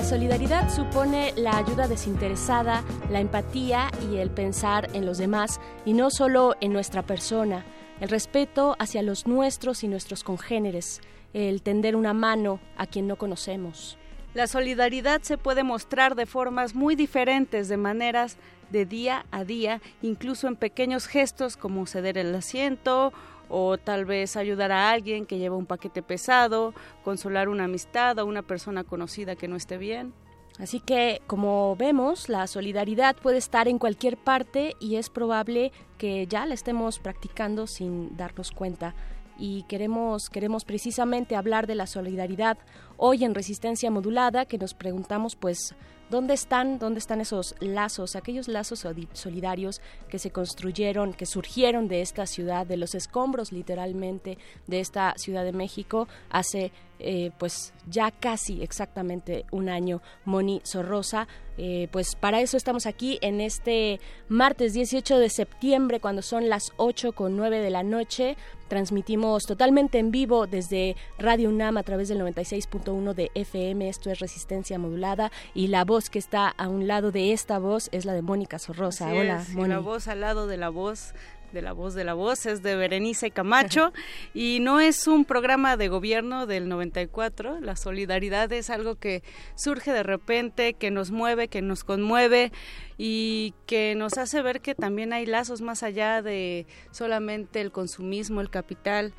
La solidaridad supone la ayuda desinteresada, la empatía y el pensar en los demás y no solo en nuestra persona, el respeto hacia los nuestros y nuestros congéneres, el tender una mano a quien no conocemos. La solidaridad se puede mostrar de formas muy diferentes, de maneras de día a día, incluso en pequeños gestos como ceder el asiento o tal vez ayudar a alguien que lleva un paquete pesado, consolar una amistad a una persona conocida que no esté bien. Así que, como vemos, la solidaridad puede estar en cualquier parte y es probable que ya la estemos practicando sin darnos cuenta. Y queremos, queremos precisamente hablar de la solidaridad hoy en Resistencia Modulada, que nos preguntamos, pues, ¿Dónde están, dónde están esos lazos, aquellos lazos solidarios que se construyeron, que surgieron de esta ciudad, de los escombros literalmente de esta Ciudad de México hace eh, pues ya casi exactamente un año, Moni Sorrosa. Eh, pues para eso estamos aquí en este martes 18 de septiembre, cuando son las 8 con 9 de la noche. Transmitimos totalmente en vivo desde Radio UNAM a través del 96.1 de FM. Esto es Resistencia Modulada. Y la voz que está a un lado de esta voz es la de Mónica Sorrosa. Hola. La voz al lado de la voz de la voz de la voz es de Berenice Camacho y no es un programa de gobierno del 94, la solidaridad es algo que surge de repente, que nos mueve, que nos conmueve y que nos hace ver que también hay lazos más allá de solamente el consumismo, el capital,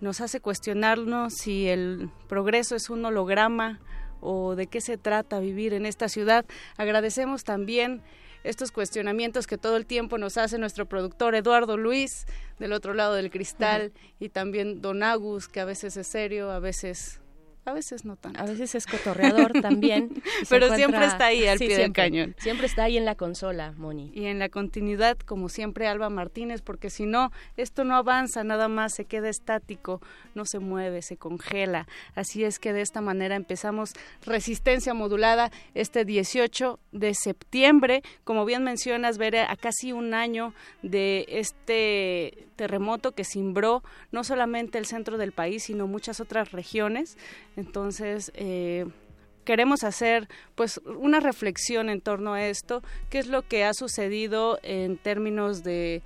nos hace cuestionarnos si el progreso es un holograma o de qué se trata vivir en esta ciudad. Agradecemos también estos cuestionamientos que todo el tiempo nos hace nuestro productor Eduardo Luis del otro lado del cristal y también Don Agus que a veces es serio, a veces a veces no tanto. A veces es cotorreador también. Pero siempre está ahí al pie del cañón. Siempre está ahí en la consola, Moni. Y en la continuidad, como siempre, Alba Martínez, porque si no, esto no avanza, nada más se queda estático, no se mueve, se congela. Así es que de esta manera empezamos Resistencia Modulada este 18 de septiembre. Como bien mencionas, ver a casi un año de este terremoto que cimbró no solamente el centro del país, sino muchas otras regiones. Entonces, eh, queremos hacer pues una reflexión en torno a esto, qué es lo que ha sucedido en términos de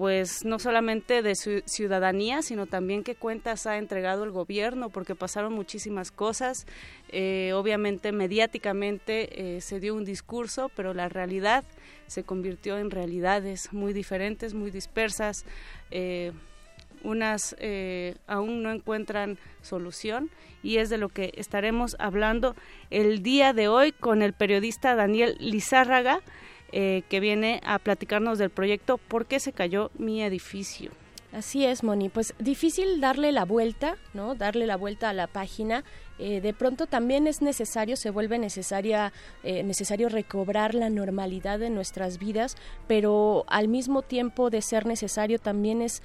pues no solamente de su ciudadanía, sino también qué cuentas ha entregado el gobierno, porque pasaron muchísimas cosas. Eh, obviamente, mediáticamente eh, se dio un discurso, pero la realidad se convirtió en realidades muy diferentes, muy dispersas. Eh, unas eh, aún no encuentran solución y es de lo que estaremos hablando el día de hoy con el periodista Daniel Lizárraga, eh, que viene a platicarnos del proyecto ¿Por qué se cayó mi edificio? Así es, Moni. Pues difícil darle la vuelta, ¿no? Darle la vuelta a la página. Eh, de pronto también es necesario, se vuelve necesaria, eh, necesario recobrar la normalidad de nuestras vidas, pero al mismo tiempo de ser necesario también es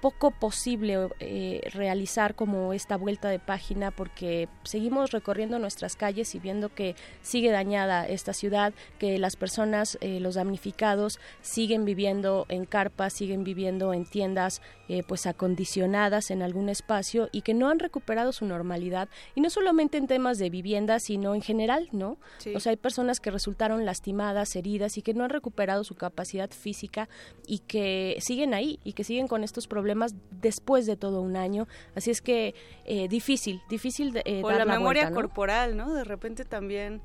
poco posible eh, realizar como esta vuelta de página porque seguimos recorriendo nuestras calles y viendo que sigue dañada esta ciudad, que las personas, eh, los damnificados, siguen viviendo en carpas, siguen viviendo en tiendas eh, pues acondicionadas en algún espacio y que no han recuperado su normalidad y no solamente en temas de vivienda sino en general, ¿no? O sea, hay personas que resultaron lastimadas, heridas y que no han recuperado su capacidad física y que siguen ahí y que siguen con estos problemas después de todo un año. Así es que eh, difícil, difícil de, eh, dar la, la memoria vuelta, ¿no? corporal, ¿no? De repente también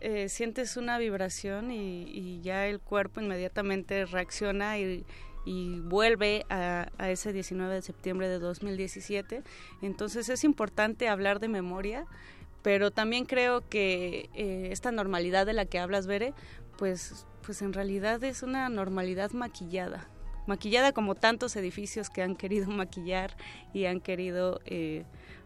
eh, sientes una vibración y, y ya el cuerpo inmediatamente reacciona y, y vuelve a, a ese 19 de septiembre de 2017. Entonces es importante hablar de memoria, pero también creo que eh, esta normalidad de la que hablas, Bere, pues, pues en realidad es una normalidad maquillada. Maquillada como tantos edificios que han querido maquillar y han querido, eh,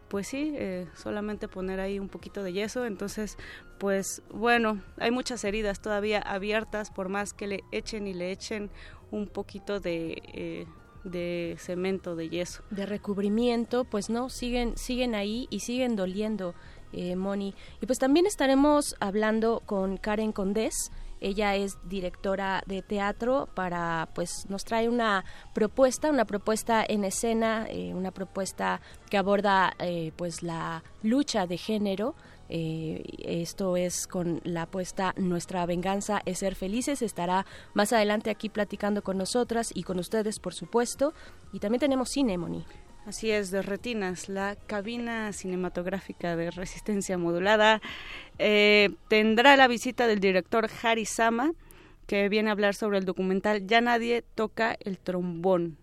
pues sí, eh, solamente poner ahí un poquito de yeso. Entonces, pues bueno, hay muchas heridas todavía abiertas, por más que le echen y le echen un poquito de, eh, de cemento, de yeso. de recubrimiento, pues no, siguen, siguen ahí y siguen doliendo, eh, Moni. Y pues también estaremos hablando con Karen Condés. Ella es directora de teatro para, pues, nos trae una propuesta, una propuesta en escena, eh, una propuesta que aborda, eh, pues, la lucha de género. Eh, esto es con la apuesta Nuestra venganza es ser felices. Estará más adelante aquí platicando con nosotras y con ustedes, por supuesto. Y también tenemos cine, Moni. Así es, de Retinas, la cabina cinematográfica de resistencia modulada. Eh, tendrá la visita del director Harry Sama, que viene a hablar sobre el documental Ya nadie toca el trombón.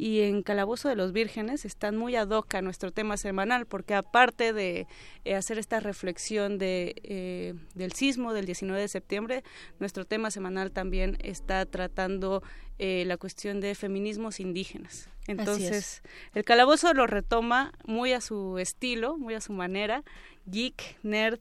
Y en Calabozo de los Vírgenes están muy ad hoc a nuestro tema semanal, porque aparte de eh, hacer esta reflexión de, eh, del sismo del 19 de septiembre, nuestro tema semanal también está tratando eh, la cuestión de feminismos indígenas. Entonces, el calabozo lo retoma muy a su estilo, muy a su manera, geek, nerd,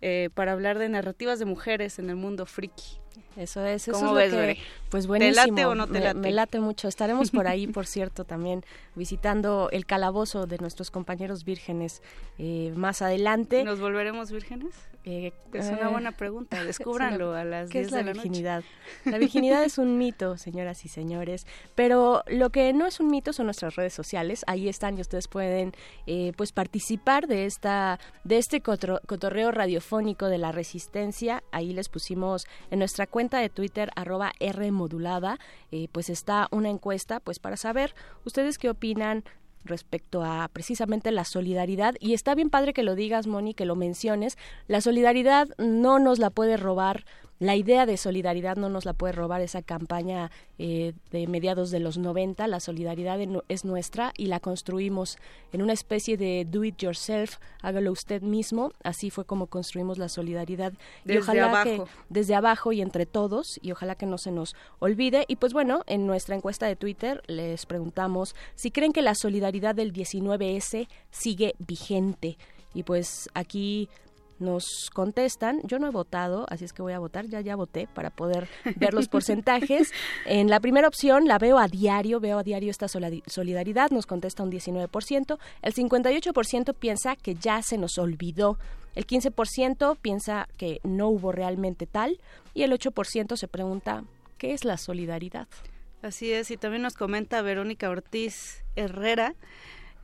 eh, para hablar de narrativas de mujeres en el mundo friki. Eso es, eso ¿Cómo es ves, lo que, Bere? pues ¿Te buenísimo. late o no te me, late? me late mucho. Estaremos por ahí, por cierto, también visitando el calabozo de nuestros compañeros vírgenes eh, más adelante. ¿Nos volveremos vírgenes? Eh, Es una eh, buena pregunta, descúbranlo a las ¿Qué 10 es la de la noche. virginidad? La virginidad es un mito, señoras y señores, pero lo que no es un mito son nuestras redes sociales. Ahí están y ustedes pueden eh, pues participar de esta de este cotorreo radiofónico de la resistencia. Ahí les pusimos en nuestra cuenta de Twitter arroba R modulada, eh, pues está una encuesta pues para saber ustedes qué opinan respecto a precisamente la solidaridad. Y está bien padre que lo digas Moni que lo menciones. La solidaridad no nos la puede robar la idea de solidaridad no nos la puede robar esa campaña eh, de mediados de los 90 la solidaridad es nuestra y la construimos en una especie de do it yourself hágalo usted mismo. Así fue como construimos la solidaridad. Y Desde ojalá que abajo. desde abajo y entre todos y ojalá que no se nos olvide. Y pues bueno en nuestra encuesta de Twitter les preguntamos si creen que la solidaridad del 19S sigue vigente. Y pues aquí nos contestan, yo no he votado, así es que voy a votar, ya ya voté para poder ver los porcentajes. En la primera opción la veo a diario, veo a diario esta solidaridad, nos contesta un 19%, el 58% piensa que ya se nos olvidó, el 15% piensa que no hubo realmente tal y el 8% se pregunta, ¿qué es la solidaridad? Así es, y también nos comenta Verónica Ortiz Herrera.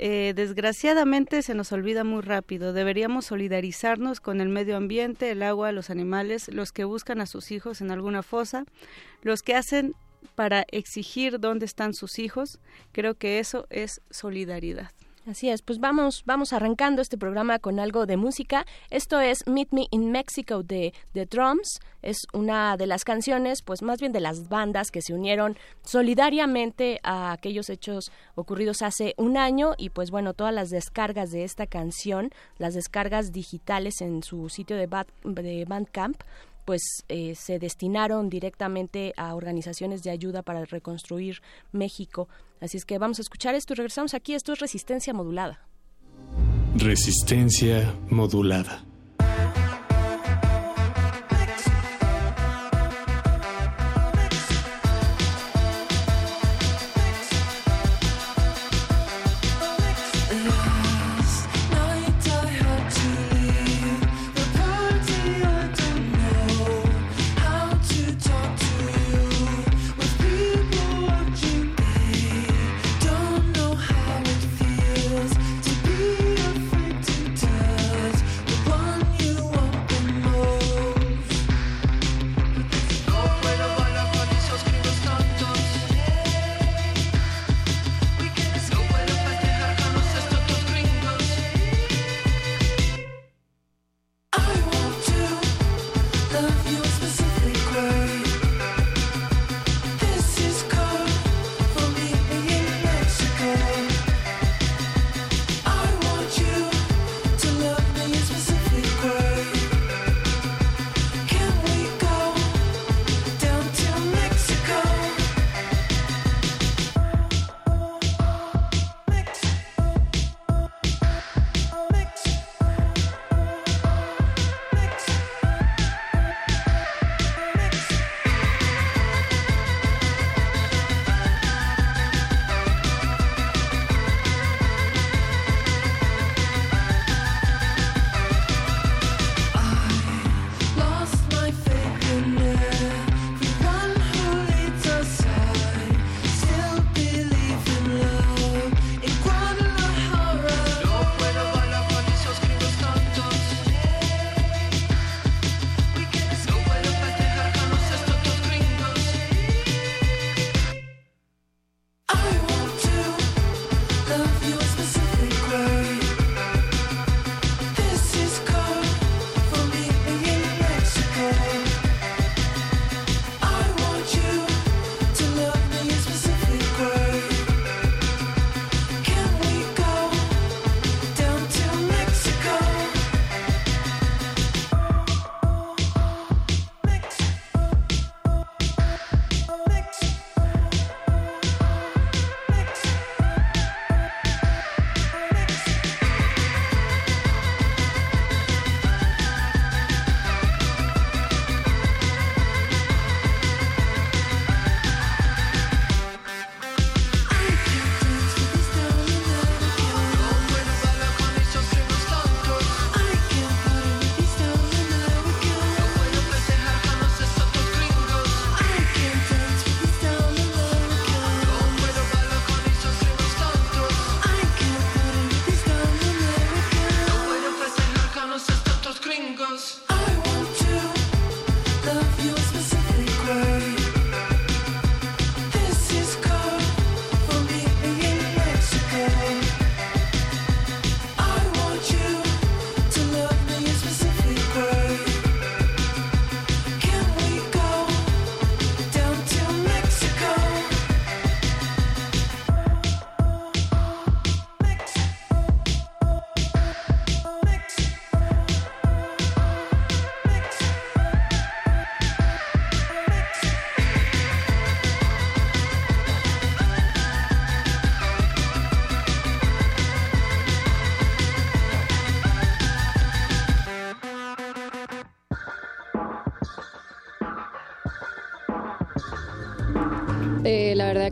Eh, desgraciadamente se nos olvida muy rápido. Deberíamos solidarizarnos con el medio ambiente, el agua, los animales, los que buscan a sus hijos en alguna fosa, los que hacen para exigir dónde están sus hijos. Creo que eso es solidaridad. Así es, pues vamos, vamos arrancando este programa con algo de música. Esto es Meet Me in Mexico de The Drums. Es una de las canciones, pues más bien de las bandas que se unieron solidariamente a aquellos hechos ocurridos hace un año y pues bueno, todas las descargas de esta canción, las descargas digitales en su sitio de, de Bandcamp, pues eh, se destinaron directamente a organizaciones de ayuda para reconstruir México. Así es que vamos a escuchar esto y regresamos aquí. Esto es Resistencia Modulada. Resistencia modulada.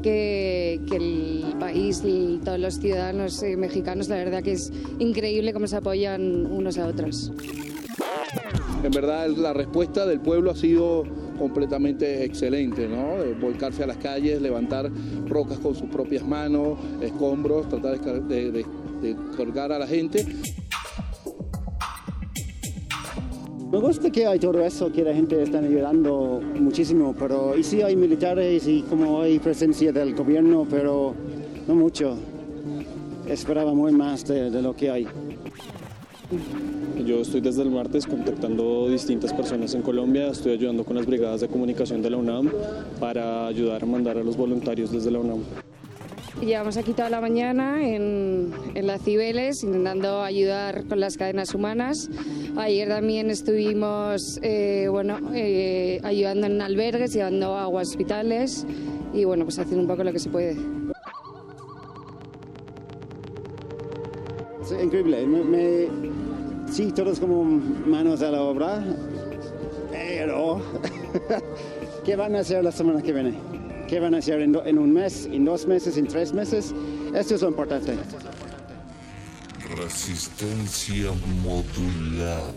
Que, el país y todos los ciudadanos eh, mexicanos, la verdad que es increíble cómo se apoyan unos a otros. En verdad la respuesta del pueblo ha sido completamente excelente, ¿no? volcarse a las calles, levantar rocas con sus propias manos, escombros, tratar de colgar a la gente. Gusta que hay todo eso, que la gente está ayudando muchísimo, pero y sí hay militares y como hay presencia del gobierno, pero no mucho. Esperaba muy más de, de lo que hay. Yo estoy desde el martes contactando distintas personas en Colombia, estoy ayudando con las brigadas de comunicación de la UNAM para ayudar a mandar a los voluntarios desde la UNAM. Llevamos aquí toda la mañana en, en las Cibeles intentando ayudar con las cadenas humanas. Ayer también estuvimos eh, bueno, eh, ayudando en albergues, llevando agua a hospitales y bueno, pues haciendo un poco lo que se puede. Es increíble. Sí, todos como manos a la obra, pero ¿qué van a hacer la semana que viene? Qué van a hacer en, un mes, en dos meses, en tres meses. Esto es lo importante. Resistencia modular.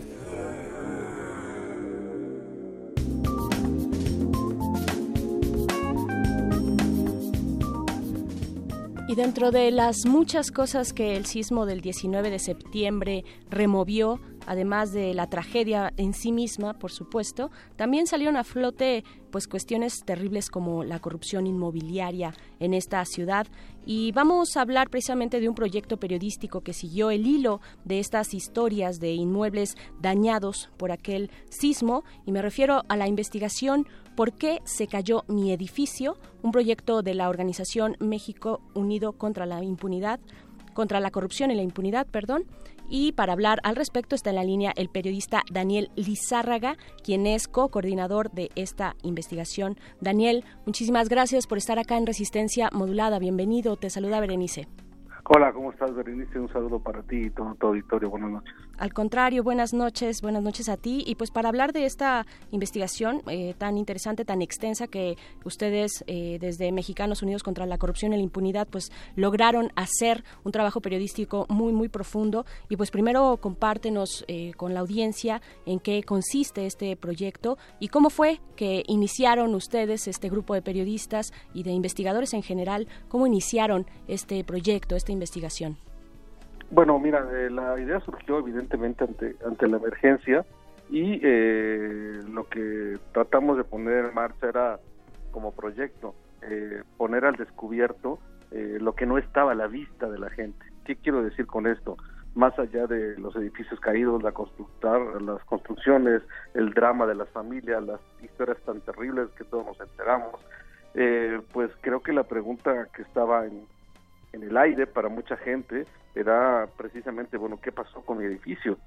Y dentro de las muchas cosas que el sismo del 19 de septiembre removió, además de la tragedia en sí misma, por supuesto, también salieron a flote pues cuestiones terribles como la corrupción inmobiliaria en esta ciudad y vamos a hablar precisamente de un proyecto periodístico que siguió el hilo de estas historias de inmuebles dañados por aquel sismo y me refiero a la investigación ¿Por qué se cayó mi edificio? Un proyecto de la organización México Unido contra la Impunidad, contra la corrupción y la impunidad, perdón, y para hablar al respecto está en la línea el periodista Daniel Lizárraga, quien es co-coordinador de esta investigación. Daniel, muchísimas gracias por estar acá en Resistencia Modulada. Bienvenido. Te saluda Berenice. Hola, ¿cómo estás, Berenice? Un saludo para ti y todo tu auditorio. Buenas noches. Al contrario, buenas noches, buenas noches a ti. Y pues para hablar de esta investigación eh, tan interesante, tan extensa que ustedes eh, desde Mexicanos Unidos contra la Corrupción y la Impunidad pues lograron hacer un trabajo periodístico muy, muy profundo. Y pues primero compártenos eh, con la audiencia en qué consiste este proyecto y cómo fue que iniciaron ustedes, este grupo de periodistas y de investigadores en general, cómo iniciaron este proyecto, este investigación? Bueno, mira, eh, la idea surgió evidentemente ante, ante la emergencia y eh, lo que tratamos de poner en marcha era como proyecto, eh, poner al descubierto lo que no estaba a la vista de la gente. ¿Qué quiero decir con esto? Más allá de los edificios caídos, la las construcciones, el drama de las familias, las historias tan terribles que todos nos enteramos, pues creo que la pregunta que estaba en, en el aire para mucha gente era precisamente, bueno, ¿qué pasó con mi edificio?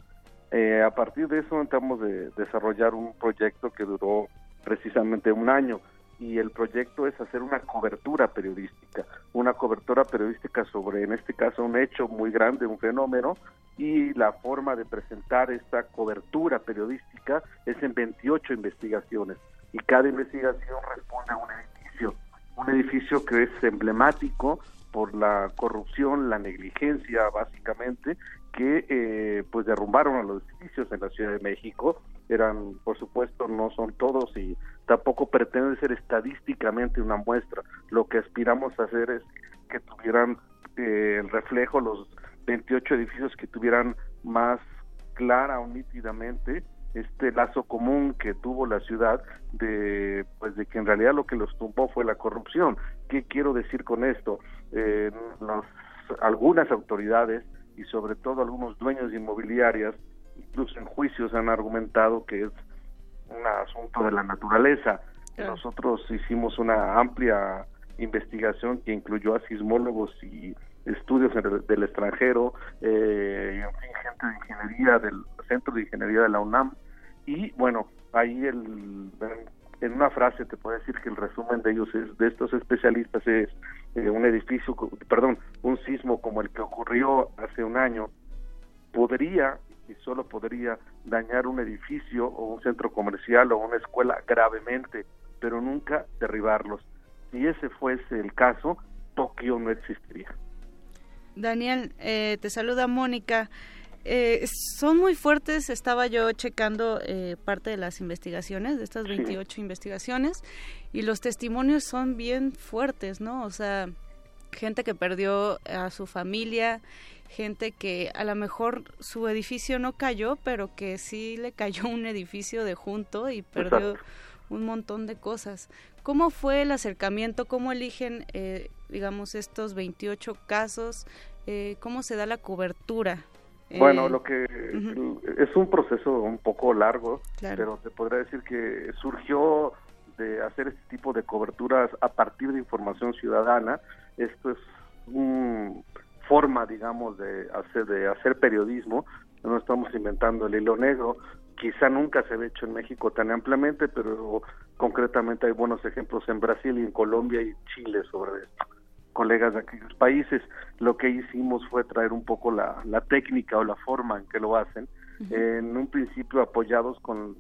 Eh, a partir de eso intentamos de desarrollar un proyecto que duró precisamente un año y el proyecto es hacer una cobertura periodística, una cobertura periodística sobre, en este caso, un hecho muy grande, un fenómeno, y la forma de presentar esta cobertura periodística es en 28 investigaciones, y cada investigación responde a un edificio, un edificio que es emblemático por la corrupción, la negligencia básicamente, que eh, pues derrumbaron a los edificios en la Ciudad de México. Eran, por supuesto, no son todos y tampoco pretenden ser estadísticamente una muestra. Lo que aspiramos a hacer es que tuvieran eh, el reflejo los 28 edificios que tuvieran más clara o nítidamente este lazo común que tuvo la ciudad de pues de que en realidad lo que los tumbó fue la corrupción. ¿Qué quiero decir con esto? Eh, algunas autoridades y sobre todo algunos dueños de inmobiliarias, incluso en juicios han argumentado que es un asunto de la naturaleza. Nosotros hicimos una amplia investigación que incluyó a sismólogos y estudios del extranjero, eh, gente de ingeniería del Centro de Ingeniería de la UNAM, y bueno, ahí el, en una frase te puedo decir que el resumen de ellos es de estos especialistas es eh, un edificio perdón un sismo como el que ocurrió hace un año podría y solo podría dañar un edificio o un centro comercial o una escuela gravemente pero nunca derribarlos si ese fuese el caso, Tokio no existiría. Daniel, eh, te saluda Mónica. Eh, son muy fuertes, estaba yo checando eh, parte de las investigaciones, de estas 28 investigaciones, y los testimonios son bien fuertes, ¿no? O sea, gente que perdió a su familia, gente que a lo mejor su edificio no cayó, pero que sí le cayó un edificio de junto y perdió un montón de cosas. ¿Cómo fue el acercamiento? ¿Cómo eligen, eh, digamos, estos 28 casos? Eh, ¿Cómo se da la cobertura? Bueno, Eh, lo que es un proceso un poco largo, pero te podría decir que surgió de hacer este tipo de coberturas a partir de información ciudadana. Esto es una forma, digamos, de hacer de hacer periodismo. No estamos inventando el hilo negro. Quizá nunca se ha hecho en México tan ampliamente, pero concretamente hay buenos ejemplos en Brasil y en Colombia y Chile sobre esto colegas de aquellos países. Lo que hicimos fue traer un poco la, la técnica o la forma en que lo hacen, en un principio apoyados con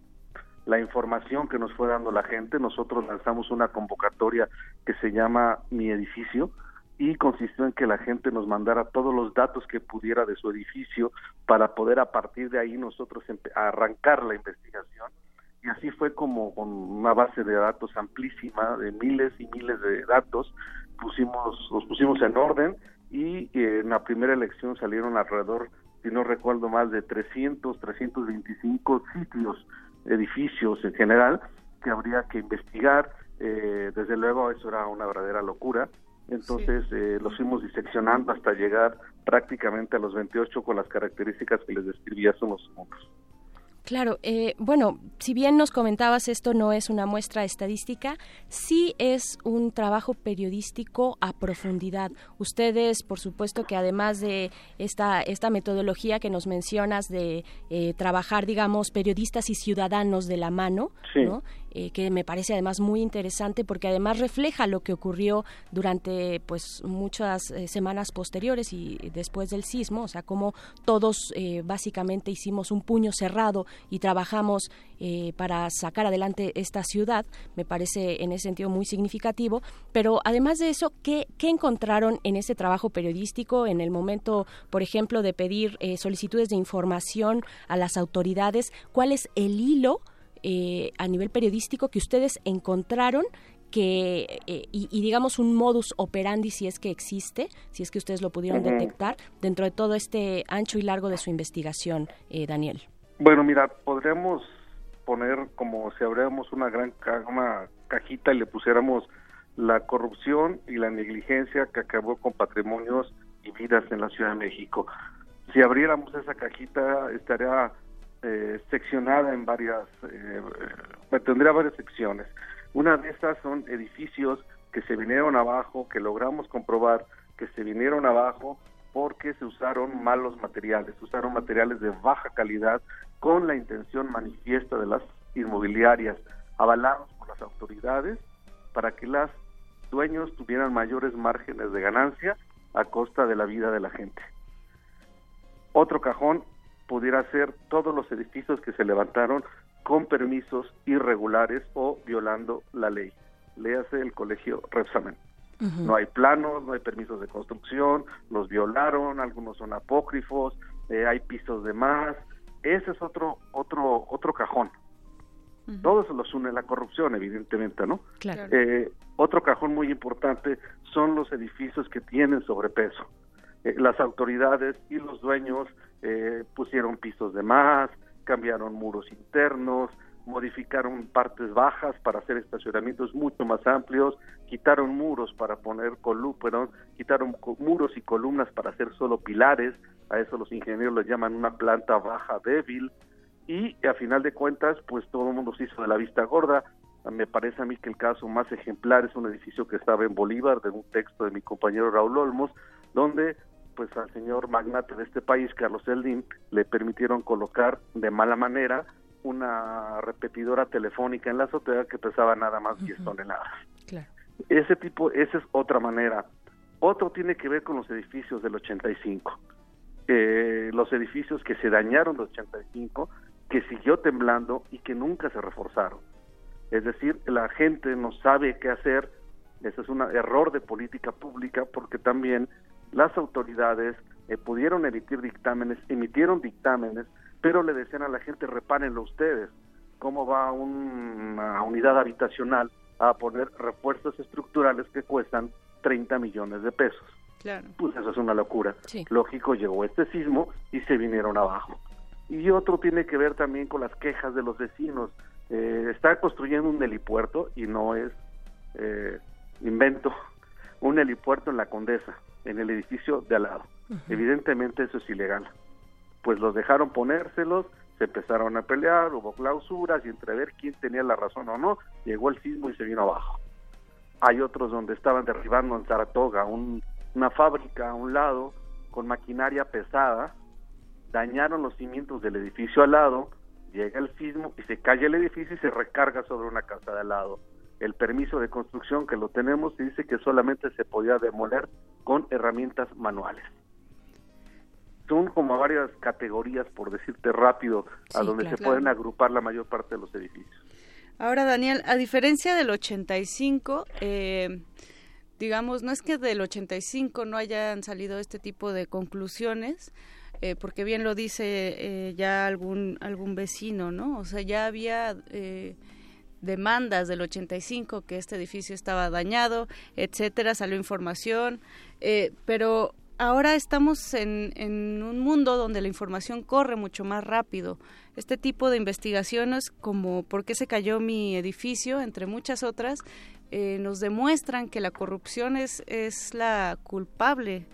la información que nos fue dando la gente. Nosotros lanzamos una convocatoria que se llama Mi Edificio y consistió en que la gente nos mandara todos los datos que pudiera de su edificio para poder a partir de ahí nosotros arrancar la investigación y así fue como con una base de datos amplísima de miles y miles de datos pusimos los pusimos en orden y eh, en la primera elección salieron alrededor si no recuerdo más de 300 325 sitios edificios en general que habría que investigar. Eh, desde luego eso era una verdadera locura. Entonces eh, los fuimos diseccionando hasta llegar prácticamente a los 28 con las características que les describí hace unos segundos Claro, eh, bueno, si bien nos comentabas esto no es una muestra estadística, sí es un trabajo periodístico a profundidad. Ustedes, por supuesto que además de esta, esta metodología que nos mencionas de eh, trabajar, digamos, periodistas y ciudadanos de la mano, Sí. ¿no? Eh, que me parece además muy interesante porque además refleja lo que ocurrió durante pues muchas eh, semanas posteriores y después del sismo, o sea, como todos eh, básicamente hicimos un puño cerrado y trabajamos para sacar adelante esta ciudad, me parece en ese sentido muy significativo, pero además de eso, ¿qué, qué encontraron en ese trabajo periodístico en el momento, por ejemplo, de pedir solicitudes de información a las autoridades? ¿Cuál es el hilo? Eh, a nivel periodístico que ustedes encontraron que eh, y, y digamos un modus operandi si es que existe, si es que ustedes lo pudieron detectar dentro de todo este ancho y largo de su investigación, eh, Daniel. Bueno, mira, podríamos poner como si abriéramos una gran ca- una cajita y le pusiéramos la corrupción y la negligencia que acabó con patrimonios y vidas en la Ciudad de México. Si abriéramos esa cajita estaría eh, seccionada en varias, eh, eh, tendría varias secciones. Una de estas son edificios que se vinieron abajo, que logramos comprobar que se vinieron abajo porque se usaron malos materiales, usaron materiales de baja calidad con la intención manifiesta de las inmobiliarias, avalados por las autoridades, para que las dueños tuvieran mayores márgenes de ganancia a costa de la vida de la gente. Otro cajón pudiera ser todos los edificios que se levantaron con permisos irregulares o violando la ley. Léase el colegio Repsamen. No hay planos, no hay permisos de construcción, los violaron, algunos son apócrifos, eh, hay pisos de más. Ese es otro otro otro cajón. Todo eso los une la corrupción, evidentemente, ¿no? Claro. Eh, otro cajón muy importante son los edificios que tienen sobrepeso. Eh, las autoridades y los dueños eh, pusieron pisos de más, cambiaron muros internos, modificaron partes bajas para hacer estacionamientos mucho más amplios, quitaron muros para poner columnas, quitaron muros y columnas para hacer solo pilares, a eso los ingenieros le llaman una planta baja débil, y a final de cuentas, pues todo el mundo se hizo de la vista gorda. Me parece a mí que el caso más ejemplar es un edificio que estaba en Bolívar, de un texto de mi compañero Raúl Olmos, donde pues al señor magnate de este país, Carlos Eldín, le permitieron colocar de mala manera una repetidora telefónica en la azotea que pesaba nada más 10 toneladas. Claro. Ese tipo, esa es otra manera. Otro tiene que ver con los edificios del 85. Eh, los edificios que se dañaron del 85, que siguió temblando y que nunca se reforzaron. Es decir, la gente no sabe qué hacer Ese es un error de política pública porque también las autoridades eh, pudieron emitir dictámenes, emitieron dictámenes, pero le decían a la gente, repárenlo ustedes, cómo va una unidad habitacional a poner refuerzos estructurales que cuestan 30 millones de pesos. Claro. Pues eso es una locura. Lógico, llegó este sismo y se vinieron abajo. Y otro tiene que ver también con las quejas de los vecinos. Eh, está construyendo un helipuerto y no es eh, invento, un helipuerto en la Condesa, en el edificio de al lado. Evidentemente eso es ilegal. Pues los dejaron ponérselos, se empezaron a pelear, hubo clausuras y entre ver quién tenía la razón o no, llegó el sismo y se vino abajo. Hay otros donde estaban derribando en Saratoga una fábrica a un lado con maquinaria pesada, dañaron los cimientos del edificio al lado, llega el sismo y se cae el edificio y se recarga sobre una casa de al lado. El permiso de construcción que lo tenemos dice que solamente se podía demoler con herramientas manuales son como varias categorías, por decirte rápido, a donde se pueden agrupar la mayor parte de los edificios. Ahora, Daniel, a diferencia del 85, eh, digamos, no es que del 85 no hayan salido este tipo de conclusiones, eh, porque bien lo dice eh, ya algún, algún vecino, ¿no? O sea, ya había demandas del 85 que este edificio estaba dañado, etcétera, salió información, pero ahora estamos en, un mundo donde la información corre mucho más rápido. Este tipo de investigaciones, como por qué se cayó mi edificio, entre muchas otras, eh, nos demuestran que la corrupción es la culpable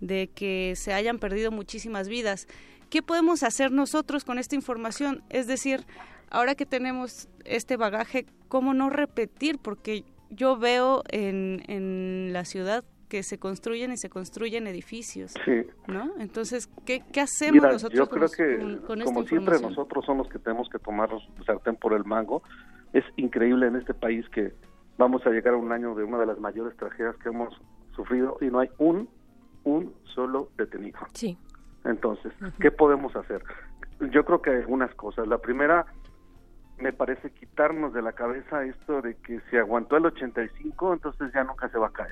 de que se hayan perdido muchísimas vidas. ¿Qué podemos hacer nosotros con esta información? Es decir, ahora que tenemos este bagaje, ¿cómo no repetir? Porque yo veo en, en la ciudad que se construyen y se construyen edificios. Sí. ¿No? Entonces, ¿qué, qué hacemos nosotros yo creo que, como siempre, nosotros somos los que tenemos que tomar el sartén por el mango. Es increíble en este país que vamos a llegar a un año de una de las mayores tragedias que hemos sufrido y no hay un, un solo detenido. Sí. Entonces, ¿qué podemos hacer? Yo creo que hay algunas cosas. La primera, me parece quitarnos de la cabeza esto de que si aguantó el 85, entonces ya nunca se va a caer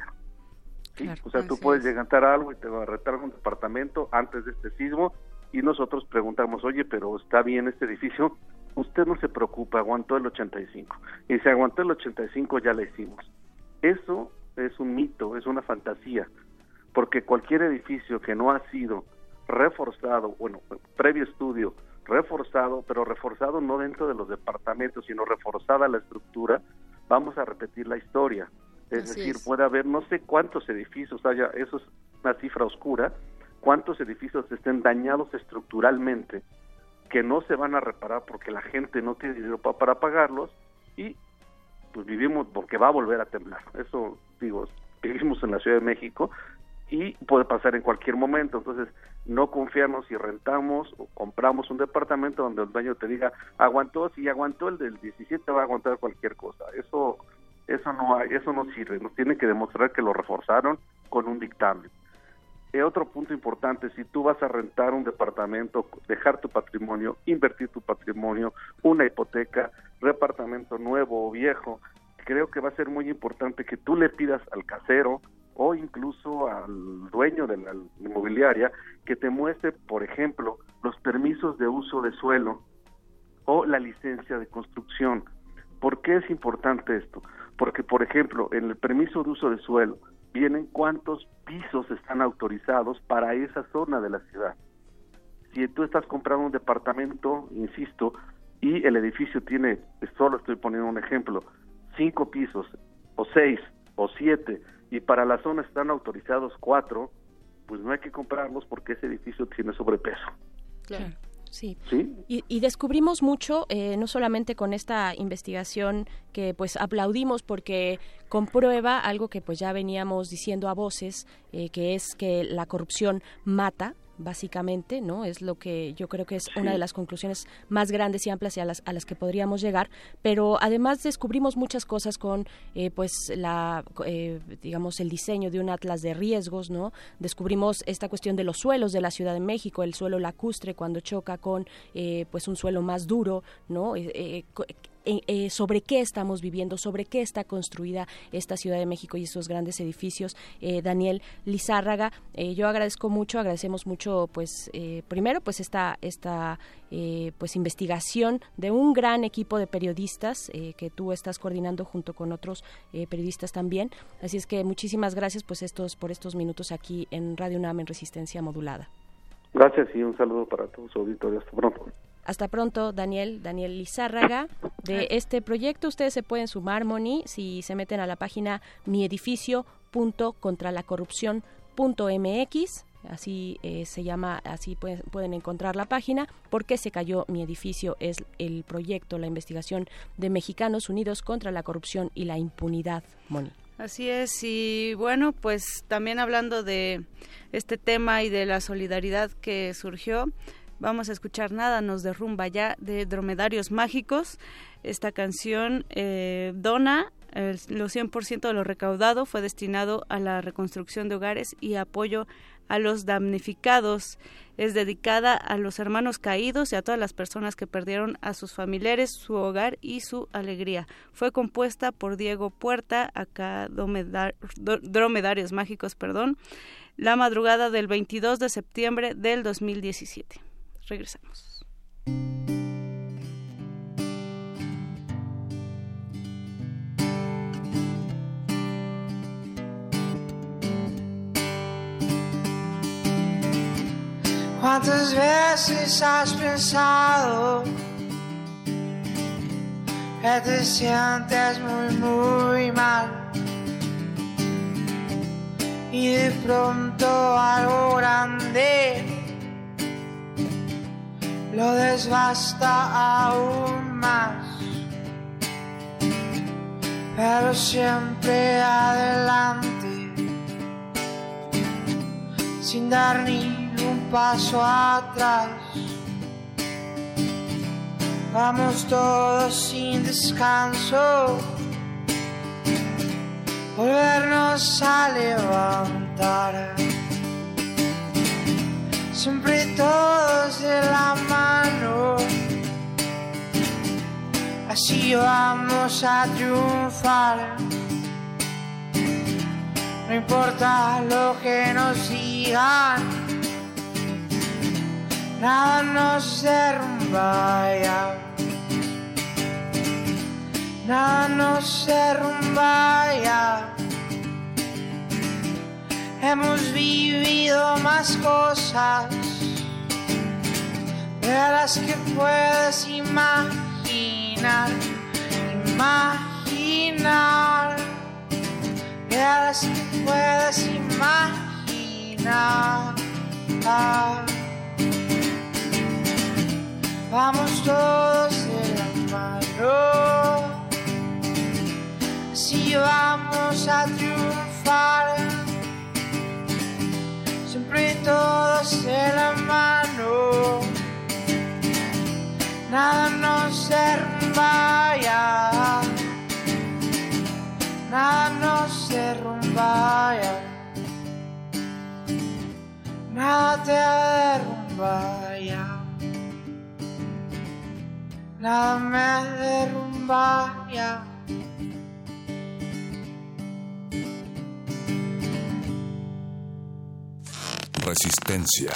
o sea, tú puedes llegar a algo y te va a retar un departamento antes de este sismo y nosotros preguntamos, oye, pero está bien este edificio, usted no se preocupa, aguantó el 85. Y si aguantó el 85 ya le hicimos. Eso es un mito, es una fantasía, porque cualquier edificio que no ha sido reforzado, bueno, previo estudio, reforzado, pero reforzado no dentro de los departamentos, sino reforzada la estructura, vamos a repetir la historia. Es decir, puede haber no sé cuántos edificios haya, eso es una cifra oscura, cuántos edificios estén dañados estructuralmente que no se van a reparar porque la gente no tiene dinero para, para pagarlos y pues vivimos porque va a volver a temblar. Eso digo, vivimos en la Ciudad de México y puede pasar en cualquier momento. Entonces, no confiarnos si rentamos o compramos un departamento donde el dueño te diga, aguantó, si aguantó el del 17 va a aguantar cualquier cosa. Eso eso no hay, eso no sirve, nos tiene que demostrar que lo reforzaron con un dictamen. Y otro punto importante, si tú vas a rentar un departamento, dejar tu patrimonio, invertir tu patrimonio, una hipoteca, departamento nuevo o viejo, creo que va a ser muy importante que tú le pidas al casero o incluso al dueño de la inmobiliaria que te muestre, por ejemplo, los permisos de uso de suelo o la licencia de construcción. ¿Por qué es importante esto? porque, por ejemplo, en el permiso de uso de suelo vienen cuántos pisos están autorizados para esa zona de la ciudad. Si tú estás comprando un departamento, insisto, y el edificio tiene, solo estoy poniendo un ejemplo, cinco pisos, o seis, o siete, y para la zona están autorizados cuatro, pues no hay que comprarlos porque ese edificio tiene sobrepeso. Claro. Sí. Y, descubrimos mucho, eh, no solamente con esta investigación que pues aplaudimos porque comprueba algo que pues ya veníamos diciendo a voces, eh, que es que la corrupción mata, básicamente, ¿no? Es lo que yo creo que es una de las conclusiones más grandes y amplias y a las, a las que podríamos llegar, pero además descubrimos muchas cosas con, eh, pues, la, eh, digamos, el diseño de un atlas de riesgos, ¿no? Descubrimos esta cuestión de los suelos de la Ciudad de México, el suelo lacustre cuando choca con, eh, pues, un suelo más duro, ¿no? Eh, sobre qué estamos viviendo, sobre qué está construida esta Ciudad de México y estos grandes edificios. Daniel Lizárraga, yo agradezco mucho, agradecemos mucho, pues, primero, pues esta, esta pues investigación de un gran equipo de periodistas que tú estás coordinando junto con otros periodistas también. Así es que muchísimas gracias, pues, estos por estos minutos aquí en Radio UNAM en Resistencia Modulada. Gracias y un saludo para todos auditorio. Hasta pronto. Hasta pronto, Daniel, Daniel Lizárraga. De este proyecto ustedes se pueden sumar, Moni, si se meten a la página miedificio.contralacorrupción.mx. Así eh, se llama, así pueden, pueden encontrar la página. ¿Por qué se cayó mi edificio? Es el proyecto, la investigación de Mexicanos Unidos contra la Corrupción y la Impunidad, Moni. Así es, y bueno, pues también hablando de este tema y de la solidaridad que surgió, vamos a escuchar Nada nos derrumba ya de Dromedarios Mágicos. Esta canción eh, dona el, los 100% de lo recaudado fue destinado a la reconstrucción de hogares y apoyo a los damnificados. Es dedicada a los hermanos caídos y a todas las personas que perdieron a sus familiares, su hogar y su alegría. Fue compuesta por Diego Puerta, acá Dromedarios Mágicos, perdón, la madrugada del 22 de septiembre del 2017. Regresamos. ¿Cuántas veces has pensado que te sientes muy, muy mal? Y de pronto algo grande lo desbasta aún más. Pero siempre adelante, sin dar ni un paso atrás. Vamos todos sin descanso, volvernos a levantar. Siempre todos de la mano, así vamos a triunfar. No importa lo que nos digan nada nos derrumba ya. Nada nos derrumba ya. Hemos vivido más cosas de las que puedes imaginar, imaginar, de las que puedes imaginar. Vamos todos de la mano, si vamos a triunfar. Siempre todos de la mano, nada nos derrumba ya, nada nos derrumba ya, nada te derrumba ya. Nada me derrumba Resistencia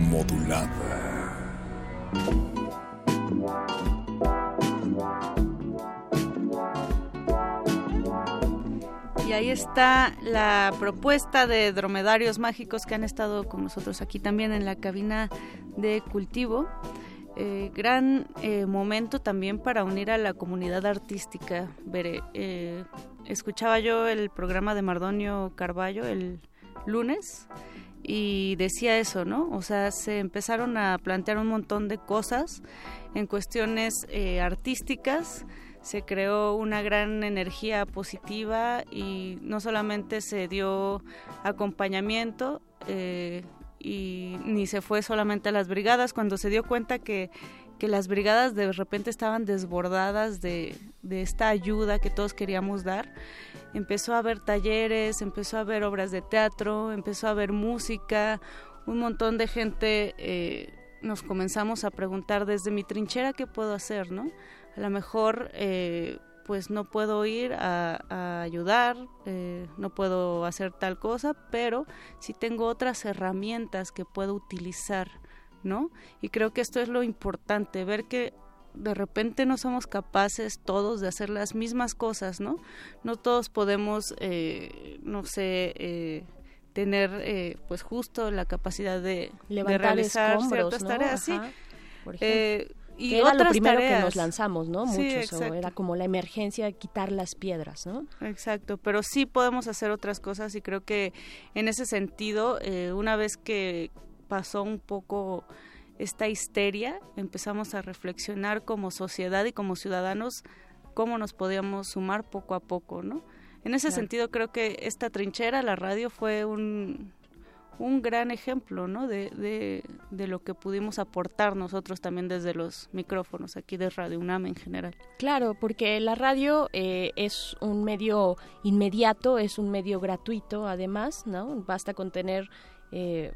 modulada. Y ahí está la propuesta de dromedarios mágicos que han estado con nosotros aquí también en la cabina de cultivo. Eh, gran eh, momento también para unir a la comunidad artística. Veré, eh, escuchaba yo el programa de Mardonio Carballo el lunes y decía eso, ¿no? O sea, se empezaron a plantear un montón de cosas en cuestiones artísticas se creó una gran energía positiva y no solamente se dio acompañamiento, eh, y ni se fue solamente a las brigadas, cuando se dio cuenta que, que las brigadas de repente estaban desbordadas de, de, esta ayuda que todos queríamos dar, empezó a haber talleres, empezó a haber obras de teatro, empezó a haber música, un montón de gente eh, nos comenzamos a preguntar desde mi trinchera qué puedo hacer, ¿no? A lo mejor eh, pues no puedo ir a, ayudar, eh, no puedo hacer tal cosa, pero sí tengo otras herramientas que puedo utilizar, ¿no? Y creo que esto es lo importante, ver que de repente no somos capaces todos de hacer las mismas cosas, ¿no? No todos podemos, eh, no sé, eh, tener eh, pues justo la capacidad de, realizar ciertas tareas, sí. y era lo primero que nos lanzamos, ¿no? Muchos, era como la emergencia, quitar las piedras, ¿no? Exacto, pero sí podemos hacer otras cosas y creo que en ese sentido, una vez que pasó un poco esta histeria, empezamos a reflexionar como sociedad y como ciudadanos cómo nos podíamos sumar poco a poco, ¿no? En ese sentido creo que esta trinchera, la radio, fue un, un gran ejemplo, ¿no? De, de, lo que pudimos aportar nosotros también desde los micrófonos aquí de Radio UNAM en general. Claro, porque la radio eh, es un medio inmediato, es un medio gratuito, además, ¿no? Basta con tener eh,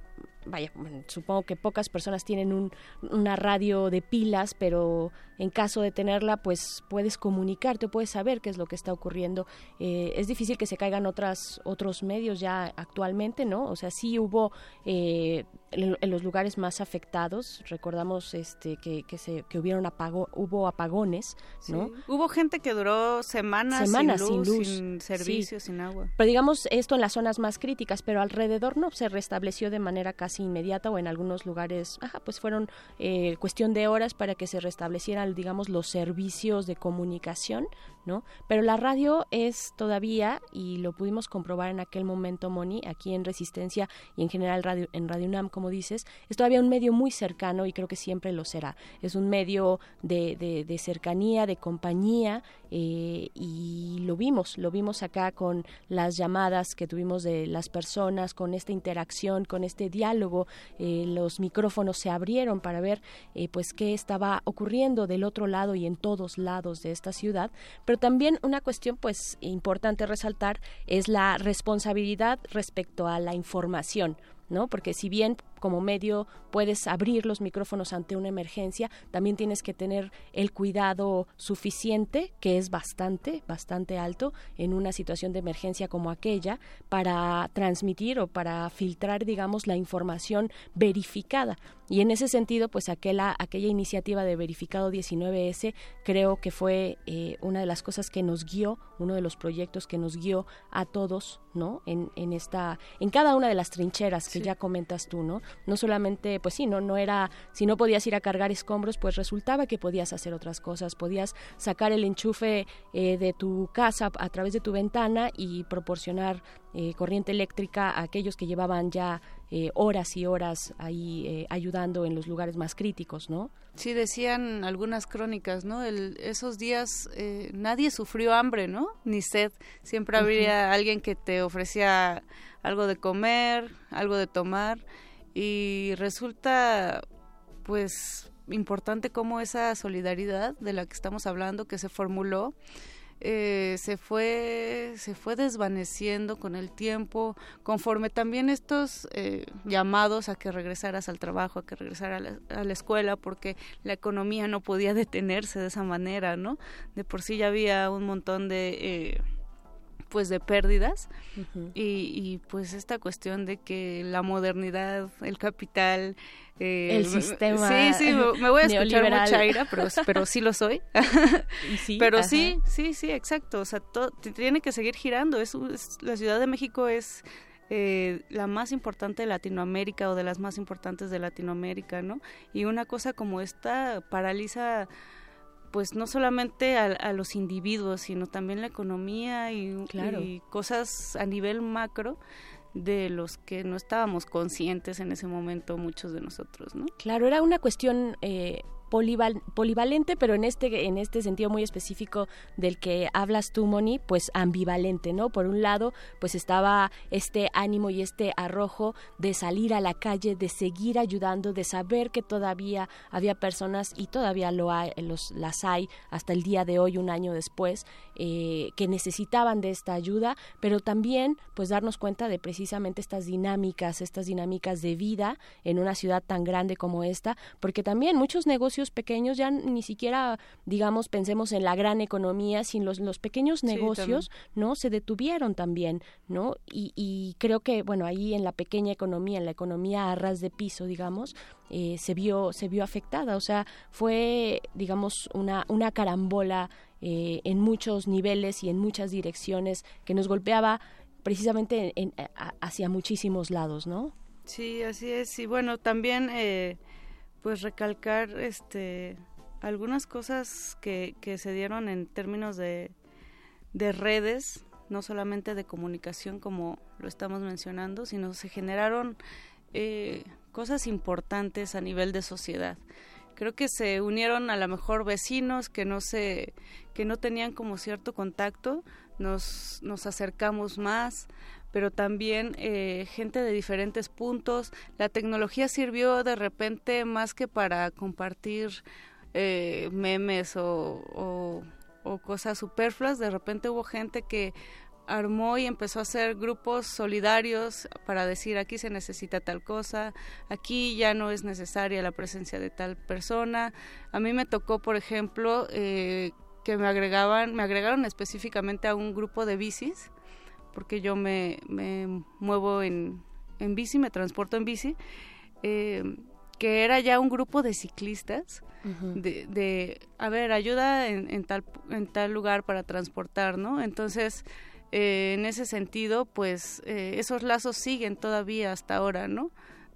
vaya, supongo que pocas personas tienen un, una radio de pilas, pero en caso de tenerla, pues puedes comunicarte, puedes saber qué es lo que está ocurriendo. Eh, es difícil que se caigan otras, otros medios ya actualmente, ¿no? O sea, sí hubo eh, en, los lugares más afectados, recordamos este que, que, se, que hubieron apago, hubo apagones, ¿no? Hubo gente que duró semanas, semanas sin luz, sin, servicios, sin agua. Pero digamos esto en las zonas más críticas, pero alrededor no, se restableció de manera casi inmediata o en algunos lugares, ajá, pues fueron eh, cuestión de horas para que se restablecieran, digamos, los servicios de comunicación, ¿no? Pero la radio es todavía, y lo pudimos comprobar en aquel momento, Moni, aquí en Resistencia y en general radio, en Radio UNAM, como dices, es todavía un medio muy cercano y creo que siempre lo será. Es un medio de, de, cercanía, de compañía, eh, y lo vimos, lo vimos acá con las llamadas que tuvimos de las personas, con esta interacción, con este diálogo, eh, los micrófonos se abrieron para ver eh, pues qué estaba ocurriendo del otro lado y en todos lados de esta ciudad, pero también una cuestión pues importante resaltar es la responsabilidad respecto a la información, ¿no? Porque si bien como medio puedes abrir los micrófonos ante una emergencia, también tienes que tener el cuidado suficiente, que es bastante, bastante alto en una situación de emergencia como aquella, para transmitir o para filtrar, digamos, la información verificada. Y en ese sentido, pues aquella, aquella iniciativa de verificado 19S creo que fue eh, una de las cosas que nos guió, uno de los proyectos que nos guió a todos, ¿no? En, en esta, en cada una de las trincheras que ya comentas tú, ¿no? No solamente, pues sí, no, no era, si no podías ir a cargar escombros, pues resultaba que podías hacer otras cosas, podías sacar el enchufe eh, de tu casa a través de tu ventana y proporcionar eh, corriente eléctrica a aquellos que llevaban ya eh, horas y horas ahí ayudando en los lugares más críticos, ¿no? Sí, decían algunas crónicas, ¿no? esos días nadie sufrió hambre, ¿no? Ni sed. Siempre había alguien que te ofrecía algo de comer, algo de tomar y resulta pues importante cómo esa solidaridad de la que estamos hablando que se formuló eh, se fue se fue desvaneciendo con el tiempo conforme también estos eh, llamados a que regresaras al trabajo a que regresaras a la, escuela porque la economía no podía detenerse de esa manera no de por sí ya había un montón de eh, pues de pérdidas. Y, pues esta cuestión de que la modernidad, el capital, eh, el sistema sí sí me, voy a escuchar mucha ira pero pero sí lo soy. Pero sí sí sí exacto. O sea tiene que seguir girando. Es, la Ciudad de México es eh, la más importante de Latinoamérica o de las más importantes de Latinoamérica no y una cosa como esta paraliza pues no solamente a, los individuos, sino también la economía y, cosas a nivel macro de los que no estábamos conscientes en ese momento muchos de nosotros, ¿no? Claro, era una cuestión eh, polivalente, pero en este, en este sentido muy específico del que hablas tú, Moni, pues ambivalente, ¿no? Por un lado, pues estaba este ánimo y este arrojo de salir a la calle, de seguir ayudando, de saber que todavía había personas y todavía lo hay, los, las hay hasta el día de hoy, un año después, eh, que necesitaban de esta ayuda, pero también pues darnos cuenta de precisamente estas dinámicas, estas dinámicas de vida en una ciudad tan grande como esta, porque también muchos negocios pequeños ya ni siquiera, digamos, pensemos en la gran economía, sino los, los pequeños negocios, ¿no? Se detuvieron también, ¿no? Y, y creo que, bueno, ahí en la pequeña economía, en la economía a ras de piso, digamos, eh, se vio se vio afectada o sea fue digamos una una carambola eh, en muchos niveles y en muchas direcciones que nos golpeaba precisamente en, hacia muchísimos lados no sí así es y bueno también eh, pues recalcar este algunas cosas que, que se dieron en términos de, de redes no solamente de comunicación como lo estamos mencionando sino se generaron eh, cosas importantes a nivel de sociedad. Creo que se unieron a lo mejor vecinos que no se que no tenían como cierto contacto, nos, nos acercamos más, pero también eh, gente de diferentes puntos. La tecnología sirvió de repente más que para compartir eh, memes o, cosas superfluas, de repente hubo gente que armó y empezó a hacer grupos solidarios para decir aquí se necesita tal cosa, aquí ya no es necesaria la presencia de tal persona. A mí me tocó, por ejemplo, eh, que me agregaban, me agregaron específicamente a un grupo de bicis, porque yo me, me muevo en, en bici, me transporto en bici, eh, que era ya un grupo de ciclistas. de, de, a ver, ayuda en, en, tal, en tal lugar para transportar, ¿no? Entonces, eh, en ese sentido, pues eh, esos lazos siguen todavía hasta ahora, ¿no?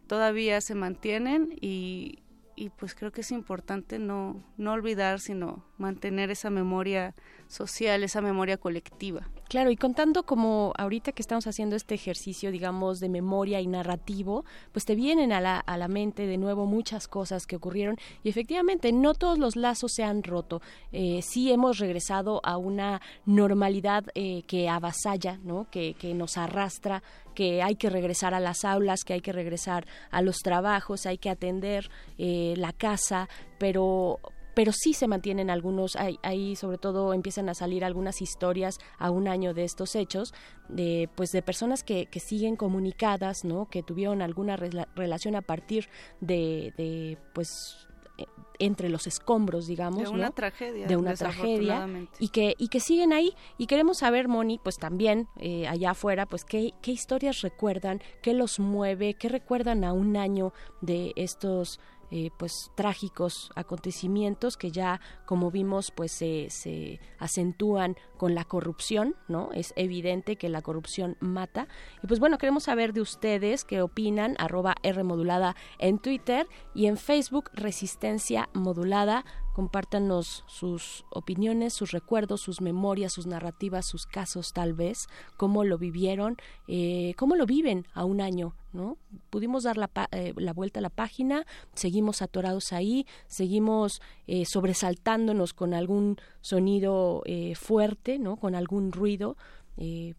Todavía se mantienen y, y pues creo que es importante no, no olvidar, sino mantener esa memoria social, esa memoria colectiva. Claro, y contando como ahorita que estamos haciendo este ejercicio, digamos, de memoria y narrativo, pues te vienen a la, a la mente de nuevo muchas cosas que ocurrieron y efectivamente no todos los lazos se han roto. Eh, sí hemos regresado a una normalidad eh, que avasalla, ¿no? Que, que nos arrastra que hay que regresar a las aulas, que hay que regresar a los trabajos, hay que atender eh, la casa, pero pero sí se mantienen algunos, ahí, sobre todo empiezan a salir algunas historias a un año de estos hechos, de pues de personas que, que siguen comunicadas, ¿no? que tuvieron alguna relación a partir de, de pues e, entre los escombros, digamos, de una tragedia, de una tragedia y que y que siguen ahí. Y queremos saber, Moni, pues también eh, allá afuera, pues qué, qué historias recuerdan, qué los mueve, qué recuerdan a un año de estos eh, pues trágicos acontecimientos que ya como vimos pues se, se acentúan con la corrupción no es evidente que la corrupción mata. Y pues bueno queremos saber de ustedes qué opinan arroba R modulada en Twitter y en Facebook resistencia modulada compártanos sus opiniones, sus recuerdos, sus memorias, sus narrativas, sus casos tal vez, cómo lo vivieron, eh, cómo lo viven a un año, ¿no? Pudimos dar la, eh, la, vuelta a la página, seguimos atorados ahí, seguimos eh, sobresaltándonos con algún sonido fuerte, ¿no? Con algún ruido,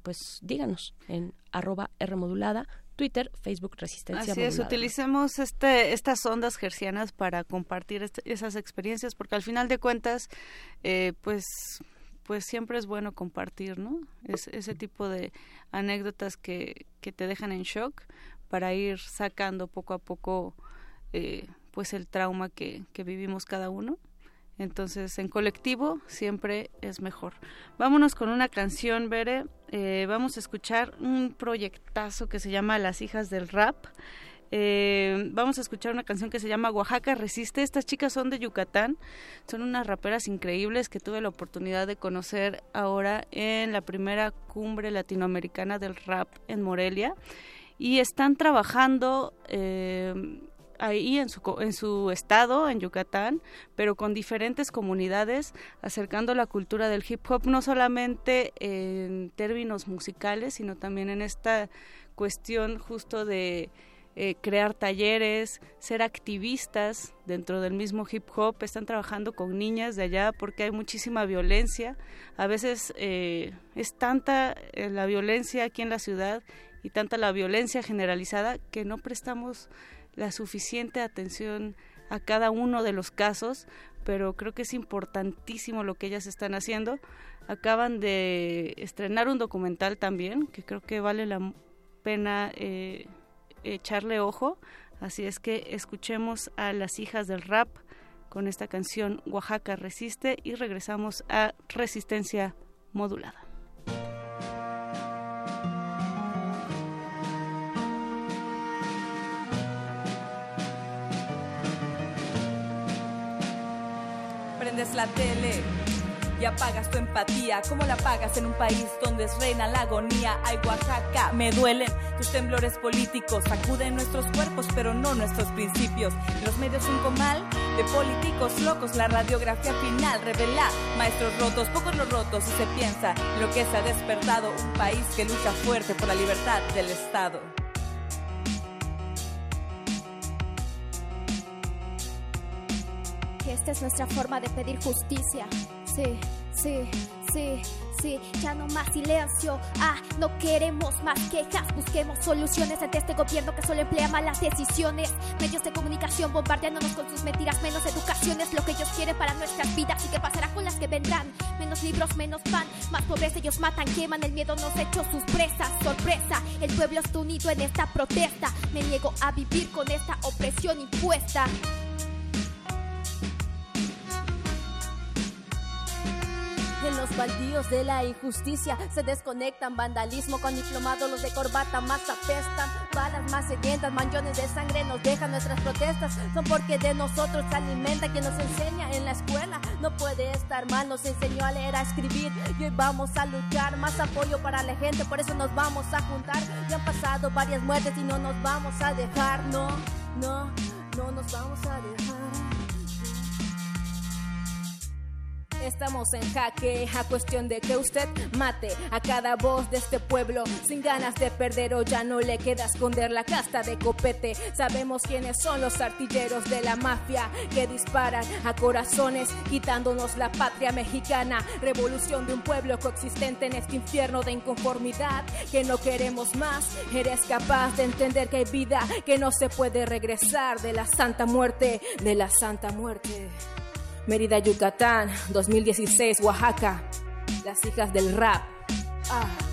pues díganos en arroba R modulada Twitter, Facebook Resistencia. Así es, utilicemos este, estas ondas gercianas para compartir esas experiencias, porque al final de cuentas, eh, pues pues siempre es bueno compartir, ¿no? Es, ese tipo de anécdotas que, que te dejan en shock para ir sacando poco a poco eh, pues el trauma que, que vivimos cada uno entonces, en colectivo siempre es mejor. Vámonos con una canción, Bere. Eh, vamos a escuchar un proyectazo que se llama Las hijas del rap. Eh, vamos a escuchar una canción que se llama Oaxaca Resiste. Estas chicas son de Yucatán, son unas raperas increíbles que tuve la oportunidad de conocer ahora en la primera cumbre latinoamericana del rap en Morelia. Y están trabajando eh, ahí en su, en su estado, en Yucatán, pero con diferentes comunidades, acercando la cultura del hip hop no solamente en términos musicales, sino también en esta cuestión justo de eh, crear talleres, ser activistas dentro del mismo hip hop, están trabajando con niñas de allá porque hay muchísima violencia. A veces eh, es tanta eh, la violencia aquí en la ciudad y tanta la violencia generalizada que no prestamos la suficiente atención a cada uno de los casos, pero creo que es importantísimo lo que ellas están haciendo. Acaban de estrenar un documental también, que creo que vale la pena eh, echarle ojo. Así es que escuchemos a las hijas del rap con esta canción Oaxaca resiste y regresamos a Resistencia Modulada. La tele y apagas tu empatía. ¿Cómo la pagas en un país donde es reina la agonía? Ay, Oaxaca, me duelen tus temblores políticos. Sacuden nuestros cuerpos, pero no nuestros principios. Los medios un comal de políticos locos. La radiografía final revela maestros rotos, pocos los rotos. Y se piensa lo que se ha despertado un país que lucha fuerte por la libertad del Estado. Es nuestra forma de pedir justicia. Sí, sí, sí, sí, ya no más silencio. Ah, no queremos más quejas. Busquemos soluciones ante este gobierno que solo emplea malas decisiones. Medios de comunicación bombardeándonos con sus mentiras. Menos educación es lo que ellos quieren para nuestras vidas. ¿Y qué pasará con las que vendrán? Menos libros, menos pan, más pobreza. Ellos matan, queman. El miedo nos echó sus presas. Sorpresa, el pueblo está unido en esta protesta. Me niego a vivir con esta opresión impuesta. En los baldíos de la injusticia. Se desconectan vandalismo con diplomados los de corbata más apestan. Balas más sedientas manchones de sangre nos dejan nuestras protestas. Son porque de nosotros se alimenta quien nos enseña en la escuela. No puede estar mal nos enseñó a leer a escribir. Y hoy vamos a luchar más apoyo para la gente por eso nos vamos a juntar. Ya han pasado varias muertes y no nos vamos a dejar no no no nos vamos a dejar Estamos en jaque a cuestión de que usted mate a cada voz de este pueblo sin ganas de perder o ya no le queda esconder la casta de copete. Sabemos quiénes son los artilleros de la mafia que disparan a corazones quitándonos la patria mexicana. Revolución de un pueblo coexistente en este infierno de inconformidad que no queremos más. Eres capaz de entender que hay vida que no se puede regresar de la santa muerte, de la santa muerte. Mérida, Yucatán, 2016, Oaxaca. Las hijas del rap. Ah.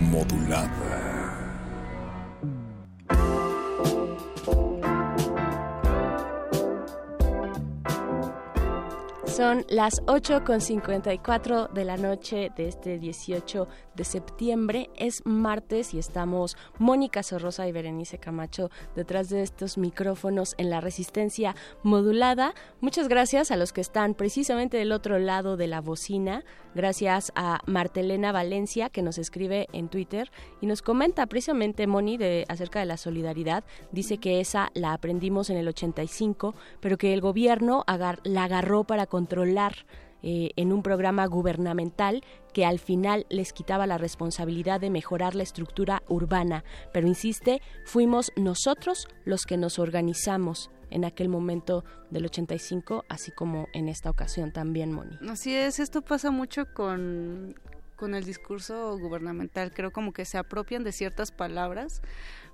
Modulada. Son las 8 con 54 de la noche de este 18 de septiembre. Es martes y estamos Mónica Sorrosa y Berenice Camacho detrás de estos micrófonos en la resistencia modulada. Muchas gracias a los que están precisamente del otro lado de la bocina. Gracias a Martelena Valencia que nos escribe en Twitter y nos comenta precisamente Moni de acerca de la solidaridad. Dice que esa la aprendimos en el 85, pero que el gobierno agar la agarró para controlar eh, en un programa gubernamental que al final les quitaba la responsabilidad de mejorar la estructura urbana. Pero insiste, fuimos nosotros los que nos organizamos en aquel momento del 85, así como en esta ocasión también, Moni. Así es, esto pasa mucho con, con el discurso gubernamental, creo como que se apropian de ciertas palabras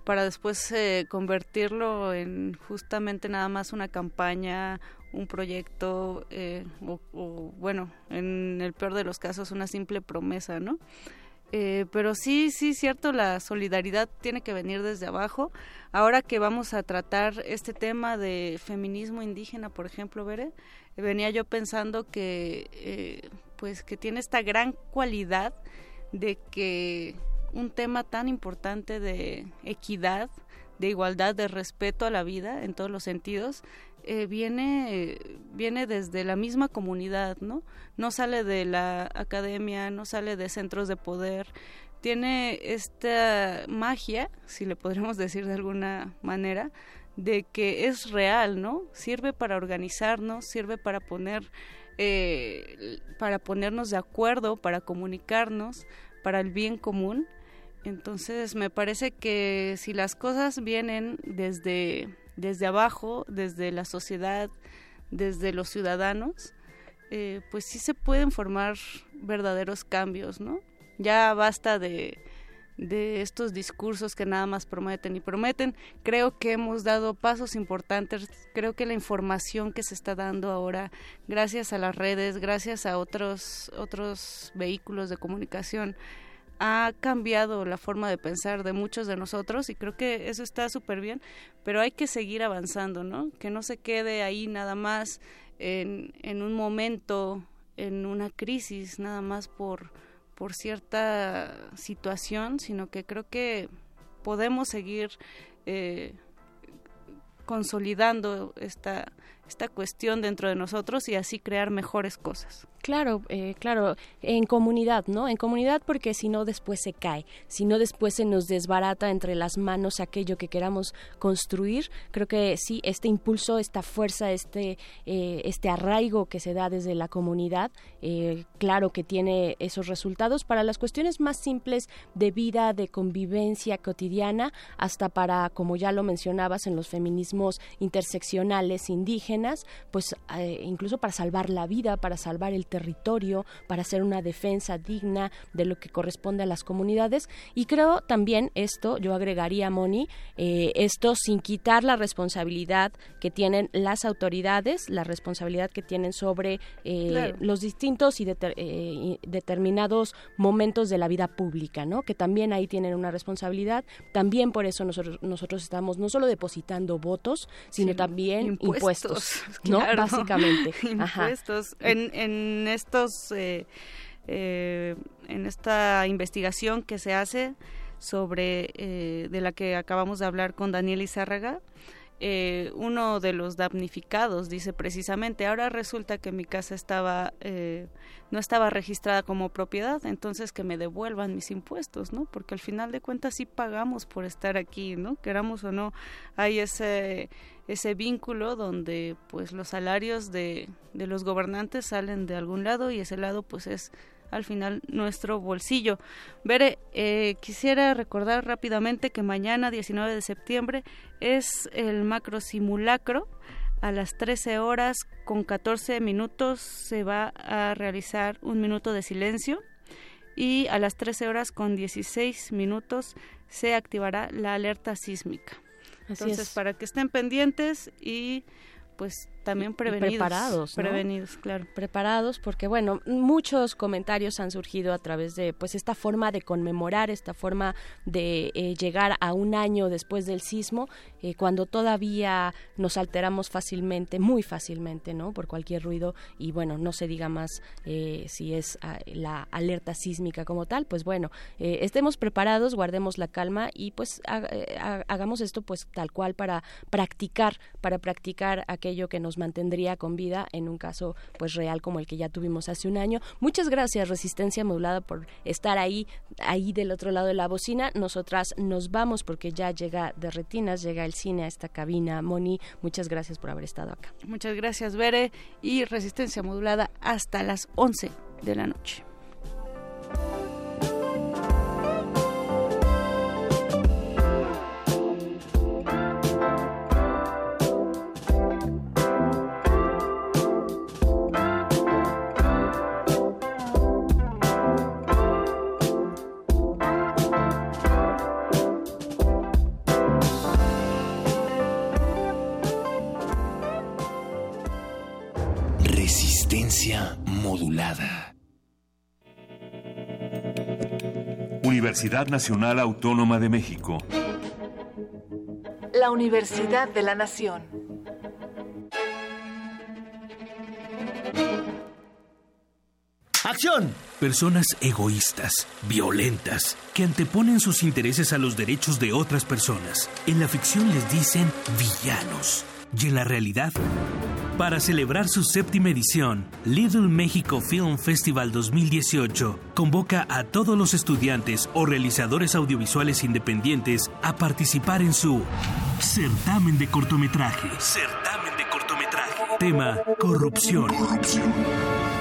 para después eh, convertirlo en justamente nada más una campaña, un proyecto eh, o, bueno, en el peor de los casos una simple promesa, ¿no? Eh, pero sí, sí, cierto, la solidaridad tiene que venir desde abajo. Ahora que vamos a tratar este tema de feminismo indígena, por ejemplo, Bere, venía yo pensando que, pues, que tiene esta gran cualidad de que un tema tan importante de equidad, de igualdad, de respeto a la vida en todos los sentidos, eh, viene, viene desde la misma comunidad, ¿no? No sale de la academia, no sale de centros de poder, tiene esta magia, si le podríamos decir de alguna manera, de que es real, ¿no? Sirve para organizarnos, sirve para poner, eh, para ponernos de acuerdo, para comunicarnos, para el bien común entonces me parece que si las cosas vienen desde, desde abajo, desde la sociedad, desde los ciudadanos, eh, pues sí se pueden formar verdaderos cambios, ¿no? Ya basta de, de estos discursos que nada más prometen y prometen. Creo que hemos dado pasos importantes. Creo que la información que se está dando ahora, gracias a las redes, gracias a otros otros vehículos de comunicación, ha cambiado la forma de pensar de muchos de nosotros y creo que eso está súper bien, pero hay que seguir avanzando, ¿no? Que no se quede ahí nada más en, un momento, en una crisis, nada más por, por cierta situación, sino que creo que podemos seguir eh, consolidando esta, esta cuestión dentro de nosotros y así crear mejores cosas. Claro, eh, claro, en comunidad, ¿no? En comunidad porque si no después se cae, si no después se nos desbarata entre las manos aquello que queramos construir. Creo que sí, este impulso, esta fuerza, este, eh, este arraigo que se da desde la comunidad, eh, claro que tiene esos resultados para las cuestiones más simples de vida, de convivencia cotidiana, hasta para, como ya lo mencionabas, en los feminismos interseccionales indígenas, pues incluso para salvar la vida, para salvar el territorio, para hacer una defensa digna de lo que corresponde a las comunidades. Y creo también esto, yo agregaría, Moni, eh, esto sin quitar la responsabilidad que tienen las autoridades, la responsabilidad que tienen sobre eh, los distintos eh, y determinados momentos de la vida pública, ¿no? Que también ahí tienen una responsabilidad. También por eso nosotros, nosotros estamos no solo depositando votos, sino también impuestos, ¿no? Básicamente. impuestos. En, en en estos eh, eh, en esta investigación que se hace sobre eh, de la que acabamos de hablar con Daniel Izárraga uno de los damnificados dice precisamente ahora resulta que mi casa estaba no estaba registrada como propiedad entonces que me devuelvan mis impuestos no porque al final de cuentas sí pagamos por estar aquí no queramos o no hay ese ese vínculo donde pues los salarios de, de los gobernantes salen de algún lado y ese lado pues es al final nuestro bolsillo. Bere, eh, quisiera recordar rápidamente que mañana, 19 de septiembre, es el macro simulacro. A las 13 horas con 14 minutos se va a realizar un minuto de silencio y a las 13 horas con 16 minutos se activará la alerta sísmica. Entonces, para que estén pendientes y pues también prevenidos. preparados. Prevenidos, claro. Preparados porque, bueno, muchos comentarios han surgido a través de, pues, esta forma de conmemorar, esta forma de eh, llegar a un año después del sismo, eh, cuando todavía nos alteramos fácilmente, muy fácilmente, ¿no? Por cualquier ruido y, bueno, no se diga más eh, si es ah, la alerta sísmica como tal, pues, bueno, estemos preparados, guardemos la calma y, pues, hagamos esto, pues, tal cual para practicar, para practicar aquello que nos mantendría con vida en un caso pues real como el que ya tuvimos hace un año. Muchas gracias Resistencia Modulada por estar ahí, ahí del otro lado de la bocina. Nosotras nos vamos porque ya llega de retinas, llega el cine a esta cabina. Moni, muchas gracias por haber estado acá. Muchas gracias Bere y Resistencia Modulada hasta las 11 de la noche. Resistencia modulada. Universidad Nacional Autónoma de México. La Universidad de la Nación. ¡Acción! Personas egoístas, violentas, que anteponen sus intereses a los derechos de otras personas. En la ficción les dicen villanos. Y en la realidad, para celebrar su séptima edición, Little México Film Festival 2018 convoca a todos los estudiantes o realizadores audiovisuales independientes a participar en su certamen de cortometraje. Certamen de cortometraje. Tema: corrupción.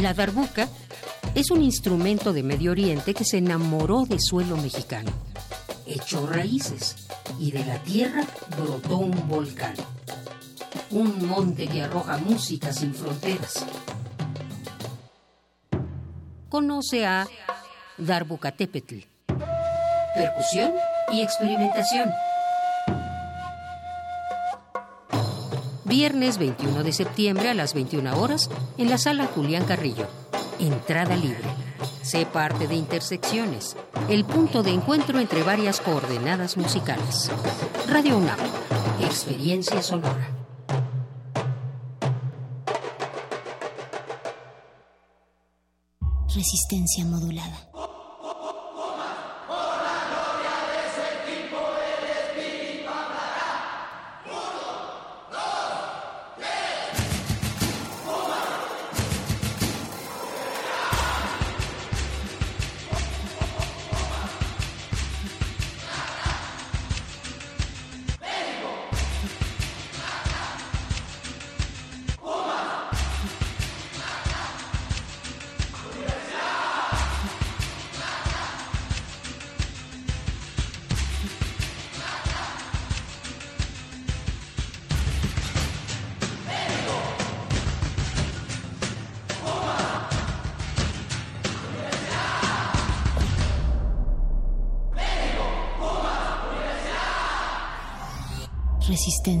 La darbuca es un instrumento de Medio Oriente que se enamoró de suelo mexicano. Echó raíces y de la tierra brotó un volcán. Un monte que arroja música sin fronteras. Conoce a Darbucatépetl. Percusión y experimentación. Viernes 21 de septiembre a las 21 horas en la sala Julián Carrillo. Entrada libre. Sé parte de Intersecciones, el punto de encuentro entre varias coordenadas musicales. Radio UNAM, experiencia sonora. Resistencia modulada.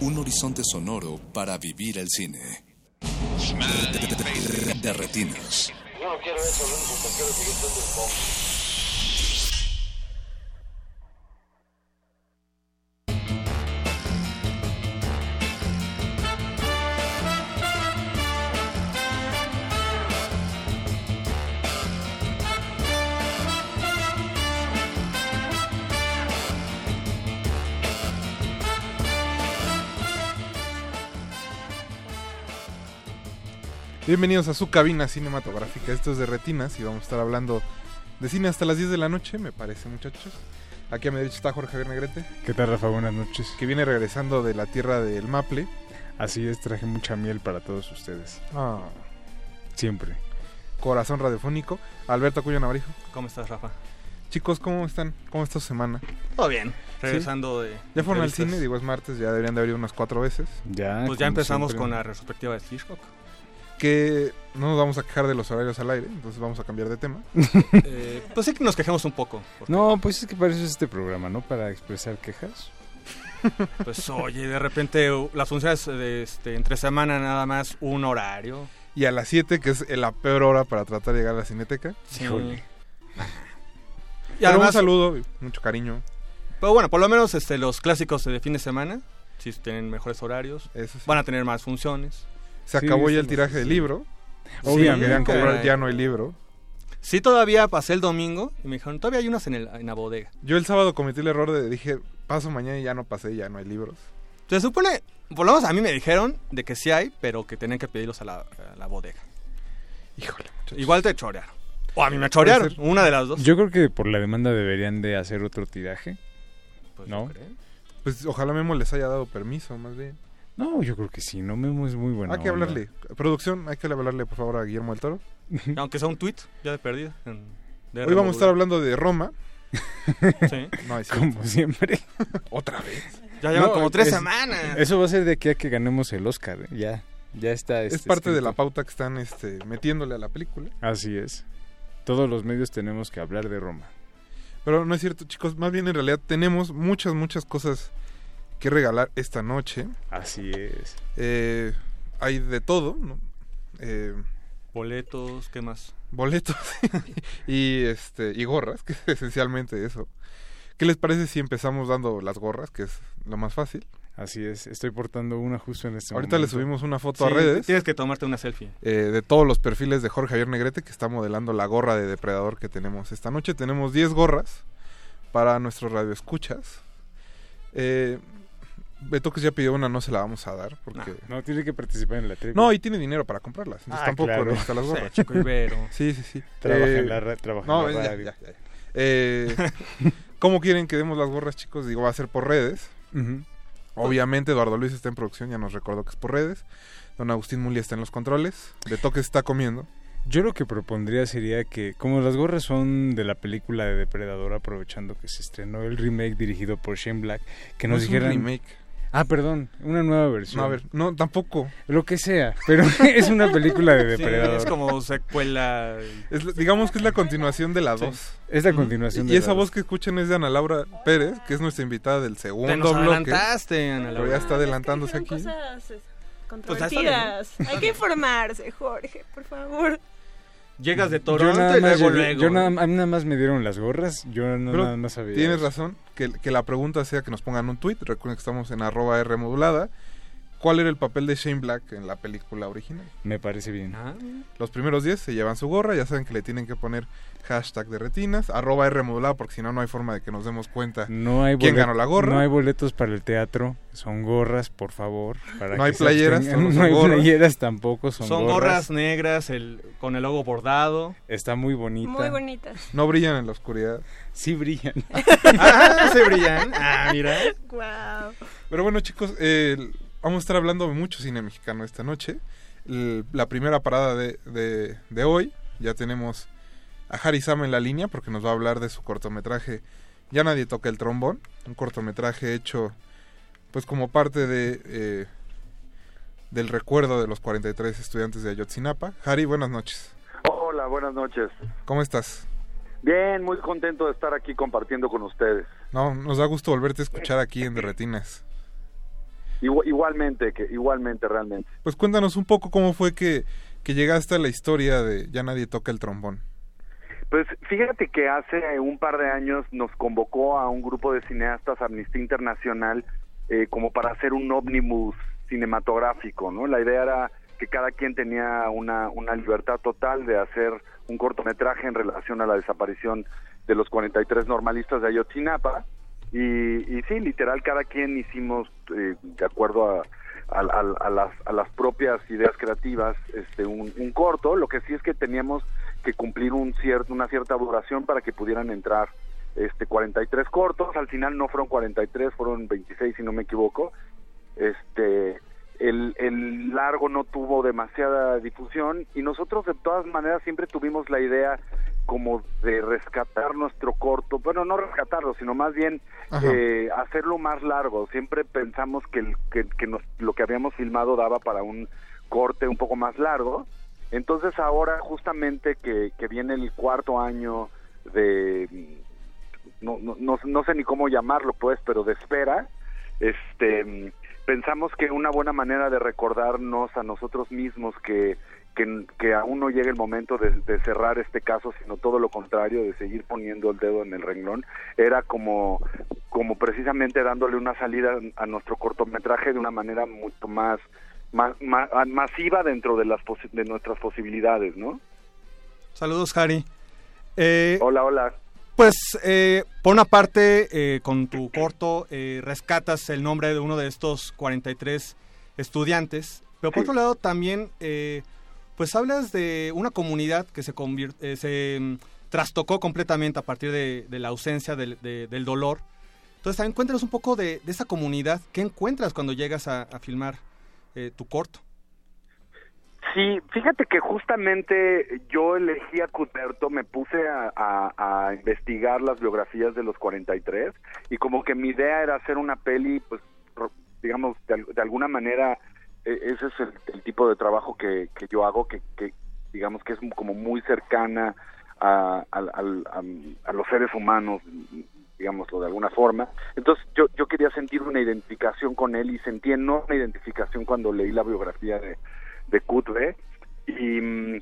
Un horizonte sonoro para vivir el cine. De, retinas. Yo no quiero eso, lo único que quiero es yo prenda el Bienvenidos a su cabina cinematográfica. Esto es de Retinas y vamos a estar hablando de cine hasta las 10 de la noche, me parece, muchachos. Aquí a mi derecha está Jorge Javier Negrete. ¿Qué tal, Rafa? Buenas noches. Que viene regresando de la tierra del Maple. Así es, traje mucha miel para todos ustedes. Ah. Siempre. Corazón radiofónico. Alberto Acuña Navarijo. ¿Cómo estás, Rafa? Chicos, ¿cómo están? ¿Cómo está su semana? Todo bien. Regresando ¿Sí? de. Ya fueron al cine, digo, es martes, ya deberían de haber ido unas cuatro veces. Ya. Pues ya empezamos siempre. con la retrospectiva de Hitchcock. Que no nos vamos a quejar de los horarios al aire, entonces vamos a cambiar de tema. Eh, pues sí que nos quejamos un poco. porque, No, pues es que para eso es este programa, ¿no? Para expresar quejas. Pues oye, de repente las funciones de, este, entre semana nada más un horario. Y a las 7, que es la peor hora para tratar de llegar a la cineteca. Sí. Híjole. Y Pero además- un saludo, mucho cariño. Pero bueno, por lo menos este, los clásicos de fin de semana. si tienen mejores horarios, Eso sí. van a tener más funciones. Se Sí, acabó ya el tiraje sí, del libro. Obviamente. Querían comprar, ya no hay libro. Sí, todavía pasé el domingo y me dijeron, todavía hay unas en, el, en la bodega. Yo el sábado cometí el error de dije, paso mañana y ya no pasé, ya no hay libros. Se supone, por lo menos a mí me dijeron de que sí hay, pero que tenían que pedirlos a la, a la bodega. Híjole. Igual te chorearon. O a mí me chorearon, una de las dos. Yo creo que por la demanda deberían de hacer otro tiraje. ¿No? Pues ojalá Memo les haya dado permiso, más bien. No, yo creo que sí, no Memo es muy bueno. hay que hablarle. Producción, hay que hablarle por favor a Guillermo del Toro. Aunque sea un tweet, ya de perdida. de Hoy vamos a estar hablando de Roma. Sí. No, es Como siempre. Otra vez. Ya llevan No, como tres es- semanas. Eso va a ser de aquí a que ganemos el Oscar. ¿eh? Ya, ya está. Es este, parte de la pauta que están este, metiéndole a la película. Así es. Todos los medios tenemos que hablar de Roma. Pero no es cierto, chicos. Más bien en realidad tenemos muchas, muchas cosas que regalar esta noche. Así es. Eh, hay de todo, ¿no? Eh, Boletos, ¿qué más? boletos y este y gorras, que es esencialmente eso. ¿Qué les parece si empezamos dando las gorras, que es lo más fácil? Así es. Estoy portando una justo en este Ahorita le momento. subimos una foto a redes Tienes que tomarte una selfie. eh, de todos los perfiles de Jorge Javier Negrete que está modelando la gorra de depredador que tenemos esta noche. Tenemos 10 gorras para nuestros radioescuchas. Eh, Beto que ya pidió una, no se la vamos a dar porque No, tiene que participar en la trivia. No, y tiene dinero para comprarlas. Entonces Ah, tampoco claro. necesita las gorras. chico Ibero. Sí, sí, sí. Trabaja Eh, en la ra- trabaja no, en la radio. ya, ya. Eh, ¿Cómo quieren que demos las gorras, chicos? Digo, va a ser por redes. Obviamente, Eduardo Luis está en producción, ya nos recordó que es por redes. Don Agustín Muli está en los controles. De toque está comiendo. Yo lo que propondría sería que, como las gorras son de la película de Depredador, aprovechando que se estrenó el remake dirigido por Shane Black, que No nos es un dijeran... remake. Ah, perdón, una nueva versión. No, a ver, no, tampoco. Lo que sea, pero es una película de Sí, Depredador. es como secuela. Es la- digamos que es la continuación de la 2. Es la continuación Y de esa la voz dos. que escuchan es de Ana Laura Pérez, que es nuestra invitada del segundo Te nos bloque. adelantaste, Ana Pero Laura. ya está adelantándose aquí. Cosas eh, Pues controvertidas. Hay que informarse, Jorge, por favor. Llegas de Yo Toronto nada y más, luego, llegué- luego. yo nada, a mí nada más me dieron las gorras, yo no, Pero nada más sabía. Tienes eso. razón, que, que la pregunta sea que nos pongan un tweet. Recuerden que estamos en arroba R modulada. ¿Cuál era el papel de Shane Black en la película original? Me parece bien. Ah, Los primeros 10 se llevan su gorra, ya saben que le tienen que poner hashtag de retinas, arroba R porque si no, no hay forma de que nos demos cuenta No hay quién ganó la gorra. No hay boletos para el teatro, son gorras, por favor. para No que hay playeras, no hay gorras. playeras tampoco, son, Son gorras negras el, con el logo bordado. Está muy bonita. Muy bonitas. No brillan en la oscuridad. Sí brillan. ah, se brillan. Ah, mira. Wow. Pero bueno, chicos, eh, vamos a estar hablando de mucho cine mexicano esta noche. El- la primera parada de, de- de hoy, ya tenemos a Harry Sam en la línea porque nos va a hablar de su cortometraje Ya nadie toca el trombón, un cortometraje hecho pues como parte de eh, del recuerdo de los 43 estudiantes de Ayotzinapa. Harry, buenas noches. Hola, buenas noches. ¿Cómo estás? Bien, muy contento de estar aquí compartiendo con ustedes. No, nos da gusto volverte a escuchar aquí en Derretinas. Igu- igualmente, que igualmente realmente. Pues cuéntanos un poco cómo fue que, que llegaste a la historia de Ya nadie toca el trombón. Pues fíjate que hace un par de años nos convocó a un grupo de cineastas Amnistía Internacional eh, como para hacer un ómnibus cinematográfico, ¿no? La idea era que cada quien tenía una, una libertad total de hacer un cortometraje en relación a la desaparición de los 43 normalistas de Ayotzinapa y, y sí, literal, cada quien hicimos eh, de acuerdo a, a, las, a las propias ideas creativas este, un, un corto, lo que sí es que teníamos que cumplir un cierto, una cierta duración para que pudieran entrar este 43 cortos, al final no fueron 43, fueron 26 si no me equivoco. Este el, el largo no tuvo demasiada difusión y nosotros de todas maneras siempre tuvimos la idea como de rescatar nuestro corto, bueno, no rescatarlo, sino más bien eh, hacerlo más largo. Siempre pensamos que, el- que, que nos- lo que habíamos filmado daba para un corte un poco más largo. Entonces ahora justamente que, que viene el cuarto año de, no, no, no, no sé ni cómo llamarlo pues, pero de espera, este pensamos que una buena manera de recordarnos a nosotros mismos que, que, que aún no llegue el momento de, de cerrar este caso, sino todo lo contrario, de seguir poniendo el dedo en el renglón, era como, como precisamente dándole una salida a nuestro cortometraje de una manera mucho más, más, más- masiva dentro de, las posi- de nuestras posibilidades, ¿no? Saludos, Harry. Eh, hola, hola. Pues, eh, por una parte, eh, con tu corto, eh, rescatas el nombre de uno de estos 43 estudiantes, pero por otro lado también, eh, pues hablas de una comunidad que se, eh, se mm, trastocó completamente a partir de, la ausencia del, de- del dolor. Entonces, también cuéntanos un poco de, esa comunidad. ¿Qué encuentras cuando llegas a, filmar eh, tu corto? Sí, fíjate que justamente yo elegí a Cuthberto, me puse a, investigar las biografías de los 43 y como que mi idea era hacer una peli, pues, digamos, de, al- de alguna manera, ese es el, tipo de trabajo que, que yo hago, que, que digamos que es como muy cercana a, a- a los seres humanos, digámoslo de alguna forma. Entonces yo, yo quería sentir una identificación con él y sentí enorme identificación cuando leí la biografía de, de mm,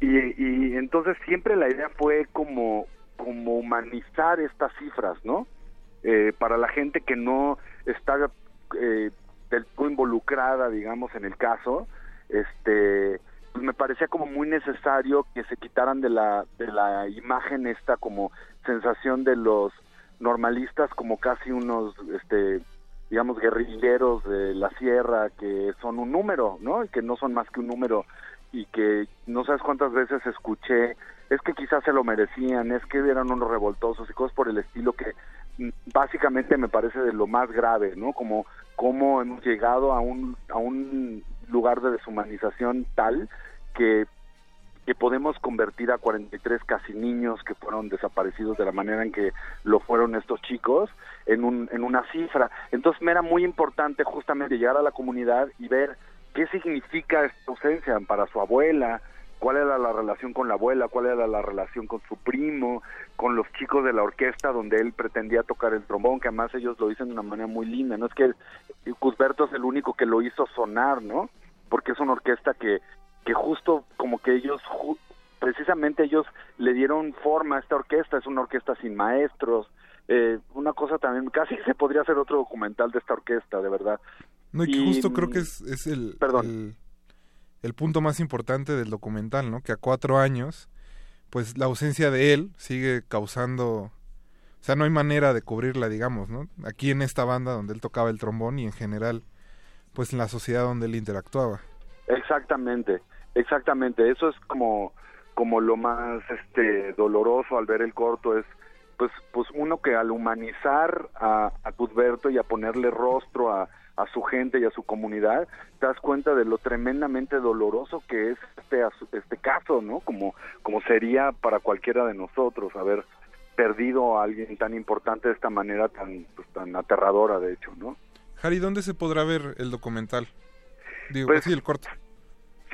y, y entonces siempre la idea fue como, como humanizar estas cifras, ¿no? Eh, para la gente que no está eh, involucrada, digamos, en el caso, este pues me parecía como muy necesario que se quitaran de la de la imagen esta como sensación de los normalistas como casi unos este digamos guerrilleros de la sierra que son un número, ¿no? Y que no son más que un número y que no sabes cuántas veces escuché es que quizás se lo merecían, es que eran unos revoltosos y cosas por el estilo que mm, básicamente me parece de lo más grave, ¿no? Como cómo hemos llegado a un a un lugar de deshumanización tal que que podemos convertir a 43 casi niños que fueron desaparecidos de la manera en que lo fueron estos chicos en, un, en una cifra. Entonces me era muy importante justamente llegar a la comunidad y ver qué significa esta ausencia para su abuela, cuál era la relación con la abuela, cuál era la relación con su primo, con los chicos de la orquesta donde él pretendía tocar el trombón, que además ellos lo dicen de una manera muy linda, no es que Cusberto es el único que lo hizo sonar, ¿no? Porque es una orquesta que que justo como que ellos precisamente ellos le dieron forma a esta orquesta, es una orquesta sin maestros, eh, una cosa también, casi se podría hacer otro documental de esta orquesta, de verdad. No, y que Y, justo creo mm, que es, es el, perdón. el, el punto más importante del documental, ¿no? Que a cuatro años, pues la ausencia de él sigue causando... O sea, no hay manera de cubrirla, digamos, ¿no? Aquí en esta banda donde él tocaba el trombón y en general, pues en la sociedad donde él interactuaba. Exactamente, exactamente. Eso es como, como lo más este doloroso al ver el corto es pues pues uno que al humanizar a, a Cuthberto y a ponerle rostro a, a su gente y a su comunidad, te das cuenta de lo tremendamente doloroso que es este este caso, ¿no? Como como sería para cualquiera de nosotros haber perdido a alguien tan importante de esta manera tan pues, tan aterradora, de hecho, ¿no? Harry, ¿dónde se podrá ver el documental? Digo, Pues- sí, el corto.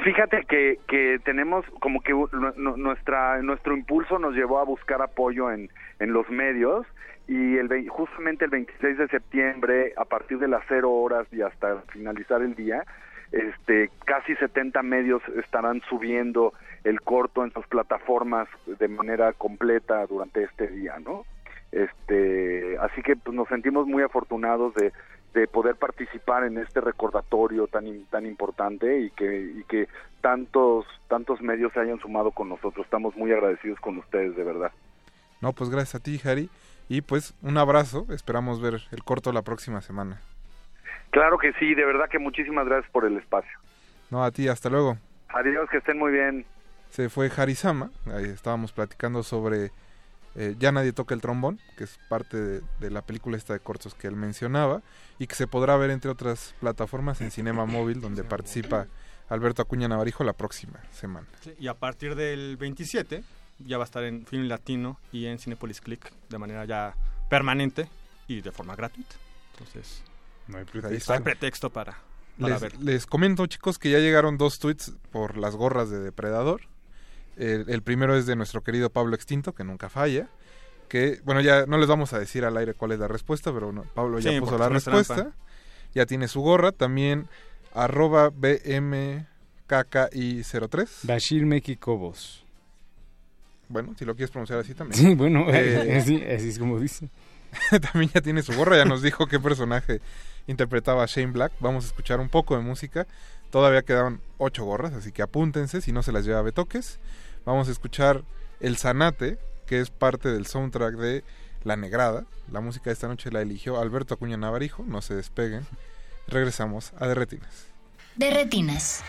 Fíjate que, que tenemos como que nuestra nuestro impulso nos llevó a buscar apoyo en, en los medios y el justamente el 26 de septiembre a partir de las cero horas y hasta finalizar el día este casi 70 medios estarán subiendo el corto en sus plataformas de manera completa durante este día, ¿no? Este, así que pues, nos sentimos muy afortunados de, de poder participar en este recordatorio tan tan importante y que y que tantos tantos medios se hayan sumado con nosotros. Estamos muy agradecidos con ustedes, de verdad. No, pues gracias a ti, Harry. Y pues un abrazo. Esperamos ver el corto la próxima semana. Claro que sí, de verdad que muchísimas gracias por el espacio. No, a ti, hasta luego. Adiós, que estén muy bien. Se fue Harisama. Ahí estábamos platicando sobre eh, Ya nadie toca el trombón, que es parte de, de la película esta de cortos que él mencionaba y que se podrá ver entre otras plataformas en Cinema Móvil, donde participa Alberto Acuña Navarijo la próxima semana. Sí, y a partir del 27 ya va a estar en Film Latino y en Cinepolis Click de manera ya permanente y de forma gratuita. Entonces, no hay pues, pretexto, para, para les. Les comento, chicos, que ya llegaron dos tweets por las gorras de Depredador. El, primero es de nuestro querido Pablo Extinto, que nunca falla. Que, bueno, ya no les vamos a decir al aire cuál es la respuesta, pero no, Pablo ya puso la respuesta. Ya tiene su gorra. También arroba BMKKI03. Bashir Mekikobos. Bueno, si lo quieres pronunciar así también. Sí, bueno, eh, así, es como dice. también ya tiene su gorra, ya nos dijo qué personaje interpretaba Shane Black. Vamos a escuchar un poco de música. Todavía quedaban ocho gorras, así que apúntense si no se las lleva Betoques. Vamos a escuchar El Zanate, que es parte del soundtrack de La Negrada. La música de esta noche la eligió Alberto Acuña Navarijo. No se despeguen. Regresamos a Derretinas. Derretinas.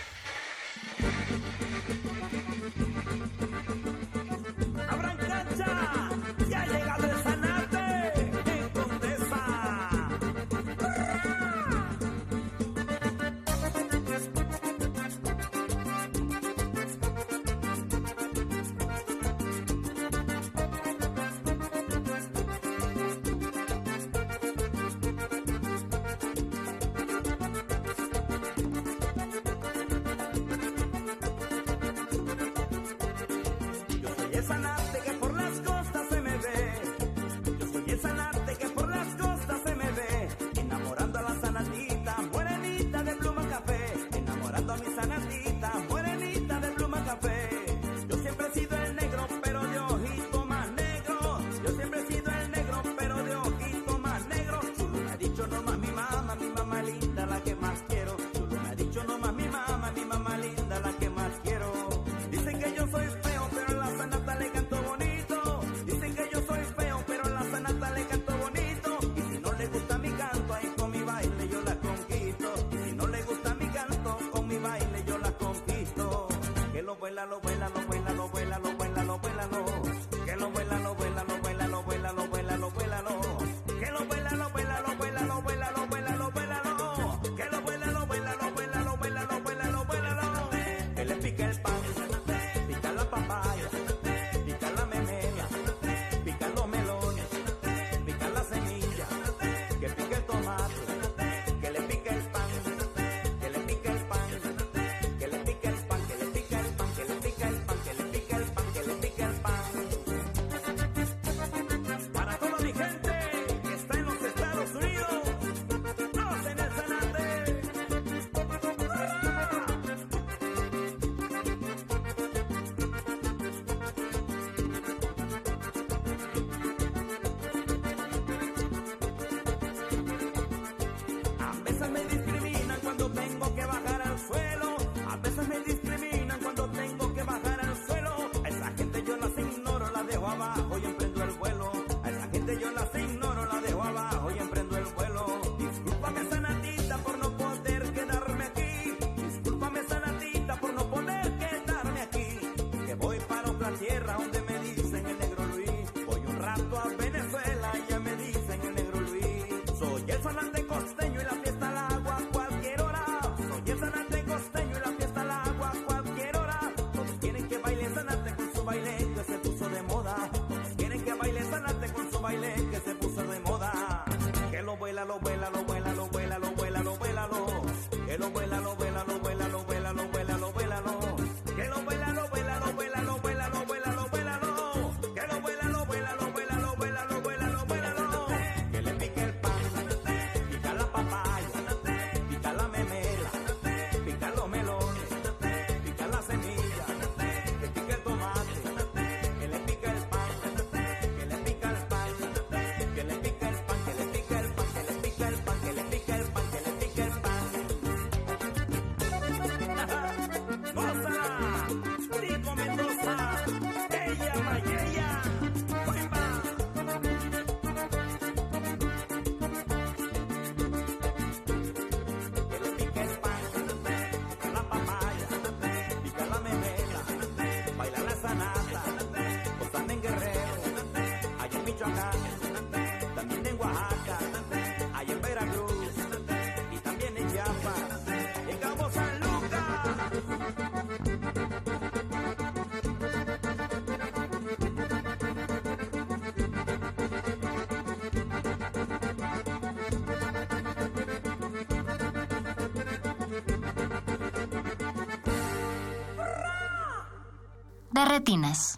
de retinas.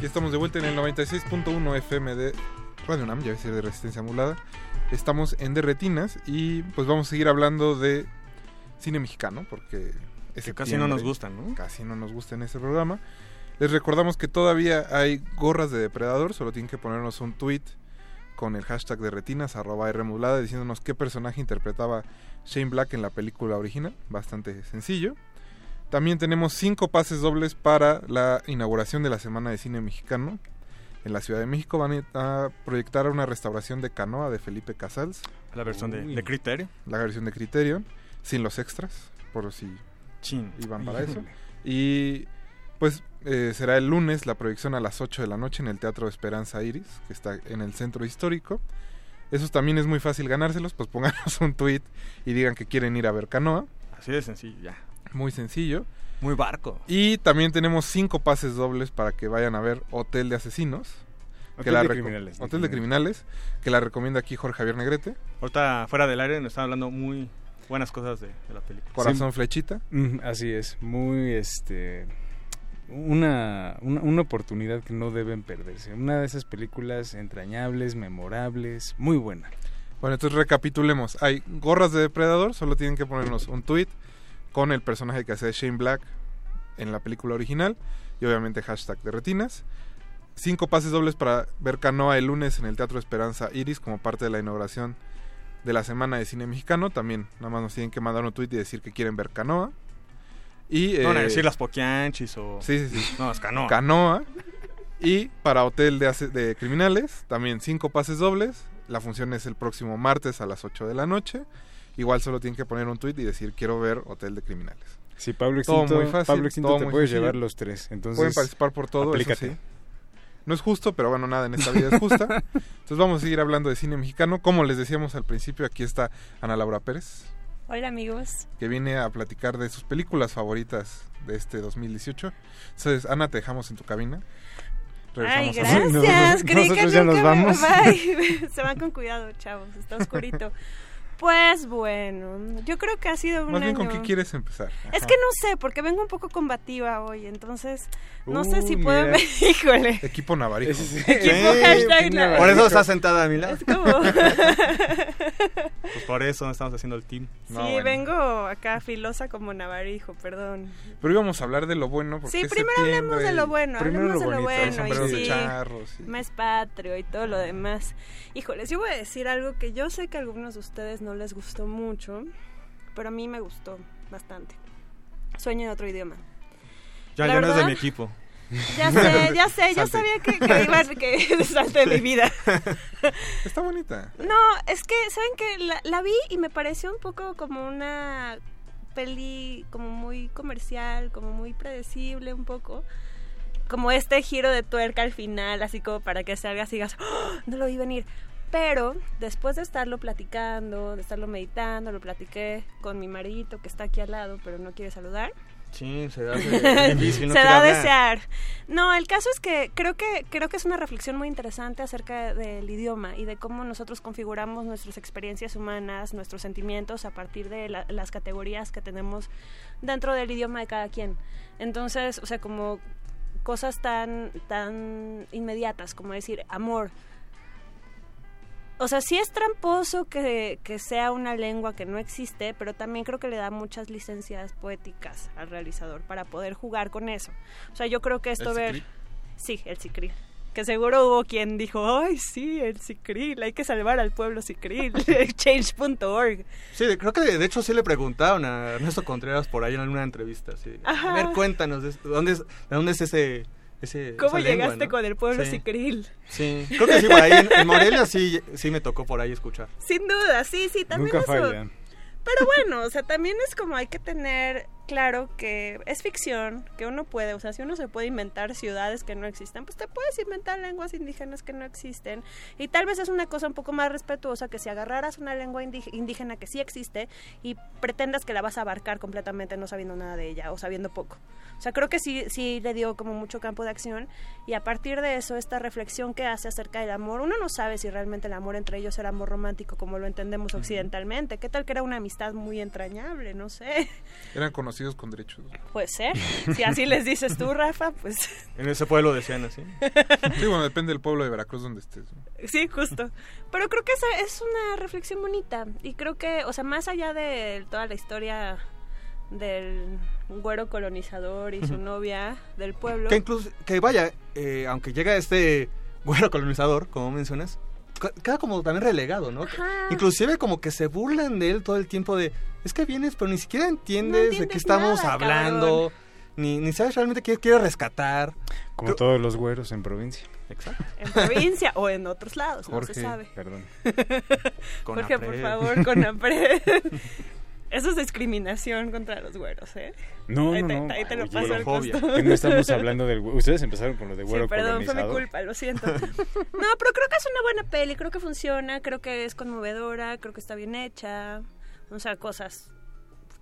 Ya estamos de vuelta en el 96.1 FM de Radio NAM, ya voy a decir de Resistencia Modulada. Estamos en De Retinas y pues vamos a seguir hablando de cine mexicano porque... Que casi no nos gusta, ¿no? Casi no nos gusta en este programa. Les recordamos que todavía hay gorras de depredador, solo tienen que ponernos un tweet con el hashtag de retinas, arroba R modulada, diciéndonos qué personaje interpretaba Shane Black en la película original. Bastante sencillo. También tenemos cinco pases dobles para la inauguración de la Semana de Cine Mexicano. En la Ciudad de México van a proyectar una restauración de Canoa de Felipe Casals. La versión de, de Criterio. La versión de Criterion, sin los extras, por si iban para eso. Y pues eh, será el lunes la proyección a las 8 de la noche en el Teatro Esperanza Iris, que está en el centro histórico. Eso también es muy fácil ganárselos, pues pónganos un tweet y digan que quieren ir a ver Canoa. Así de sencillo, ya. Muy sencillo. Muy barco. Y también tenemos cinco pases dobles para que vayan a ver Hotel de Asesinos. Hotel de Criminales, Hotel de Criminales, que la recomienda aquí Jorge Javier Negrete. Ahorita fuera del aire nos están hablando muy buenas cosas de, de la película. Corazón Flechita. Mm, Así es, muy este una, una, oportunidad que no deben perderse. Una de esas películas entrañables, memorables, muy buena. Bueno, entonces recapitulemos. Hay gorras de depredador, solo tienen que ponernos un tweet con el personaje que hace Shane Black en la película original y obviamente hashtag de retinas. Cinco pases dobles para ver Canoa el lunes en el Teatro Esperanza Iris como parte de la inauguración de la Semana de Cine Mexicano. También nada más nos tienen que mandar un tweet y decir que quieren ver Canoa. Y, No van a eh, decir las poquianchis o... Sí, sí, sí. No, es canoa. Canoa. Y para Hotel de, Criminales, también cinco pases dobles. La función es el próximo martes a las 8 de la noche. Igual solo tienen que poner un tweet y decir quiero ver Hotel de Criminales. Sí, Pablo Todo Extinto, muy fácil, Pablo Extinto todo te muy puedes sencillo. llevar los tres. Entonces, Pueden participar por todo, eso aplícate. sí. No es justo, pero bueno, nada en esta vida es justa. Entonces vamos a seguir hablando de cine mexicano. Como les decíamos al principio, aquí está Ana Laura Pérez, Hola amigos. que viene a platicar de sus películas favoritas de este 2018. Entonces, Ana, te dejamos en tu cabina. Ay, Regresamos a- gracias. Creí que Nosotros ya nunca nos me- vamos. Bye. Se van con cuidado, chavos. Está oscurito. Pues bueno, yo creo que ha sido un Más bien, ¿con qué quieres empezar? Es que no sé, porque vengo un poco combativa hoy, entonces no sé si Uh, puedo... mira. Híjole. Equipo Navarijo. Equipo hashtag Navarijo. Por eso está sentada a mi lado. Es como... Pues por eso estamos haciendo el team. sí, vengo acá filosa como Navarijo, perdón. Pero íbamos a hablar de lo bueno. Porque Sí, primero hablemos de lo y- bueno, primero hablemos de lo bonito, bueno. sombreros y de sí, charros, sí. Mes patrio y todo lo demás. Híjoles, yo voy a decir algo que yo sé que algunos de ustedes no les gustó mucho, pero a mí me gustó bastante. Sueño en otro idioma. Ya, La ya no es de mi equipo. Ya sé, ya sé, Salte. sabía que, que iba a que salte de mi vida. Está bonita. No, es que, ¿saben que la, la vi y me pareció un poco como una peli como muy comercial, como muy predecible un poco. Como este giro de tuerca al final, así como para que salgas y digas, "¡Oh! no lo vi venir. Pero después de estarlo platicando, de estarlo meditando, lo platiqué con mi maridito que está aquí al lado, pero no quiere saludar. Sí, se da de- difícil. no se quiere da a desear. No, el caso es que creo que creo que es una reflexión muy interesante acerca del idioma y de cómo nosotros configuramos nuestras experiencias humanas, nuestros sentimientos a partir de la- las categorías que tenemos dentro del idioma de cada quien. Entonces, o sea, como cosas tan tan inmediatas como decir amor. O sea, sí es tramposo que, que sea una lengua que no existe, pero también creo que le da muchas licencias poéticas al realizador para poder jugar con eso. O sea, yo creo que esto ¿El ver... Sí, el Cicril. Que seguro hubo quien dijo, ay, sí, el Cicril, hay que salvar al pueblo Cicril, change.org. Sí, creo que de, de hecho sí le preguntaron a Ernesto Contreras por ahí en alguna entrevista. sí. A ver, cuéntanos, ¿de dónde es, de dónde es ese... ese ¿Cómo esa lengua, llegaste no? con el pueblo Sí. Cicril? Sí, creo que sí, por ahí en, en Morelia sí, sí me tocó por ahí escuchar. Sin duda, sí, sí, también Nunca eso. falla. Pero bueno, o sea, también es como hay que tener claro que es ficción, que uno puede, o sea, si uno se puede inventar ciudades que no existen, pues te puedes inventar lenguas indígenas que no existen. Y tal vez es una cosa un poco más respetuosa que si agarraras una lengua indí- indígena que sí existe y pretendas que la vas a abarcar completamente no sabiendo nada de ella o sabiendo poco. O sea, creo que sí, sí le dio como mucho campo de acción y a partir de eso, esta reflexión que hace acerca del amor, uno no sabe si realmente el amor entre ellos era amor romántico como lo entendemos occidentalmente. ¿Qué tal que era una amistad muy entrañable? No sé. Eran conocidos reconocidos con derechos. Puede ser. Si así les dices tú, Rafa, pues... En ese pueblo decían así. Sí, bueno, depende del pueblo de Veracruz donde estés. ¿no? Sí, justo. Pero creo que esa es una reflexión bonita. Y creo que, o sea, más allá de toda la historia del güero colonizador y su novia del pueblo. Que incluso, que vaya, eh, aunque llega este güero colonizador, como mencionas, queda como también relegado, ¿no? Ajá. Inclusive como que se burlan de él todo el tiempo de, es que vienes, pero ni siquiera entiendes, de qué estamos nada, hablando, ni, ni sabes realmente qué quiere rescatar. Como todos los güeros en provincia. Exacto. En provincia o en otros lados, no se sabe. perdón. Jorge, por favor, con Apred. Eso es discriminación contra los güeros, ¿eh? No, ahí no, te, no. Ahí te lo Oye, paso al costo. Que no estamos hablando del güero. Ustedes empezaron con lo de güero Sí, perdón, fue mi culpa, lo siento. No, pero creo que es una buena peli, creo que funciona, creo que es conmovedora, creo que está bien hecha, o sea, cosas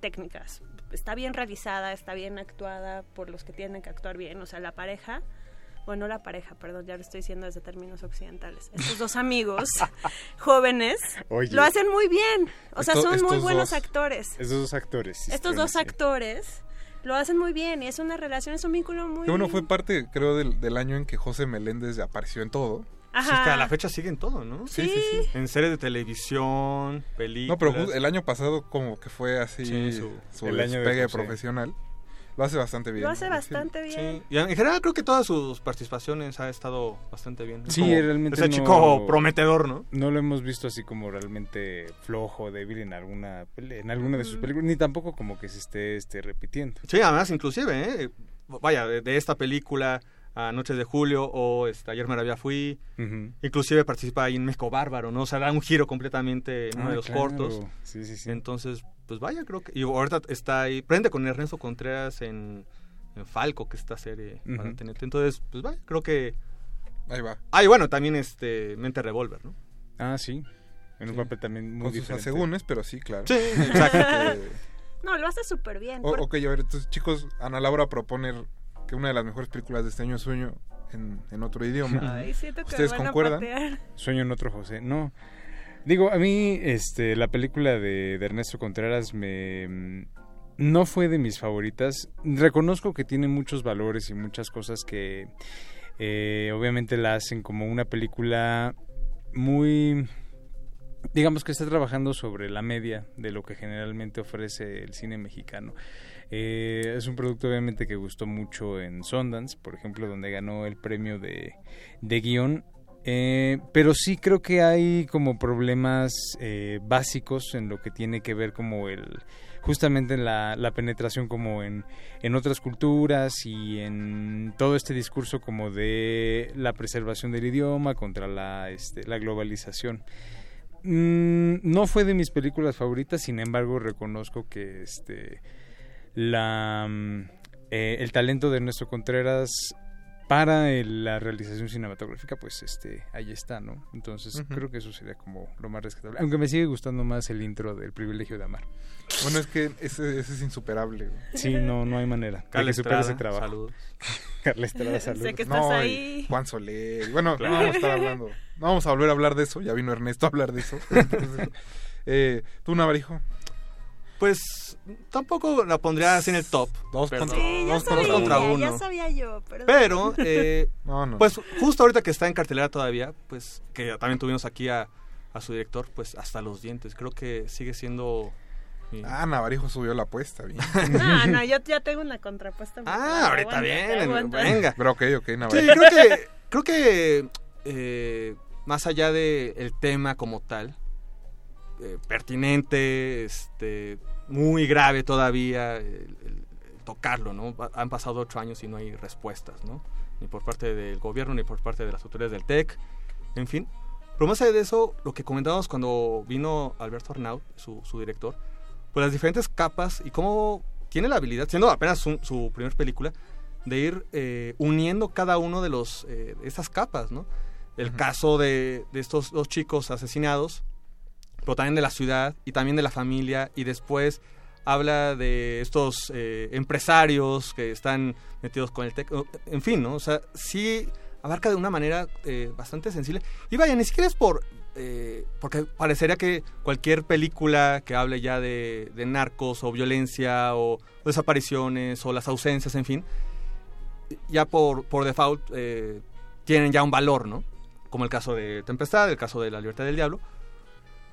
técnicas. Está bien realizada, está bien actuada por los que tienen que actuar bien, o sea, la pareja, bueno, la pareja, perdón, ya lo estoy diciendo desde términos occidentales. Estos dos amigos jóvenes Oye. lo hacen muy bien, o sea, Esto- son muy buenos dos- actores. Estos dos actores. sí, Estos dos actores lo hacen muy bien y es una relación, es un vínculo muy... Que bueno, fue parte, creo, del, del año en que José Meléndez apareció en todo. Ajá. Hasta la fecha siguen todo, ¿no? Sí, sí, sí. En series de televisión, películas. No, pero el año pasado como que fue así Sí, su, su- el el año de despegue profesional. Lo hace bastante bien. Lo hace bastante bien. Y en general creo que todas sus participaciones ha estado bastante bien. Es Sí, como realmente Ese no- chico prometedor, ¿no? No lo hemos visto así como realmente flojo, débil en alguna pele- en alguna de sus películas, ni tampoco como que se esté este, repitiendo. Sí, además, inclusive, ¿eh? vaya, de, de esta película a Noches de Julio o este, Ayer Maravilla Fui, Ujú. inclusive participa ahí en México Bárbaro, ¿no? O sea, da un giro completamente en uno Ah, de los claro. cortos. Sí, sí, sí. Entonces, pues vaya, creo que... Y ahorita está ahí, prende con Ernesto Contreras en, en Falco, que es esta serie para Ujú. TNT. Entonces, pues vaya, creo que... Ahí va. Ah, y bueno, también este Mente Revolver, ¿no? Ah, sí. En un papel también muy Con sus diferente. asegúnes, pero sí, claro. Sí, exacto. No, lo hace súper bien. o- por- ok, a ver, entonces chicos, Ana Laura propone que una de las mejores películas de este año es Sueño en, en otro idioma. Ay, siento que ¿Ustedes concuerdan? patear. Sueño en otro José. No. Digo, a mí este, la película de, de Ernesto Contreras me... mm, No fue de mis favoritas. Reconozco que tiene muchos valores y muchas cosas que eh, obviamente la hacen como una película muy... Digamos que está trabajando sobre la media de lo que generalmente ofrece el cine mexicano. Eh, es un producto obviamente que gustó mucho en Sundance, por ejemplo, donde ganó el premio de, de guion. Eh, pero sí creo que hay como problemas eh, básicos en lo que tiene que ver como el justamente en la, la penetración como en, otras culturas y en todo este discurso como de la preservación del idioma contra la, este, globalización. Mm, no fue de mis películas favoritas, sin embargo reconozco que este la mm, eh, el talento de Ernesto Contreras para el- la realización cinematográfica, pues este ahí está, ¿no? Entonces creo que eso sería como lo más rescatable. Aunque me sigue gustando más el intro del privilegio de amar. Bueno, es que ese, ese es insuperable. güey. Sí, no, no hay manera. Carla que supere ese Estrada, trabajo. saludos. Carla Estrada, Sé saludos. que estás No, ahí. Juan Soler. y Bueno, Claro. no vamos a estar hablando. No vamos a volver a hablar de eso. Ya vino Ernesto a hablar de eso. Entonces, eh, ¿Tú, Navarijo? Pues tampoco la pondría así en el top. Dos Perdón. contra- Sí, ya Dos contra sabía, contra uno. ya sabía yo. Pero, Pero, eh, No, no. pues justo ahorita que está en cartelera todavía, pues que también tuvimos aquí a, a su director, pues hasta los dientes. Creo que sigue siendo... Ah, Navarijo subió la apuesta. Bien. No, no, yo ya tengo una contrapuesta. Ah, ahorita Aguanta, bien, aguanta. venga. Pero ok, ok, Sí, Navarijo. creo que, creo que eh, más allá de el tema como tal, eh, pertinente, este, muy grave todavía el- el- el tocarlo, ¿no? Han pasado ocho años y no hay respuestas, ¿no? Ni por parte del gobierno, ni por parte de las autoridades del TEC, en fin. Pero más allá de eso, lo que comentábamos cuando vino Alberto Arnaud, su, su director, pues las diferentes capas y cómo tiene la habilidad, siendo apenas su, su primer película, de ir eh, uniendo cada uno de los eh, estas capas, ¿no? El caso de, de estos dos chicos asesinados, pero también de la ciudad y también de la familia y después habla de estos eh, empresarios que están metidos con el tech, en fin, ¿no? O sea, sí abarca de una manera eh, bastante sensible. Y vaya, ni siquiera es por eh, porque parecería que cualquier película que hable ya de, de narcos o violencia o, desapariciones o las ausencias, en fin, ya por, por default eh, tienen ya un valor, ¿no? Como el caso de Tempestad, el caso de La Libertad del Diablo.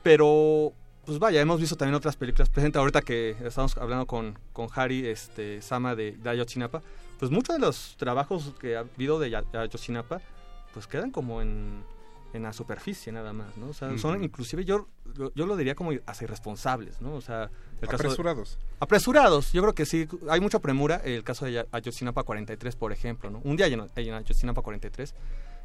Pero, pues vaya, hemos visto también otras películas. Presente ahorita que estamos hablando con, con Harry este, Sama de, de Ayotzinapa, pues muchos de los trabajos que ha habido de Ayotzinapa, pues quedan como en, en la superficie nada más, ¿no? O sea, son inclusive yo, yo, lo diría como hasta irresponsables, ¿no? O sea, el caso de- Apresurados. apresurados, yo creo que sí, hay mucha premura, el caso de Ay- Ayotzinapa 43, por ejemplo, ¿no? Un día en Ayotzinapa 43,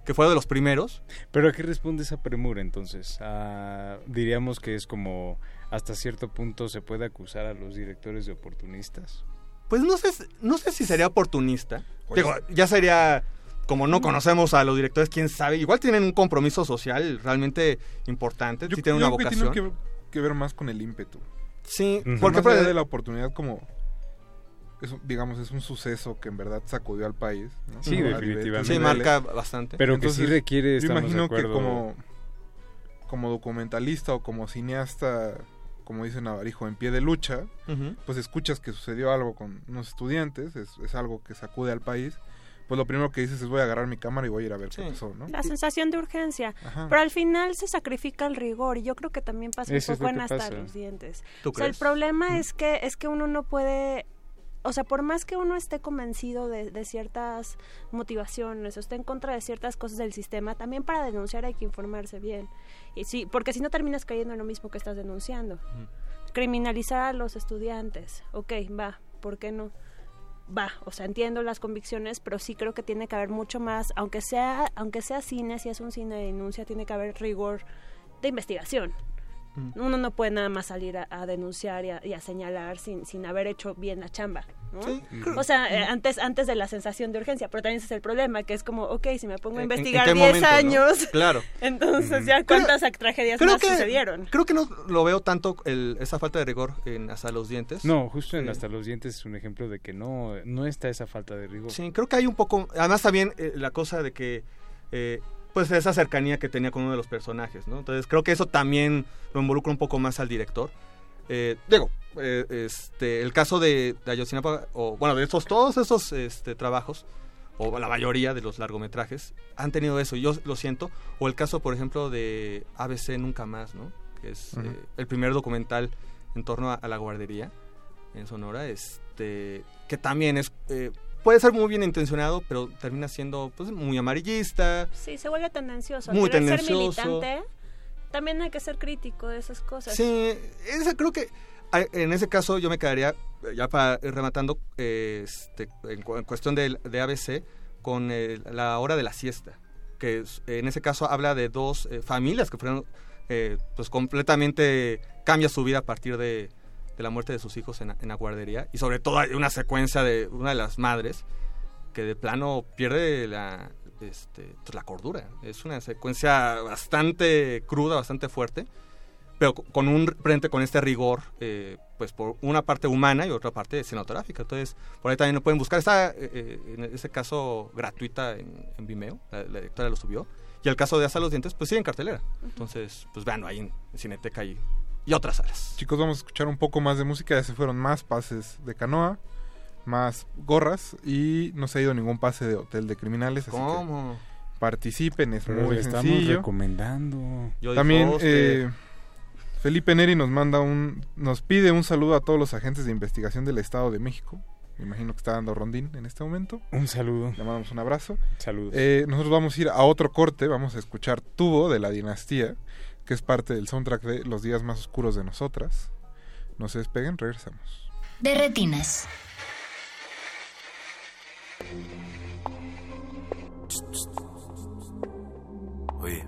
que fue de los primeros. ¿Pero a qué responde esa premura entonces? Ah, diríamos que es como hasta cierto punto se puede acusar a los directores de oportunistas. Pues no sé, no sé si sería oportunista. Digo, ya sería, como no conocemos a los directores, quién sabe, igual tienen un compromiso social realmente importante, Yo, sí tienen yo una creo que vocación. tiene que, que ver más con el ímpetu. Sí, Porque porque más allá de la oportunidad como es digamos es un suceso que en verdad sacudió al país ¿no? Sí, definitivamente. Sí, marca bastante. Pero que sí requiere, yo de imagino que como como documentalista o como cineasta como dice Navarijo en pie de lucha pues escuchas que sucedió algo con unos estudiantes es, es algo que sacude al país pues lo primero que dices es voy a agarrar mi cámara y voy a ir a ver qué pasó ¿no? La sensación de urgencia. Ajá. Pero al final se sacrifica el rigor y yo creo que también pasa Eso un poco en hasta pasa. los dientes. ¿Tú o sea, el problema es que es que uno no puede o sea, por más que uno esté convencido de, de ciertas motivaciones o esté en contra de ciertas cosas del sistema, también para denunciar hay que informarse bien. Y sí, porque si no terminas cayendo en lo mismo que estás denunciando. Criminalizar a los estudiantes. Ok, va, ¿por qué no? va, o sea, entiendo las convicciones, pero sí creo que tiene que haber mucho más, aunque sea, aunque sea cine, si es un cine de denuncia, tiene que haber rigor de investigación. Mm. Uno no puede nada más salir a, a denunciar y a, y a señalar sin, sin haber hecho bien la chamba. ¿no? Sí. O sea, eh, antes, antes de la sensación de urgencia, pero también ese es el problema, que es como, ok, si me pongo a ¿En- en investigar qué 10 momento, no? años, Claro. entonces ya cuántas tragedias creo más que, sucedieron. Creo que no lo veo tanto el- esa falta de rigor en hasta los dientes. No, justo en Sí. Hasta los dientes es un ejemplo de que no, no está esa falta de rigor. Sí, creo que hay un poco. Además, también eh, la cosa de que. eh, pues esa cercanía que tenía con uno de los personajes, ¿no? Entonces creo que eso también lo involucra un poco más al director. Eh, digo, eh, este, el caso de, de Ayotzinapa, o bueno, de estos, todos esos este, trabajos, o la mayoría de los largometrajes, han tenido eso, yo lo siento. O el caso, por ejemplo, de ABC Nunca Más, ¿no? Que es eh, el primer documental en torno a, a la guardería en Sonora, este, que también es... puede ser muy bien intencionado, pero termina siendo pues, muy amarillista. Sí, se vuelve tendencioso. Muy tendencioso. ser militante, también hay que ser crítico de esas cosas. Sí, esa creo que en ese caso yo me quedaría, eh, ya para rematando, este, en, cu- en cuestión de, de ABC, con la hora de la siesta, que en ese caso habla de dos eh, familias que fueron, eh, pues completamente cambia su vida a partir de, de la muerte de sus hijos en, en la guardería, y sobre todo hay una secuencia de una de las madres que de plano pierde la, este, pues, la cordura. Es una secuencia bastante cruda, bastante fuerte, pero co- con un frente con este rigor, eh, pues por una parte humana y otra parte cinematográfica. Entonces, por ahí también lo pueden buscar. Está, eh, eh, en ese caso, gratuita en, en Vimeo. La, la directora lo subió. Y el caso de Hasta los Dientes, pues sigue en cartelera. Entonces, pues veanlo ahí en Cineteca y, y otras salas. Chicos, vamos a escuchar un poco más de música. Ya se fueron más pases de canoa, más gorras y no se ha ido ningún pase de hotel de criminales. Así ¿Cómo? que participen, es Pero muy estamos sencillo. recomendando. Yo También eh, Felipe Neri nos manda un, nos pide un saludo a todos los agentes de investigación del Estado de México. Me imagino que está dando rondín en este momento. Un saludo. Le mandamos un abrazo. Saludos. Eh, nosotros vamos a ir a otro corte, vamos a escuchar Tubo de la Dinastía, que es parte del soundtrack de Los días más oscuros de nosotras. No se despeguen, regresamos. De retinas. Oye.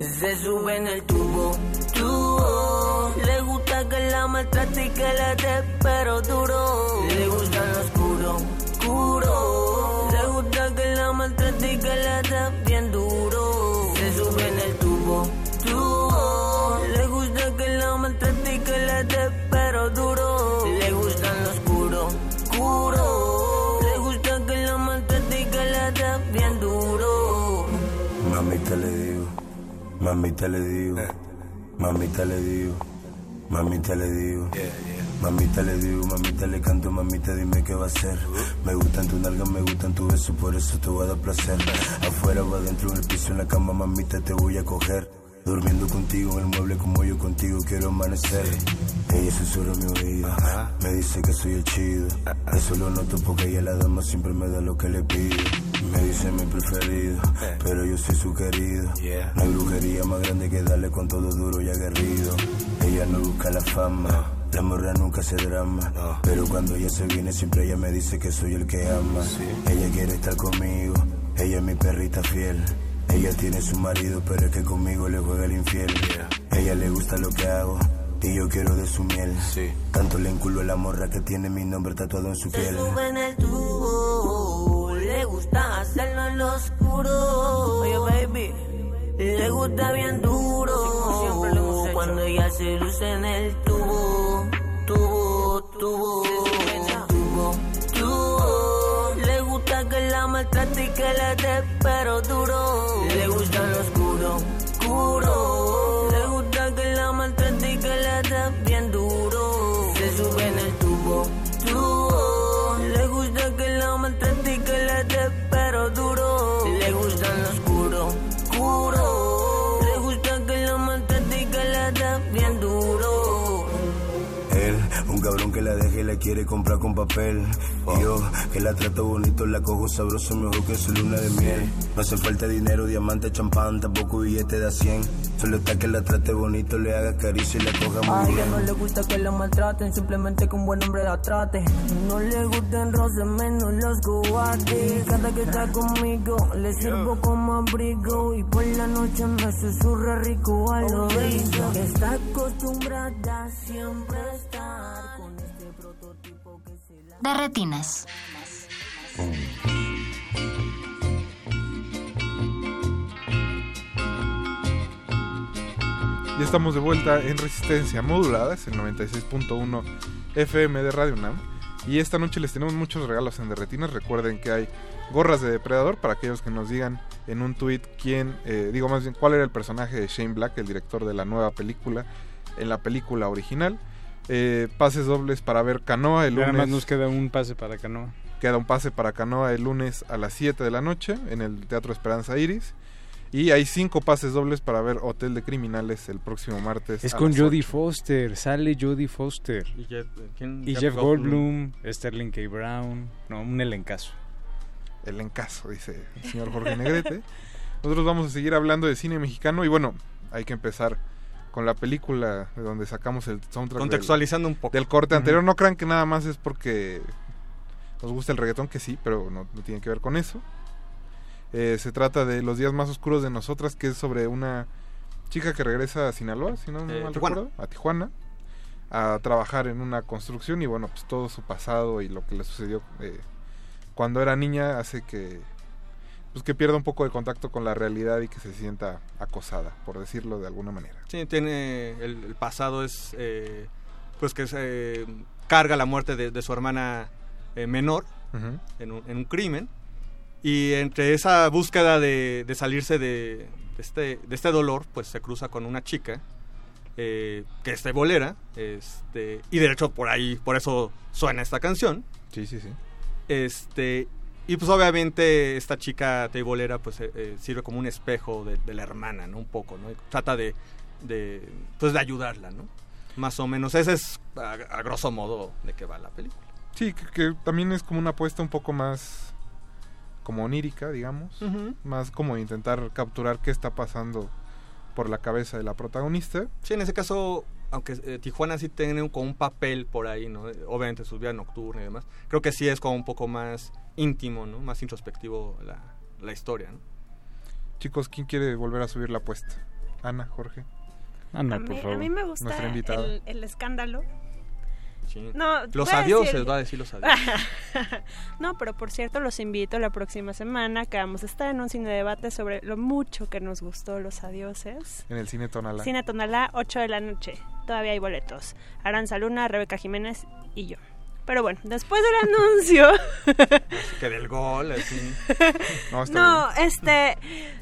Se sube en el tubo, tubo. Le gusta que la maltrate y que le dé, pero duro. Le gusta lo oscuro, le gusta que la maltrate y que la da bien duro. Se sube en el tubo, tubo. Le gusta que la maltrate y que la dé pero duro. Le gusta en lo oscuro, oscuro. Le gusta que la maltrate y que la da bien duro. Mamita le digo, mamita le digo, mamita le digo, mamita le digo. Mamita le digo, mamita le canto, mamita dime qué va a hacer. Me gustan tu nalgas, me gustan tu besos, por eso te voy a dar placer. Afuera o adentro, en el piso, en la cama, mamita te voy a coger. Durmiendo contigo en el mueble como yo contigo quiero amanecer. Ella susurra mi oído, me dice que soy el chido. Eso lo noto porque ella la dama siempre me da lo que le pido. Me dice mi preferido, pero yo soy su querido. No hay brujería más grande que darle con todo duro y aguerrido. Ella no busca la fama. La morra nunca se drama, pero cuando ella se viene siempre ella me dice que soy el que ama. Ella quiere estar conmigo, ella es mi perrita fiel. Ella tiene su marido, pero es que conmigo le juega el infiel. Ella le gusta lo que hago y yo quiero de su miel. Tanto le enculo a la morra que tiene mi nombre tatuado en su Se piel. sube en el tubo, le gusta hacerlo en lo oscuro. Oye, baby, le gusta bien duro. Cuando ella se luce en el tubo, tubo, tubo. Tubo, tubo. Le gusta que la maltrate y que le dé, pero duro. Le gusta lo oscuro, oscuro. La quiere comprar con papel. Y yo, que la trato bonito, la cojo sabroso mejor que su luna de miel. No hace falta dinero, diamante, champán, tampoco billete de a 100. Solo está que la trate bonito, le haga caricia y la coja A muy ella bien. no le gusta que la maltraten, simplemente que un buen hombre la trate. No le gustan roces, menos los cobardes. Cada que está conmigo, le sirvo como abrigo. Y por la noche me susurra rico al oído. Está acostumbrada a siempre estar De retinas. Ya estamos de vuelta en Resistencia Modulada, es el 96.1 FM de Radio UNAM. Y esta noche les tenemos muchos regalos en Derretinas. Recuerden que hay gorras de depredador para aquellos que nos digan en un tweet quién, eh, digo más bien, cuál era el personaje de Shane Black, el director de la nueva película, en la película original. Eh, pases dobles para ver Canoa el lunes. más nos queda un pase para Canoa. Queda un pase para Canoa el lunes a las 7 de la noche en el Teatro Esperanza Iris. Y hay cinco pases dobles para ver Hotel de Criminales el próximo martes. Es con Jodie 8. Foster, sale Jodie Foster. Y Jeff, ¿quién? Y Jeff Jeff Goldblum. Goldblum, Sterling K. Brown, no, un elencazo. El encaso, dice el señor Jorge Negrete. Nosotros vamos a seguir hablando de cine mexicano y bueno, hay que empezar con la película de donde sacamos el soundtrack. Contextualizando del, un poco. Del corte anterior. No crean que nada más es porque nos gusta el reggaetón, que sí, pero no, no tiene que ver con eso. Eh, se trata de Los días más oscuros de nosotras, que es sobre una chica que regresa a Sinaloa, si no Eh, mal Tijuana. recuerdo, a Tijuana, a trabajar en una construcción y bueno, pues todo su pasado y lo que le sucedió eh, cuando era niña hace que pues que pierda un poco de contacto con la realidad y que se sienta acosada, por decirlo de alguna manera. Sí, tiene el, el pasado es eh, pues que se carga la muerte de, de su hermana eh, menor Ujú. en, un, en un crimen y entre esa búsqueda de, de salirse de, de este, de este dolor pues se cruza con una chica eh, que es bolera este y de hecho por ahí por eso suena esta canción Sí, sí, sí. este y pues obviamente esta chica teibolera pues eh, eh, sirve como un espejo de, de la hermana, ¿no? Un poco, ¿no? Y trata de, de pues de ayudarla, ¿no? Más o menos. Ese es a, a grosso modo de qué va la película. Sí, que, que también es como una apuesta un poco más como onírica, digamos, más como intentar capturar qué está pasando por la cabeza de la protagonista. Sí, en ese caso, aunque eh, Tijuana sí tiene un- como un papel por ahí, ¿no? Obviamente su vida nocturna y demás. Creo que sí es como un poco más íntimo, ¿no? Más introspectivo la, la historia, ¿no? Chicos, ¿quién quiere volver a subir la apuesta? Ana, Jorge. Ana, a, mí, a mí me gusta Nuestra invitada. el, el escándalo. Sí. No, Los adioses, decir- va a decir los adioses. no, pero por cierto, los invito la próxima semana que vamos a estar en un cine debate sobre lo mucho que nos gustó Los Adioses. En el cine Tonalá. Cine Tonalá, 8 de la noche. Todavía hay boletos. Aranza Luna, Rebeca Jiménez y yo. Pero bueno, después del anuncio. que del gol, así. No, este.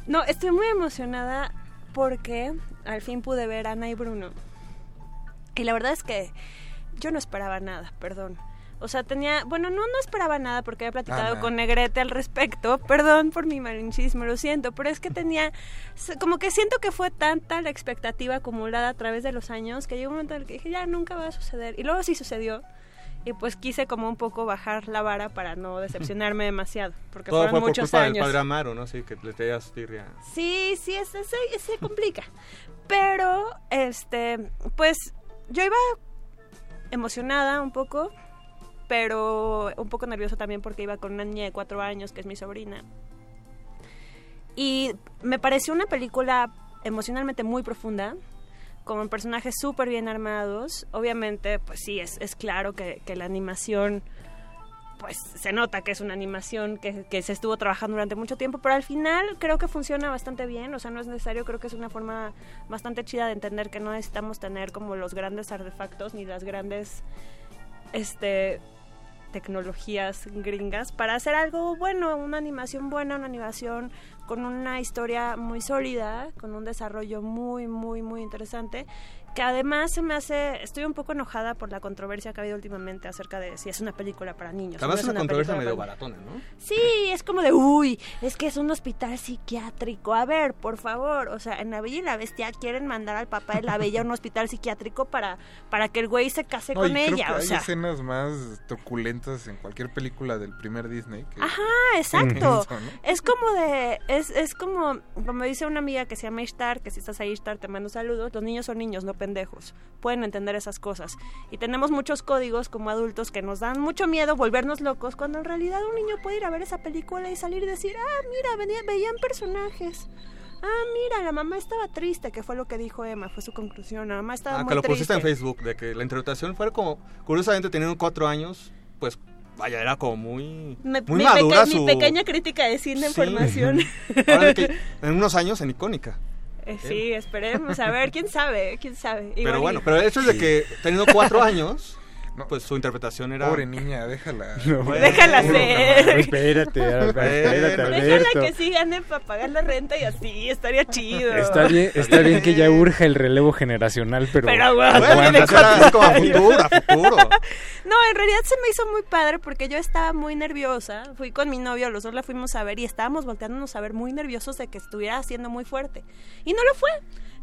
No, estoy muy emocionada porque al fin pude ver a Ana y Bruno. Y la verdad es que yo no esperaba nada, perdón. O sea, tenía, bueno, no, no esperaba nada porque había platicado Ana. con Negrete al respecto. Perdón por mi malinchismo, lo siento, pero es que tenía, como que siento que fue tanta la expectativa acumulada a través de los años que llegó un momento en el que dije, ya nunca va a suceder. Y luego sí sucedió. Y pues quise como un poco bajar la vara para no decepcionarme demasiado, porque Todo fueron fue por muchos culpa del años. padre Amaro, ¿no? Sí, que le tenías tirria. Sí, sí, es- se, se complica. Pero, este, pues yo iba emocionada un poco, pero un poco nerviosa también porque iba con una niña de cuatro años, que es mi sobrina. Y me pareció una película emocionalmente muy profunda, con personajes súper bien armados. Obviamente, pues sí, es, claro que, la animación pues se nota que es una animación que se estuvo trabajando durante mucho tiempo, pero al final creo que funciona bastante bien, o sea, no es necesario, creo que es una forma bastante chida de entender que no necesitamos tener como los grandes artefactos ni las grandes este tecnologías gringas para hacer algo bueno, una animación buena, una animación con una historia muy sólida, con un desarrollo muy, muy, muy interesante, que además se me hace, estoy un poco enojada por la controversia que ha habido últimamente acerca de si es una película para niños. no Además es una controversia medio para- baratona, ¿no? Sí, es como de, uy, es que es un hospital psiquiátrico. A ver, por favor, o sea, en La Bella y la Bestia quieren mandar al papá de la Bella a un hospital psiquiátrico para, para que el güey se case No, y con creo ella, que o hay sea. escenas más truculentas en cualquier película del primer Disney. que- Ajá, exacto. Eso, ¿no? Es como de, es, es como, como dice una amiga que se llama Ishtar, que si estás ahí Ishtar te mando saludos, los niños son niños, no pendejos, pueden entender esas cosas. Y tenemos muchos códigos como adultos que nos dan mucho miedo volvernos locos, cuando en realidad un niño puede ir a ver esa película y salir y decir, ah, mira, venía, veían personajes. Ah, mira, la mamá estaba triste, que fue lo que dijo Emma, fue su conclusión. La mamá estaba Ah, muy que lo pusiste en. Facebook, de que la interpretación fue como, curiosamente teniendo cuatro años, pues vaya, era como muy, Me- muy mi, madura su... mi pequeña crítica de cine en Sí. formación. Ahora de que en unos años en icónica. Eh, sí, esperemos. A ver, quién sabe, quién sabe. Igual Pero y- bueno, pero hecho es de que teniendo cuatro años, pues su interpretación era... Pobre niña, déjala. Déjala ser. Espérate, espérate, Déjala Alberto. que sí gane para pagar la renta y así, estaría chido. Está bien, está bien que ya urja el relevo generacional, pero... Pero tiene cuatro como a futuro, a futuro. No, en realidad se me hizo muy padre porque yo estaba muy nerviosa. Fui con mi novio, los dos la fuimos a ver y estábamos volteándonos a ver muy nerviosos de que estuviera haciendo muy fuerte. Y no lo fue.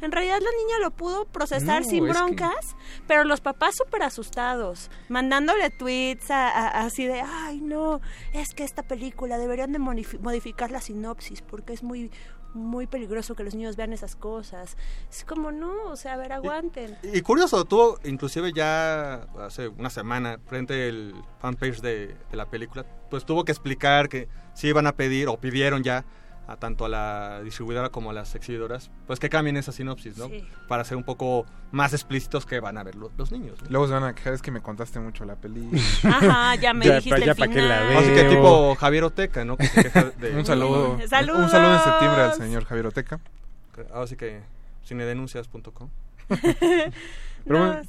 En realidad la niña lo pudo procesar No, sin que- broncas, pero los papás súper asustados, mandándole tweets a- a- así de, ay no, es que esta película deberían de modifi- modificar la sinopsis porque es muy muy peligroso que los niños vean esas cosas. Es como, no, o sea, a ver, aguanten. Y curioso, tuvo inclusive ya hace una semana, frente al fanpage de, de la película, pues tuvo que explicar que sí iban a pedir, o pidieron ya, a tanto a la distribuidora como a las exhibidoras, pues que cambien esa sinopsis, ¿no? Sí. Para ser un poco más explícitos que van a ver lo- los niños. ¿no? Luego se van a quejar, es que me contaste mucho la película. Ajá, ya me Ya, dijiste pa- ya el que la final. Así que veo. tipo Javier Oteca, ¿no? Que se queja de- un saludo. ¡Saludos! Un saludo en septiembre al señor Javier Oteca. Ahora sí que cinedenuncias.com. Pero No, bueno,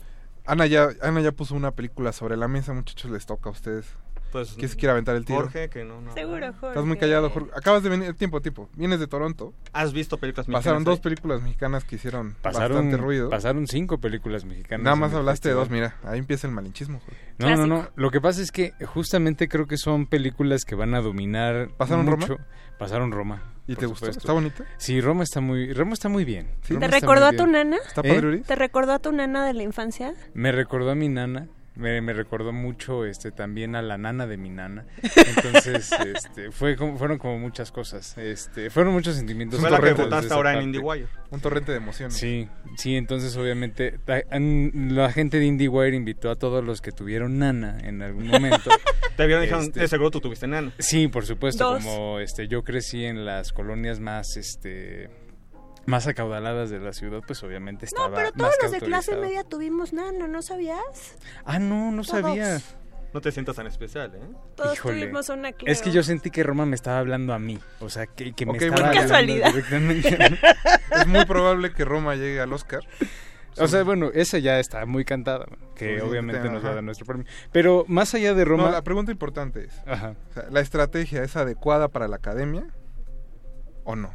Ana ya, Ana ya puso una película sobre la mesa, muchachos, les toca a ustedes. Pues, ¿Quién se quiere aventar el tiro? Jorge, que no, no. Seguro, Jorge. Estás muy callado, Jorge. Acabas de venir, tiempo, tiempo. Vienes de Toronto. ¿Has visto películas Pasaron mexicanas dos ahí? películas mexicanas que hicieron Pasaron, bastante ruido. pasaron cinco películas mexicanas. Nada más hablaste de dos, mira, ahí empieza el malinchismo. Jorge. No, no, no. Lo que pasa es que justamente creo que son películas que van a dominar. ¿Pasaron mucho. Roma? Pasaron Roma. ¿Y te gustó? supuesto. ¿Está bonita? Sí, Roma está muy, Roma está muy bien. ¿Te recordó a tu nana? ¿Está ¿Eh? padre, Uri? ¿Te recordó a tu nana de la infancia? Me recordó a mi nana. Me, me recordó mucho este también a la nana de mi nana. Entonces, este, fue como, fueron como muchas cosas. Este, fueron muchos sentimientos. Fue la que votaste ahora en parte. IndieWire. Un torrente de emociones. Sí, sí, entonces obviamente la, la gente de IndieWire invitó a todos los que tuvieron nana en algún momento. Te vieron y dijeron, Este, "De seguro tú tuviste nana. Sí, por supuesto, Dos. como este yo crecí en las colonias más este más acaudaladas de la ciudad, pues obviamente estaba No, pero todos los de clase media tuvimos nana, ¿no sabías? Ah, no, no Todos. sabía. No te sientas tan especial, ¿eh? Todos Híjole. tuvimos una Cleo. Es que yo sentí que Roma me estaba hablando a mí, o sea, que, que me estaba bueno. Casualidad. directamente. es muy probable que Roma llegue al Oscar. O sea, bueno, esa ya está muy cantada, que Sí, obviamente nos va a dar nuestro premio. Pero más allá de Roma, No, la pregunta importante es, Ajá. o sea, ¿la estrategia es adecuada para la academia o no?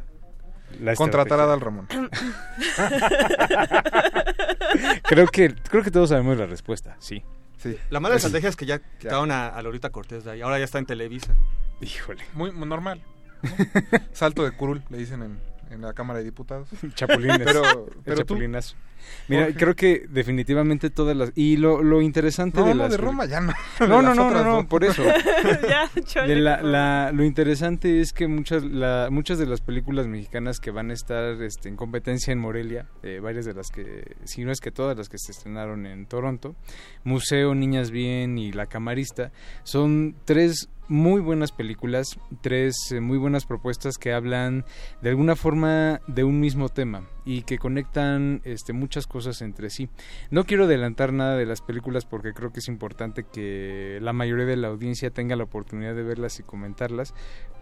La Contratar a. Dal Ramón. creo que creo que todos sabemos la respuesta, sí. Sí. La mala estrategia es que ya quitaron a, a Lolita Cortés de ahí. Ahora ya está en Televisa. Híjole. Muy, muy normal. ¿no? Salto de curul, le dicen en, en la Cámara de Diputados. Chapulines. Pero, pero tú, chapulinazo. Mira, Jorge. creo que definitivamente todas las... Y lo, lo interesante No, de no, las... de Roma ya no. No, no, no, no, no, por eso. Ya, Chole, De la- por favor. la- lo interesante es que muchas, la- muchas de las películas mexicanas que van a estar este, en competencia en Morelia, eh, varias de las que, si no es que todas las que se estrenaron en Toronto, Museo, Niñas Bien y La Camarista, son tres muy buenas películas, tres eh, muy buenas propuestas que hablan de alguna forma de un mismo tema y que conectan este, muchas cosas entre sí. No quiero adelantar nada de las películas porque creo que es importante que la mayoría de la audiencia tenga la oportunidad de verlas y comentarlas,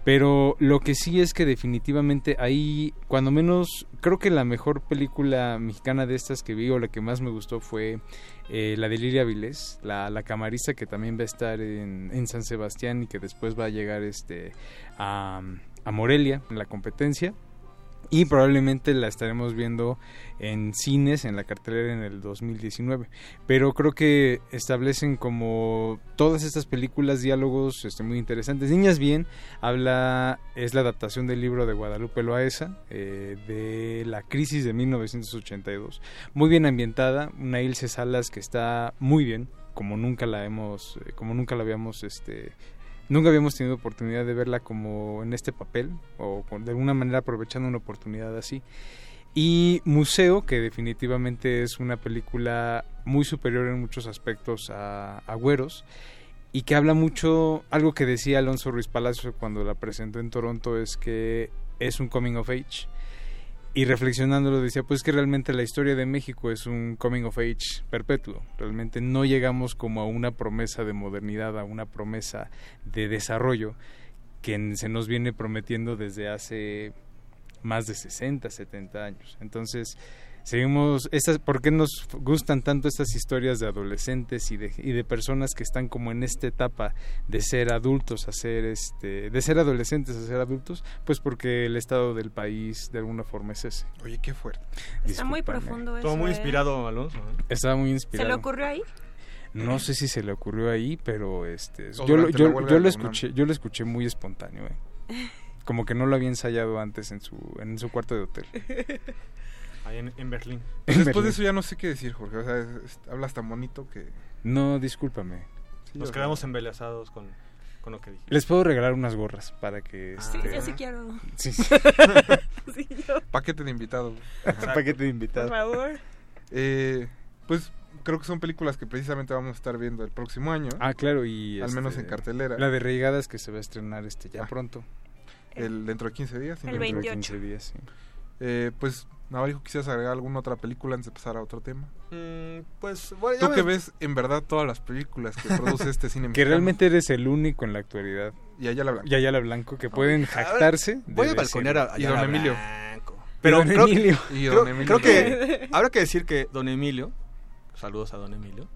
pero lo que sí es que definitivamente ahí, cuando menos, creo que la mejor película mexicana de estas que vi o la que más me gustó fue eh, la de Lilia Vilés, la, la camarista que también va a estar en, en San Sebastián y que después va a llegar este a, a Morelia en la competencia y probablemente la estaremos viendo en cines en la cartelera en el 2019 pero creo que establecen como todas estas películas diálogos este, muy interesantes. Niñas Bien habla es la adaptación del libro de Guadalupe Loaesa eh, de la crisis de 1982 muy bien ambientada una Ilse Salas que está muy bien como nunca la hemos eh, como nunca la habíamos este Nunca habíamos tenido oportunidad de verla como en este papel o de alguna manera aprovechando una oportunidad así. Y Museo, que definitivamente es una película muy superior en muchos aspectos a, a Güeros y que habla mucho, algo que decía Alonso Ruiz Palacio cuando la presentó en Toronto es que es un coming of age. Y reflexionándolo decía, pues que realmente la historia de México es un coming of age perpetuo. Realmente no llegamos como a una promesa de modernidad, a una promesa de desarrollo que se nos viene prometiendo desde hace más de 60, 70 años. Entonces, seguimos, estas, ¿por qué nos gustan tanto estas historias de adolescentes y de, y de personas que están como en esta etapa de ser adultos a ser, este, de ser adolescentes a ser adultos? Pues porque el estado del país de alguna forma es ese. Oye, qué fuerte. Está muy profundo eso. Todo muy ¿eh? inspirado, Alonso. ¿eh? Estaba muy ¿Se inspirado. le ocurrió ahí? No sé si se le ocurrió ahí, pero este, yo, yo, yo de lo escuché, yo lo escuché muy espontáneo, eh. como que no lo había ensayado antes en su, en su cuarto de hotel. Ahí en, en Berlín. Pues después Berlín. de eso ya no sé qué decir, Jorge. O sea, es- es- hablas tan bonito que... No, discúlpame. Sí, Nos quedamos embelesados con, con lo que dije. Les puedo regalar unas gorras para que... Sí, este, yo sí quiero. Sí, sí. Sí, yo. Paquete de invitados. Paquete de Por invitados. favor. Eh, pues creo que son películas que precisamente vamos a estar viendo el próximo año. Ah, claro, y... Al menos este, en cartelera. La de Reigadas que se va a estrenar este ya Ah. pronto. El, dentro de 15 días. El no me equivoco. 28. 15 días, sí. Eh, pues, Navarijo, ¿quisieras agregar alguna otra película antes de pasar a otro tema? Mm, pues, bueno, ya Tú que ves- en verdad todas las películas que produce este cine Que mexicano. realmente eres el único en la actualidad. Y allá la blanca. Y Ayala Blanco que pueden jactarse. de Voy a balconear a, Y don Ayala Emilio. Blanco. Y Pero don creo, Emilio. Y creo- don Emilio. creo que habrá que decir que Don Emilio, saludos a Don Emilio,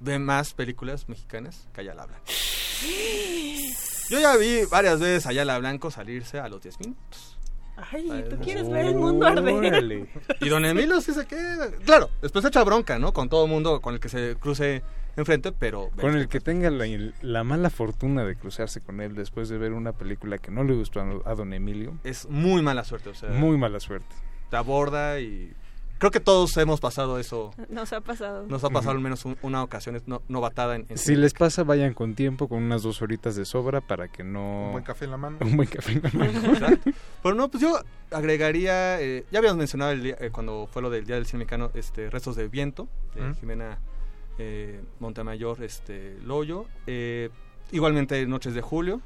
ve más películas mexicanas que Ayala Blanco. Yo ya vi varias veces a Ayala Blanco salirse a los 10 minutos. Ay, tú quieres ver el mundo arder. Órale. Y Don Emilio sí se queda. Claro, después echa bronca, ¿no? Con todo el mundo con el que se cruce enfrente, pero... Con el que tenga la, la mala fortuna de cruzarse con él después de ver una película que no le gustó a, a don Emilio. Es muy mala suerte, o sea... Muy mala suerte. Te aborda y... Creo que todos hemos pasado eso. Nos ha pasado. Nos ha pasado al menos un- una ocasión es no, novatada en... en Si les pasa, vayan con tiempo, con unas dos horitas de sobra para que no... Un buen café en la mano. Un buen café en la mano. Exacto. Pero no, pues yo agregaría, eh, ya habíamos mencionado el día- eh, cuando fue lo del Día del Cine Mexicano, este, Restos de Viento, de. Jimena eh, Montemayor este, Loyo. Eh, igualmente Noches de Julio,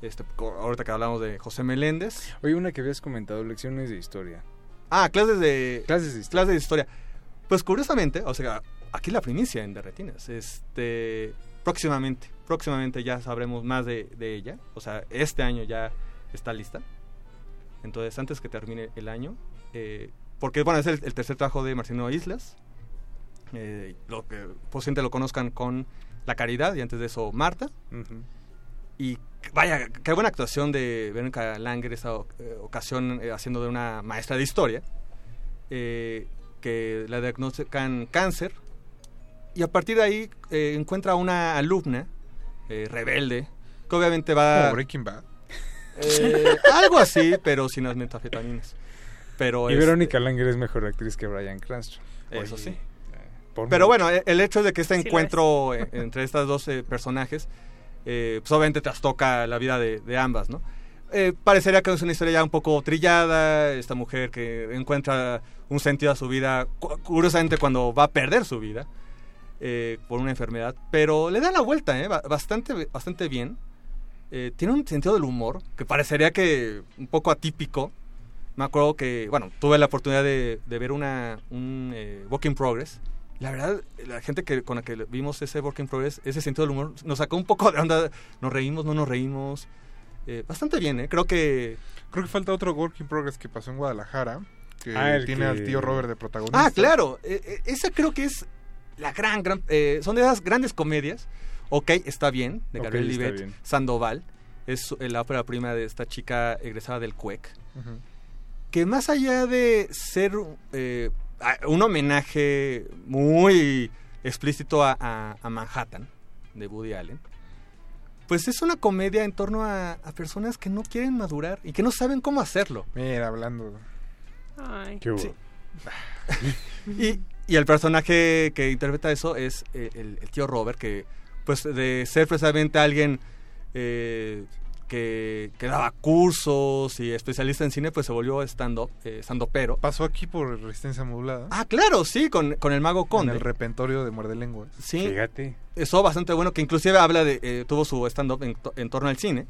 este, ahorita que hablamos de José Meléndez. Oye, una que habías comentado, lecciones de historia. Ah, clases de, Clases de historia. clases de historia. Pues curiosamente, o sea, aquí la primicia en Derretinas, este, próximamente, próximamente ya sabremos más de, de ella, o sea, este año ya está lista. Entonces, antes que termine el año, eh, porque bueno, es el, el tercer trabajo de Marcelino Islas, eh, lo que posiblemente lo conozcan con La Caridad y antes de eso Marta, y vaya, qué buena actuación de Verónica Langer esa o- eh, ocasión eh, haciendo de una maestra de historia, eh, que la diagnostican cáncer y a partir de ahí eh, encuentra una alumna eh, rebelde que obviamente va... Como Breaking Bad. Eh, algo así, pero sin las metafetaminas. Pero Y este, Verónica Langer es mejor actriz que Brian Cranston. Eso Oye, sí. eh, Pero mucho. bueno, e- el hecho de que este Sí encuentro entre estas dos personajes, eh, pues obviamente trastoca la vida de, ambas, ¿no? Eh, parecería que es una historia ya un poco trillada, esta mujer que encuentra un sentido a su vida, cu- curiosamente cuando va a perder su vida eh, por una enfermedad, pero le da la vuelta, ¿eh? Ba- bastante, bastante bien. Eh, tiene un sentido del humor que parecería que un poco atípico. Me acuerdo que, bueno, tuve la oportunidad de, ver una, un in Progress. La verdad, la gente que, con la que vimos ese Work in Progress, ese sentido del humor, nos sacó un poco de onda. Nos reímos, no nos reímos. Eh, bastante bien, ¿eh? Creo que... Creo que falta otro Work in Progress que pasó en Guadalajara, que Ah, tiene que- al tío Robert de protagonista. Ah, claro. eh, eh, esa creo que es la gran, gran... eh, son de esas grandes comedias. Ok, está bien, de Gabriel está Libet, bien. Sandoval. Es la ópera prima de esta chica egresada del CUEC. Que más allá de ser eh, un homenaje muy explícito a, a- a Manhattan de Woody Allen, pues es una comedia en torno a, a personas que no quieren madurar y que no saben cómo hacerlo. Mira, hablando. Ay. ¿Qué hubo? Sí. y, y el personaje que interpreta eso es eh, el, el tío Robert, que pues de ser precisamente alguien eh, que, que daba cursos y especialista en cine, pues se volvió stand-up, eh, stand-upero. Pasó aquí por Resistencia Modulada. Ah, claro, sí, con, con el mago En Conde. el repentorio de Muerde Lenguas. Sí. Fíjate. Eso bastante bueno, que inclusive habla de, eh, tuvo su stand-up en, en torno al cine.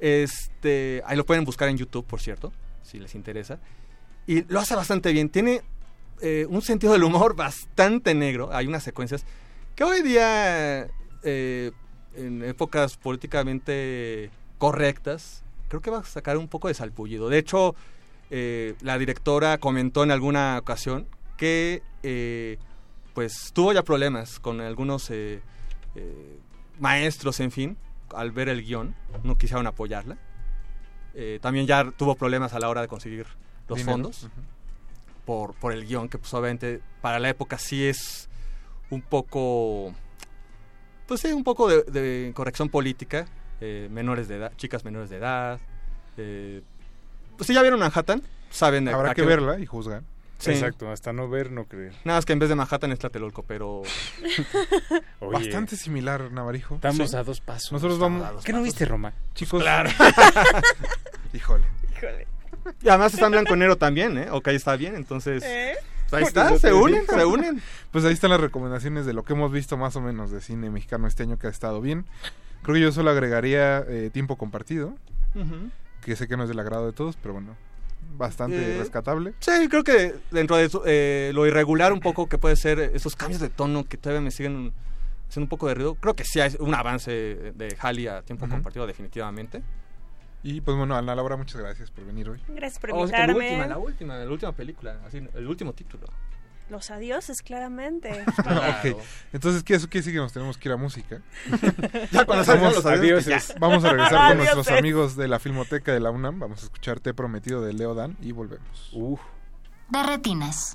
Este, ahí lo pueden buscar en YouTube, por cierto, si les interesa. Y lo hace bastante bien. Tiene eh, un sentido del humor bastante negro. Hay unas secuencias que hoy día, eh, en épocas políticamente correctas, creo que va a sacar un poco de salpullido. De hecho, eh, la directora comentó en alguna ocasión que eh, pues tuvo ya problemas con algunos eh, maestros, en fin, al ver el guion, no quisieron apoyarla. También ya tuvo problemas a la hora de conseguir los Dinero. fondos por, por el guion, que pues obviamente para la época sí es un poco, pues sí, un poco de, de corrección política, eh, menores de edad, chicas menores de edad. eh, pues si ya vieron Manhattan, saben de Habrá a que qué- verla y juzgar. Sí. Exacto, hasta no ver, no creer. Nada más que en vez de Manhattan es Tlatelolco, pero... Oye, Bastante similar, Navarijo. Estamos Sí. a dos pasos. Nosotros vamos... a dos ¿Qué no viste, Roma? Chicos... Claro. Híjole. Y además está en blanco y negro también, ¿eh? Ok, está bien, entonces... ¿Eh? Ahí está, se unen, se unen. Pues ahí están las recomendaciones de lo que hemos visto más o menos de cine mexicano este año que ha estado bien. Creo que yo solo agregaría eh, tiempo compartido, que sé que no es del agrado de todos, pero bueno, bastante Eh, rescatable. Sí, creo que dentro de eso, eh, lo irregular un poco que puede ser esos cambios de tono que todavía me siguen haciendo un poco de ruido, creo que sí hay un avance de Halley a tiempo compartido definitivamente. Y pues bueno, Ana Laura, muchas gracias por venir hoy. Gracias por Oh, que la invitarme. última, la última, la última película, así, el último título. Los adioses, claramente. Ok, entonces ¿qué, eso quiere decir que nos tenemos que ir a música. Ya cuando salgan los adiós, adioses, vamos a regresar con Adioses. nuestros amigos de la Filmoteca de la UNAM. Vamos a escuchar Te Prometido de Leo Dan y volvemos. Uf. De retinas.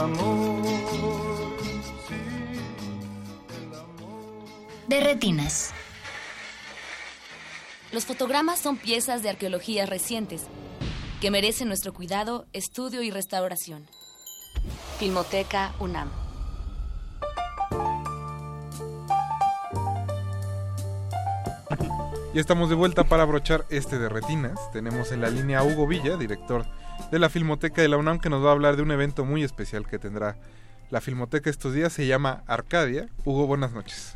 el amor. De retinas. Los fotogramas son piezas de arqueología recientes que merecen nuestro cuidado, estudio y restauración. Filmoteca UNAM. Ya estamos de vuelta para abrochar este de retinas. Tenemos en la línea a Hugo Villa, director de la Filmoteca de la UNAM, que nos va a hablar de un evento muy especial que tendrá la Filmoteca estos días. Se llama Arcadia. Hugo, buenas noches.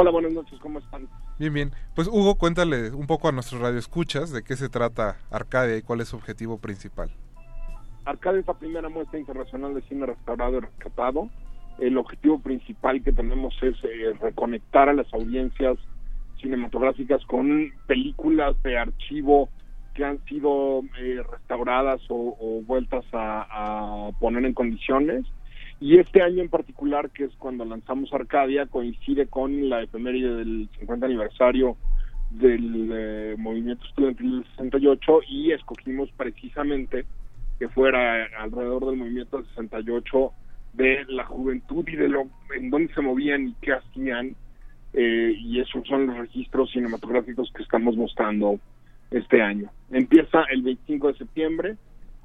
Hola, buenas noches, ¿cómo están? Bien, bien. Pues Hugo, cuéntale un poco a nuestros radioescuchas de qué se trata Arcadia y cuál es su objetivo principal. Arcadia es la primera muestra internacional de cine restaurado y rescatado. El objetivo principal que tenemos es eh, reconectar a las audiencias cinematográficas con películas de archivo que han sido eh, restauradas o, o vueltas a, a poner en condiciones. Y este año en particular, que es cuando lanzamos Arcadia, coincide con la efeméride del 50 aniversario del eh, movimiento estudiantil del 68 y escogimos precisamente que fuera alrededor del movimiento del 68 de la juventud y de lo en dónde se movían y qué hacían eh, y esos son los registros cinematográficos que estamos mostrando este año. Empieza el 25 de septiembre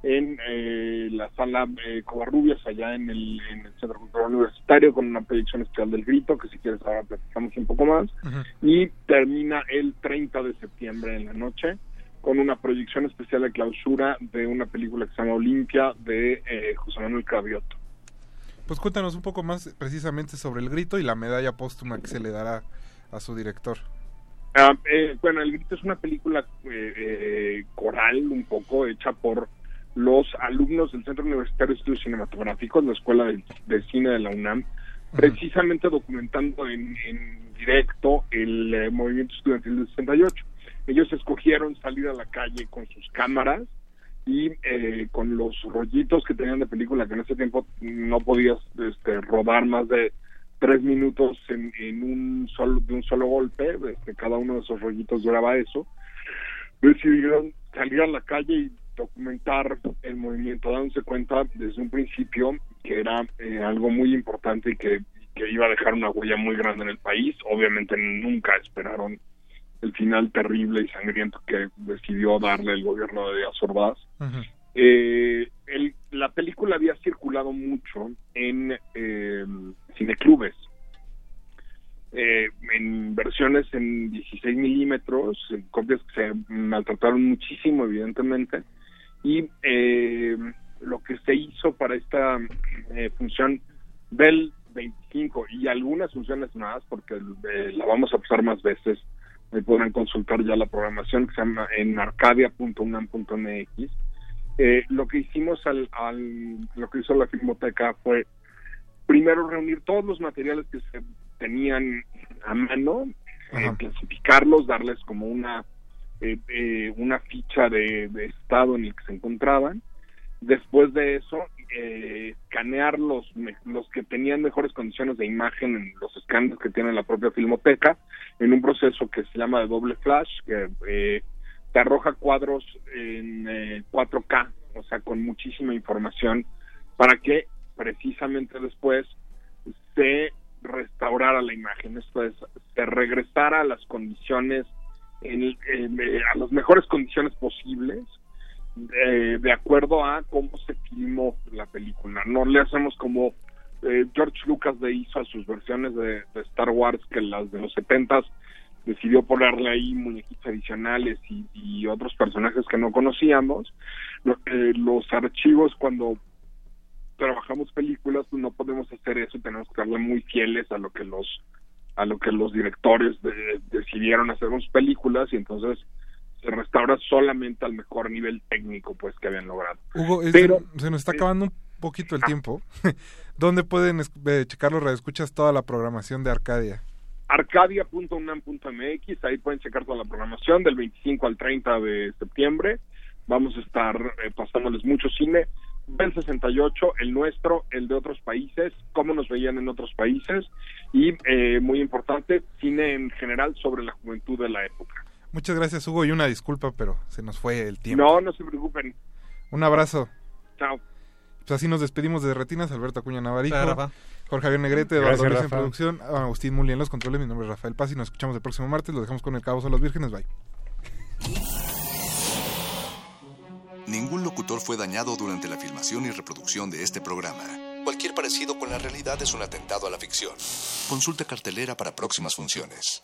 en eh, la sala eh, Covarrubias, allá en el, en el Centro Cultural Universitario, con una proyección especial del grito, que si quieres ahora platicamos un poco más, y termina el 30 de septiembre en la noche con una proyección especial de clausura de una película que se llama Olimpia de eh, José Manuel Cravioto. Pues cuéntanos un poco más precisamente sobre el grito y la medalla póstuma que se le dará a su director. Ah, eh, bueno, El Grito es una película eh, eh, coral, un poco hecha por los alumnos del Centro Universitario de Estudios Cinematográficos, la Escuela de, de Cine de la UNAM, precisamente documentando en, en directo el eh, movimiento estudiantil del 68. Ellos escogieron salir a la calle con sus cámaras y eh, con los rollitos que tenían de película, que en ese tiempo no podías este, rodar más de tres minutos en, un solo de un solo golpe, este, cada uno de esos rollitos duraba eso, decidieron salir a la calle y documentar el movimiento, dándose cuenta desde un principio que era eh, algo muy importante y que, que iba a dejar una huella muy grande en el país. Obviamente nunca esperaron el final terrible y sangriento que decidió darle el gobierno de Díaz Ordaz. Eh, el- la película había circulado mucho en eh, cineclubes, eh, en versiones en 16 milímetros, copias que se maltrataron muchísimo, evidentemente, y eh, lo que se hizo para esta función del 25 y algunas funciones más, porque la vamos a pasar más veces, podrán consultar ya la programación que se llama en arcadia.unam.mx. Eh, lo que hicimos al, al, lo que hizo la filmoteca fue primero reunir todos los materiales que se tenían a mano, eh, clasificarlos, darles como una eh, eh, una ficha de, de estado en el que se encontraban. Después de eso, eh, escanear los, los que tenían mejores condiciones de imagen en los escáneres que tiene la propia filmoteca, en un proceso que se llama de doble flash, que eh, te arroja cuadros en eh, 4K, o sea, con muchísima información, para que precisamente después se restaurara la imagen, esto es, se regresara a las condiciones, en- eh, a las mejores condiciones posibles, eh, de acuerdo a cómo se filmó la película. No le hacemos como eh, George Lucas le hizo a sus versiones de, de Star Wars, que las de los 70 decidió ponerle ahí muñequitos adicionales y, y otros personajes que no conocíamos. Lo- eh, los archivos cuando trabajamos películas no podemos hacer eso, tenemos que estarle muy fieles a lo que los a lo que los directores de- decidieron hacer con sus películas y entonces se restaura solamente al mejor nivel técnico pues que habían logrado. Hugo, Pero- se nos está acabando un poquito el tiempo. ¿Dónde pueden eh, checar los radioescuchas toda la programación de Arcadia? arcadia.unam.mx, ahí pueden checar toda la programación del 25 al 30 de septiembre. Vamos a estar eh, pasándoles mucho cine. del 68, el nuestro, el de otros países, cómo nos veían en otros países y, eh, muy importante, cine en general sobre la juventud de la época. Muchas gracias, Hugo, y una disculpa, pero se nos fue el tiempo. No, no se preocupen. Un abrazo. Chao. Pues así nos despedimos de Retinas, Alberto Acuña Navarijo, Rafa. Jorge Javier Negrete, Eduardo Luis en producción, Agustín Muli en los controles, mi nombre es Rafael Paz y nos escuchamos el próximo martes, lo dejamos con el Cabo de los Vírgenes, bye. Ningún locutor fue dañado durante la filmación y reproducción de este programa. Cualquier parecido con la realidad es un atentado a la ficción. Consulta cartelera para próximas funciones.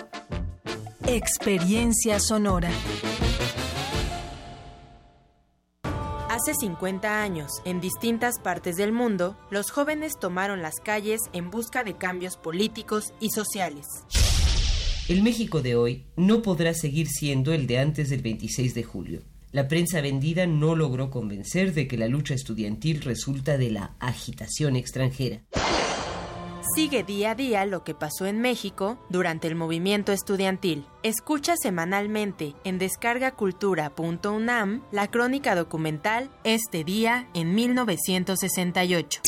Experiencia sonora. Hace 50 años, en distintas partes del mundo, los jóvenes tomaron las calles en busca de cambios políticos y sociales. El México de hoy no podrá seguir siendo el de antes del 26 de julio. La prensa vendida no logró convencer de que la lucha estudiantil resulta de la agitación extranjera. Sigue día a día lo que pasó en México durante el movimiento estudiantil. Escucha semanalmente en descargacultura.unam la crónica documental Este día en 1968.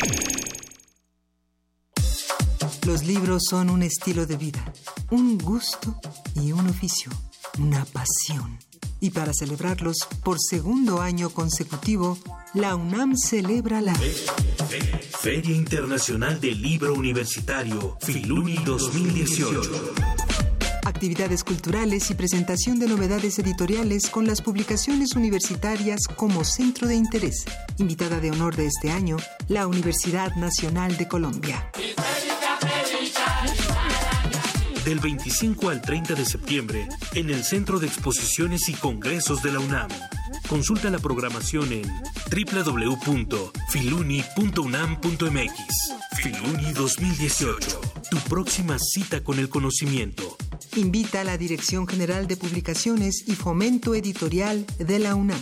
Los libros son un estilo de vida, un gusto y un oficio, una pasión. Y para celebrarlos por segundo año consecutivo, la UNAM celebra la Feria Internacional del Libro Universitario, Filuni 2018. actividades culturales y presentación de novedades editoriales con las publicaciones universitarias como centro de interés. Invitada de honor de este año, la Universidad Nacional de Colombia. Del 25 al 30 de septiembre, en el Centro de Exposiciones y Congresos de la UNAM. Consulta la programación en www.filuni.unam.mx. Filuni 2018. Tu próxima cita con el conocimiento. Invita a la Dirección General de Publicaciones y Fomento Editorial de la UNAM.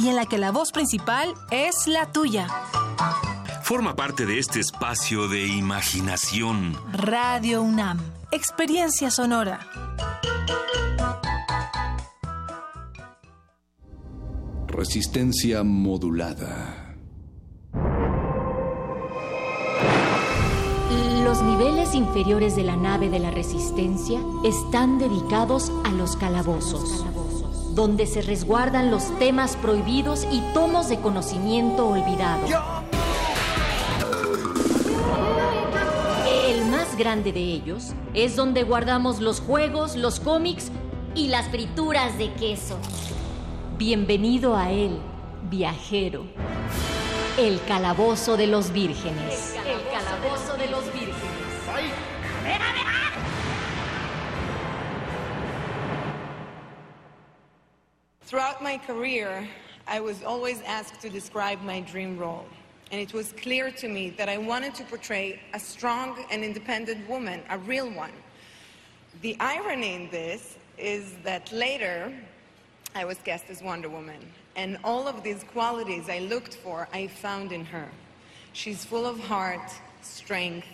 y en la que la voz principal es la tuya. Forma parte de este espacio de imaginación. Radio UNAM, experiencia sonora. Resistencia modulada. Los niveles inferiores de la nave de la Resistencia están dedicados a los calabozos, donde se resguardan los temas prohibidos y tomos de conocimiento olvidado. El más grande de ellos es donde guardamos los juegos, los cómics y las frituras de queso. Bienvenido a él, viajero. El calabozo de los vírgenes. El calabozo de los vírgenes. Throughout my career, I was always asked to describe my dream role. And it was clear to me that I wanted to portray a strong and independent woman, a real one. The irony in this is that later I was cast as Wonder Woman. And all of these qualities I looked for, I found in her. She's full of heart, strength,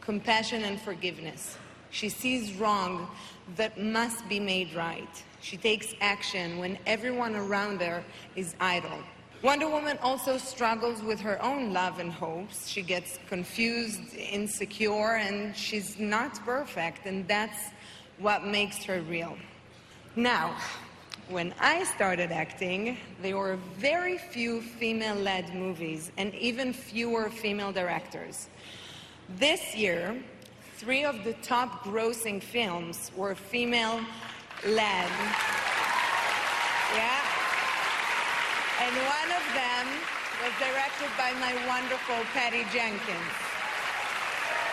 compassion, and forgiveness. She sees wrong that must be made right. She takes action when everyone around her is idle. Wonder Woman also struggles with her own love and hopes. She gets confused, insecure, and she's not perfect, and that's what makes her real. Now, when I started acting, there were very few female led movies and even fewer female directors. This year, three of the top grossing films were female led. Yeah? And one of them was directed by my wonderful Patty Jenkins.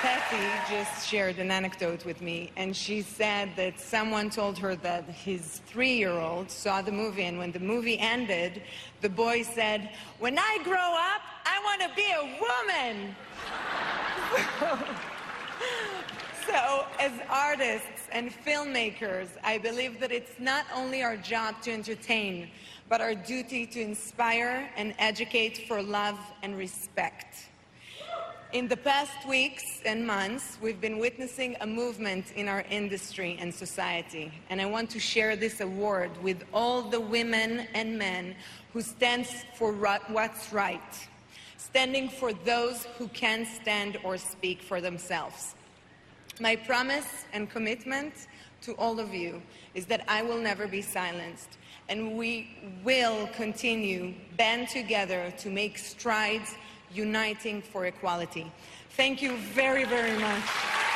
Patty just shared an anecdote with me, and she said that someone told her that his three year old saw the movie, and when the movie ended, the boy said, When I grow up, I want to be a woman. So, as artists and filmmakers, I believe that it's not only our job to entertain, but our duty to inspire and educate for love and respect. In the past weeks and months, we've been witnessing a movement in our industry and society, and I want to share this award with all the women and men who stand for what's right, standing for those who can't stand or speak for themselves. My promise and commitment to all of you is that I will never be silenced, and we will continue band together to make strides uniting for equality. Thank you very, very much.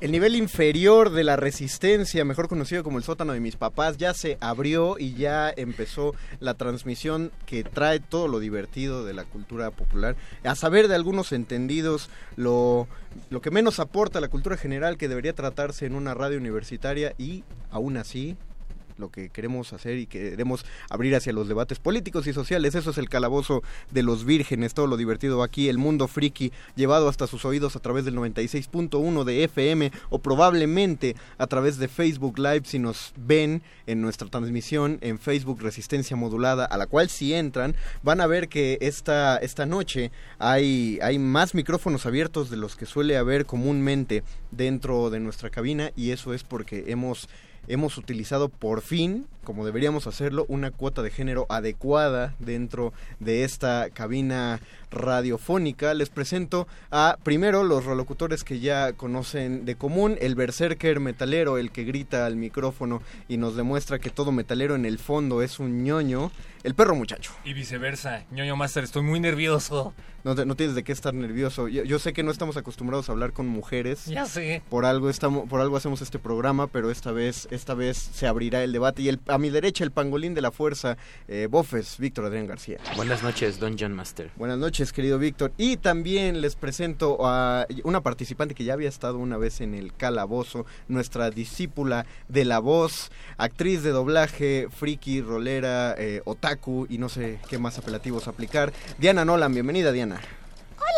El nivel inferior de la resistencia, mejor conocido como el sótano de mis papás, ya se abrió y ya empezó la transmisión que trae todo lo divertido de la cultura popular. A saber de algunos entendidos, lo, que menos aporta a la cultura general que debería tratarse en una radio universitaria y aún así lo que queremos hacer y queremos abrir hacia los debates políticos y sociales. Eso es el calabozo de los vírgenes, todo lo divertido aquí, el mundo friki llevado hasta sus oídos a través del 96.1 de FM o probablemente a través de Facebook Live si nos ven en nuestra transmisión en Facebook Resistencia Modulada, a la cual si entran van a ver que esta, esta noche hay, hay más micrófonos abiertos de los que suele haber comúnmente dentro de nuestra cabina y eso es porque hemos hemos utilizado por fin, como deberíamos hacerlo, una cuota de género adecuada dentro de esta cabina radiofónica. Les presento a primero los relocutores que ya conocen de común, el berserker metalero, el que grita al micrófono y nos demuestra que todo metalero en el fondo es un ñoño, el perro muchacho. Y viceversa, ñoño master, estoy muy nervioso. No, tienes de qué estar nervioso. Yo, yo sé que no estamos acostumbrados a hablar con mujeres. Ya sé. Por algo estamos, por algo hacemos este programa, pero esta vez, esta vez se abrirá el debate. Y el, a mi derecha, el pangolín de la fuerza, eh, Bofes, Víctor Adrián García. Buenas noches, Don John Master. Buenas noches, querido Víctor. Y también les presento a una participante que ya había estado una vez en el calabozo, nuestra discípula de la voz, actriz de doblaje, friki, rolera, eh, otaku y no sé qué más apelativos aplicar. Diana Nolan, bienvenida Diana.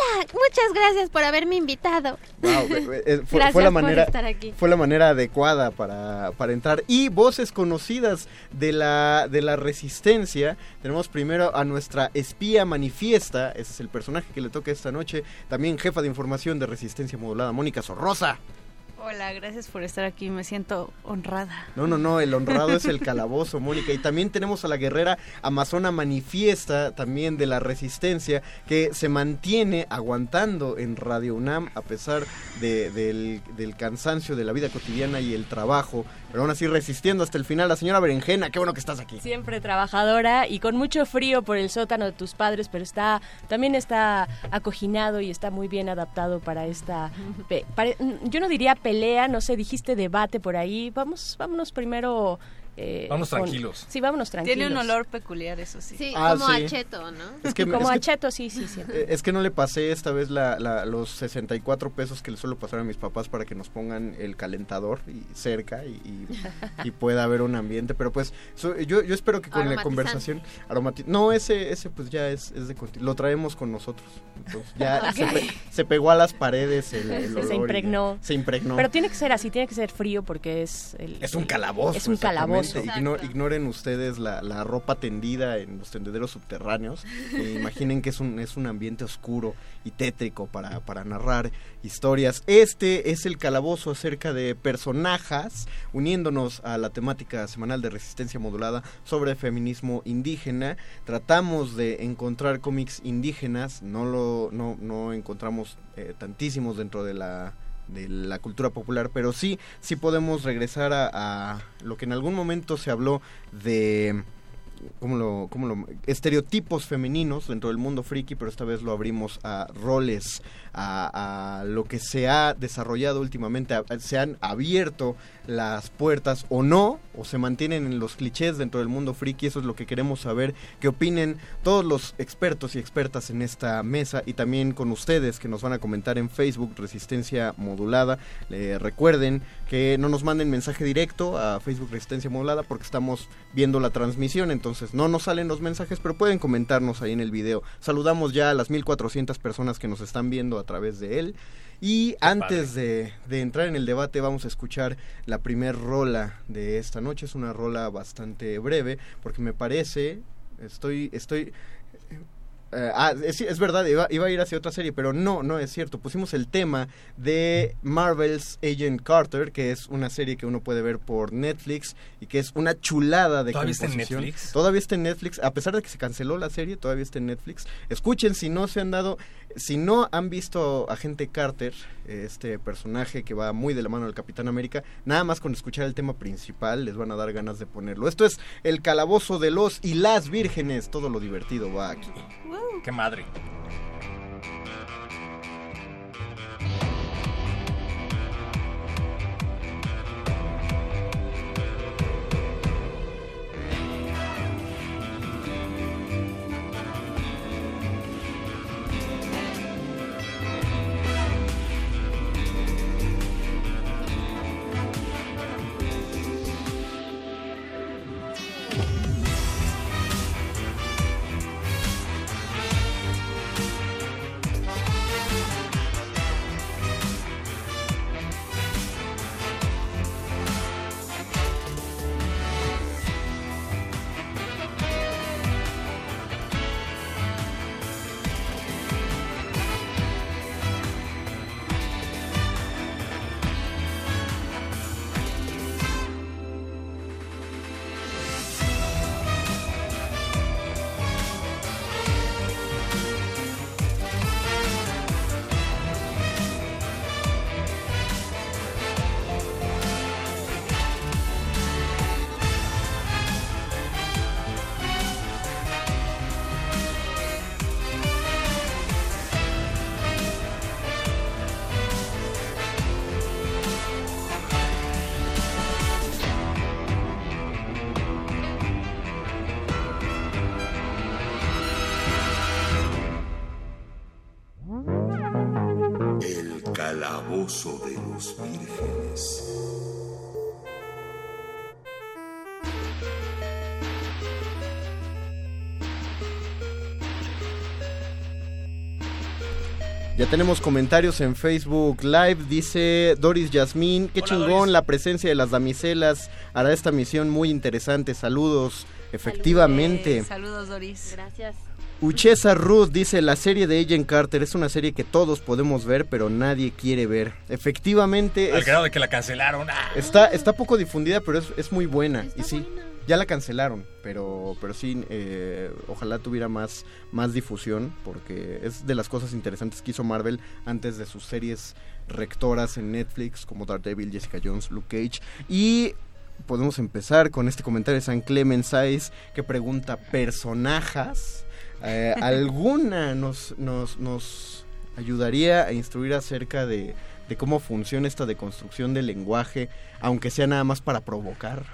Hola, muchas gracias por haberme invitado. Wow, eh, fue, la manera, estar aquí. fue la manera adecuada para, para entrar. Y voces conocidas de la, de la resistencia. Tenemos primero a nuestra espía manifiesta, ese es el personaje que le toca esta noche. También jefa de información de resistencia modulada, Mónica Sorrosa. Hola, gracias por estar aquí, me siento honrada. No, no, no, el honrado es el calabozo, Mónica. Y también tenemos a la guerrera amazona manifiesta, también de la resistencia, que se mantiene aguantando en Radio UNAM a pesar de- del, del cansancio de la vida cotidiana y el trabajo, pero aún así resistiendo hasta el final. La señora Berenjena, qué bueno que estás aquí. Siempre trabajadora y con mucho frío por el sótano de tus padres, pero está también está acoginado y está muy bien adaptado para esta. pe- pare- yo no diría pelea, no sé, dijiste debate por ahí. Vamos, vámonos primero eh, Vámonos con- tranquilos. Sí, vámonos tranquilos. Tiene un olor peculiar, eso sí. Sí, Ah, como sí. a cheto, ¿no? Es que- como es que- a cheto, sí, sí, sí. Eh, Es que no le pasé esta vez la, la- los 64 pesos que le suelo pasar a mis papás para que nos pongan el calentador y cerca y, y- y pueda haber un ambiente. Pero pues so- yo, yo espero que con la conversación... aromati- no, ese, ese pues ya es, es de... Lo traemos con nosotros. Entonces ya se, pe- se pegó a las paredes el, olor se ya- impregnó. Se impregnó. Pero tiene que ser así, tiene que ser frío porque es el, Es un el- calabozo. Es un exactamente. ignoren ustedes la, la ropa tendida en los tendederos subterráneos. e imaginen que es un, es un ambiente oscuro y tétrico para, para narrar historias. Este es el calabozo acerca de personajes, uniéndonos a la temática semanal de resistencia modulada sobre feminismo indígena. Tratamos de encontrar cómics indígenas, no, lo, no, no encontramos eh, tantísimos dentro de la de la cultura popular, pero sí, sí podemos regresar a, a lo que en algún momento se habló de ¿cómo lo, cómo lo- estereotipos femeninos dentro del mundo friki, pero esta vez lo abrimos a roles, a, lo que se ha desarrollado últimamente, se han abierto las puertas o no, o se mantienen en los clichés dentro del mundo friki, eso es lo que queremos saber, que opinen todos los expertos y expertas en esta mesa y también con ustedes que nos van a comentar en Facebook Resistencia Modulada. Eh, recuerden que no nos manden mensaje directo a Facebook Resistencia Modulada porque estamos viendo la transmisión, entonces no nos salen los mensajes, pero pueden comentarnos ahí en el video. Saludamos ya a las 1400 personas que nos están viendo a través de él. Y antes de, de entrar en el debate vamos a escuchar la primer rola de esta noche. Es una rola bastante breve porque me parece, estoy, estoy, eh, ah, es, es verdad, iba, iba a ir hacia otra serie, pero no, no es cierto. Pusimos el tema de Marvel's Agent Carter, que es una serie que uno puede ver por Netflix y que es una chulada de ¿Todavía está en. Netflix? Todavía está en Netflix, a pesar de que se canceló la serie, todavía está en Netflix. Escuchen si no se han dado, si no han visto Agente Carter, este personaje que va muy de la mano del Capitán América, nada más con escuchar el tema principal les van a dar ganas de ponerlo. Esto es el calabozo de los y las vírgenes, todo lo divertido va aquí. ¡Qué madre! De los vírgenes. Ya tenemos comentarios en Facebook Live. Dice Doris Yasmín, qué chingón la presencia de las damiselas. Hará esta misión muy interesante. Saludos. Efectivamente. Saludos, Doris. Gracias. Uchesa Ruth dice, la serie de Agent Carter es una serie que todos podemos ver, pero nadie quiere ver. Efectivamente, Al es- grado de que la cancelaron. ¡Ah! está, está poco difundida, pero es, es muy buena. y sí, ya la cancelaron, pero, pero sí, eh, ojalá tuviera más, más difusión, porque es de las cosas interesantes que hizo Marvel antes de sus series rectoras en Netflix, como Daredevil, Jessica Jones, Luke Cage. Y podemos empezar con este comentario de San Clemens Saiz que pregunta, ¿personajes? Eh, ¿Alguna nos, nos, nos ayudaría a instruir acerca de, de cómo funciona esta deconstrucción del lenguaje, aunque sea nada más para provocar?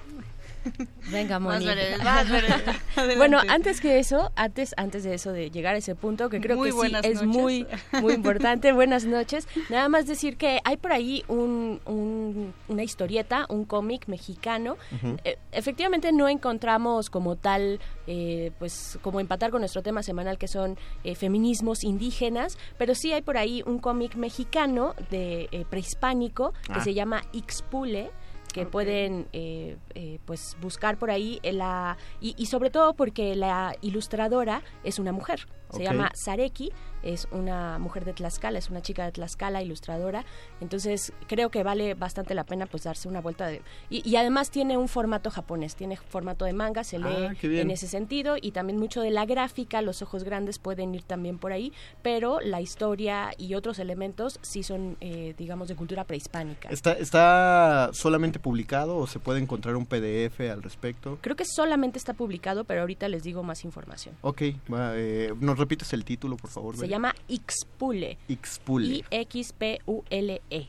Venga, Moni. Bueno, antes que eso, antes, antes de eso, de llegar a ese punto, que creo Muy que sí es muy, muy importante. buenas noches. Nada más decir que hay por ahí un, un- una historieta, un cómic mexicano. Eh, efectivamente no encontramos como tal, eh, pues como empatar con nuestro tema semanal que son eh, feminismos indígenas, pero sí hay por ahí un cómic mexicano de eh, prehispánico que Ah. se llama Ixpule que pueden eh, eh, pues buscar por ahí en la y, y sobre todo porque la ilustradora es una mujer. Se llama Sareki es una mujer de Tlaxcala es una chica de Tlaxcala ilustradora entonces creo que vale bastante la pena pues darse una vuelta de y, y además tiene un formato japonés tiene formato de manga se lee Ah, qué bien. en ese sentido y también mucho de la gráfica los ojos grandes pueden ir también por ahí pero la historia y otros elementos sí son eh, digamos de cultura prehispánica ¿Está, ¿Está solamente publicado o se puede encontrar un PDF al respecto? Creo que solamente está publicado, pero ahorita les digo más información. Ok, eh, ¿nos repites el título, por favor? Se? Llama Ixpule. Ixpule. I-X-P-U-L-E.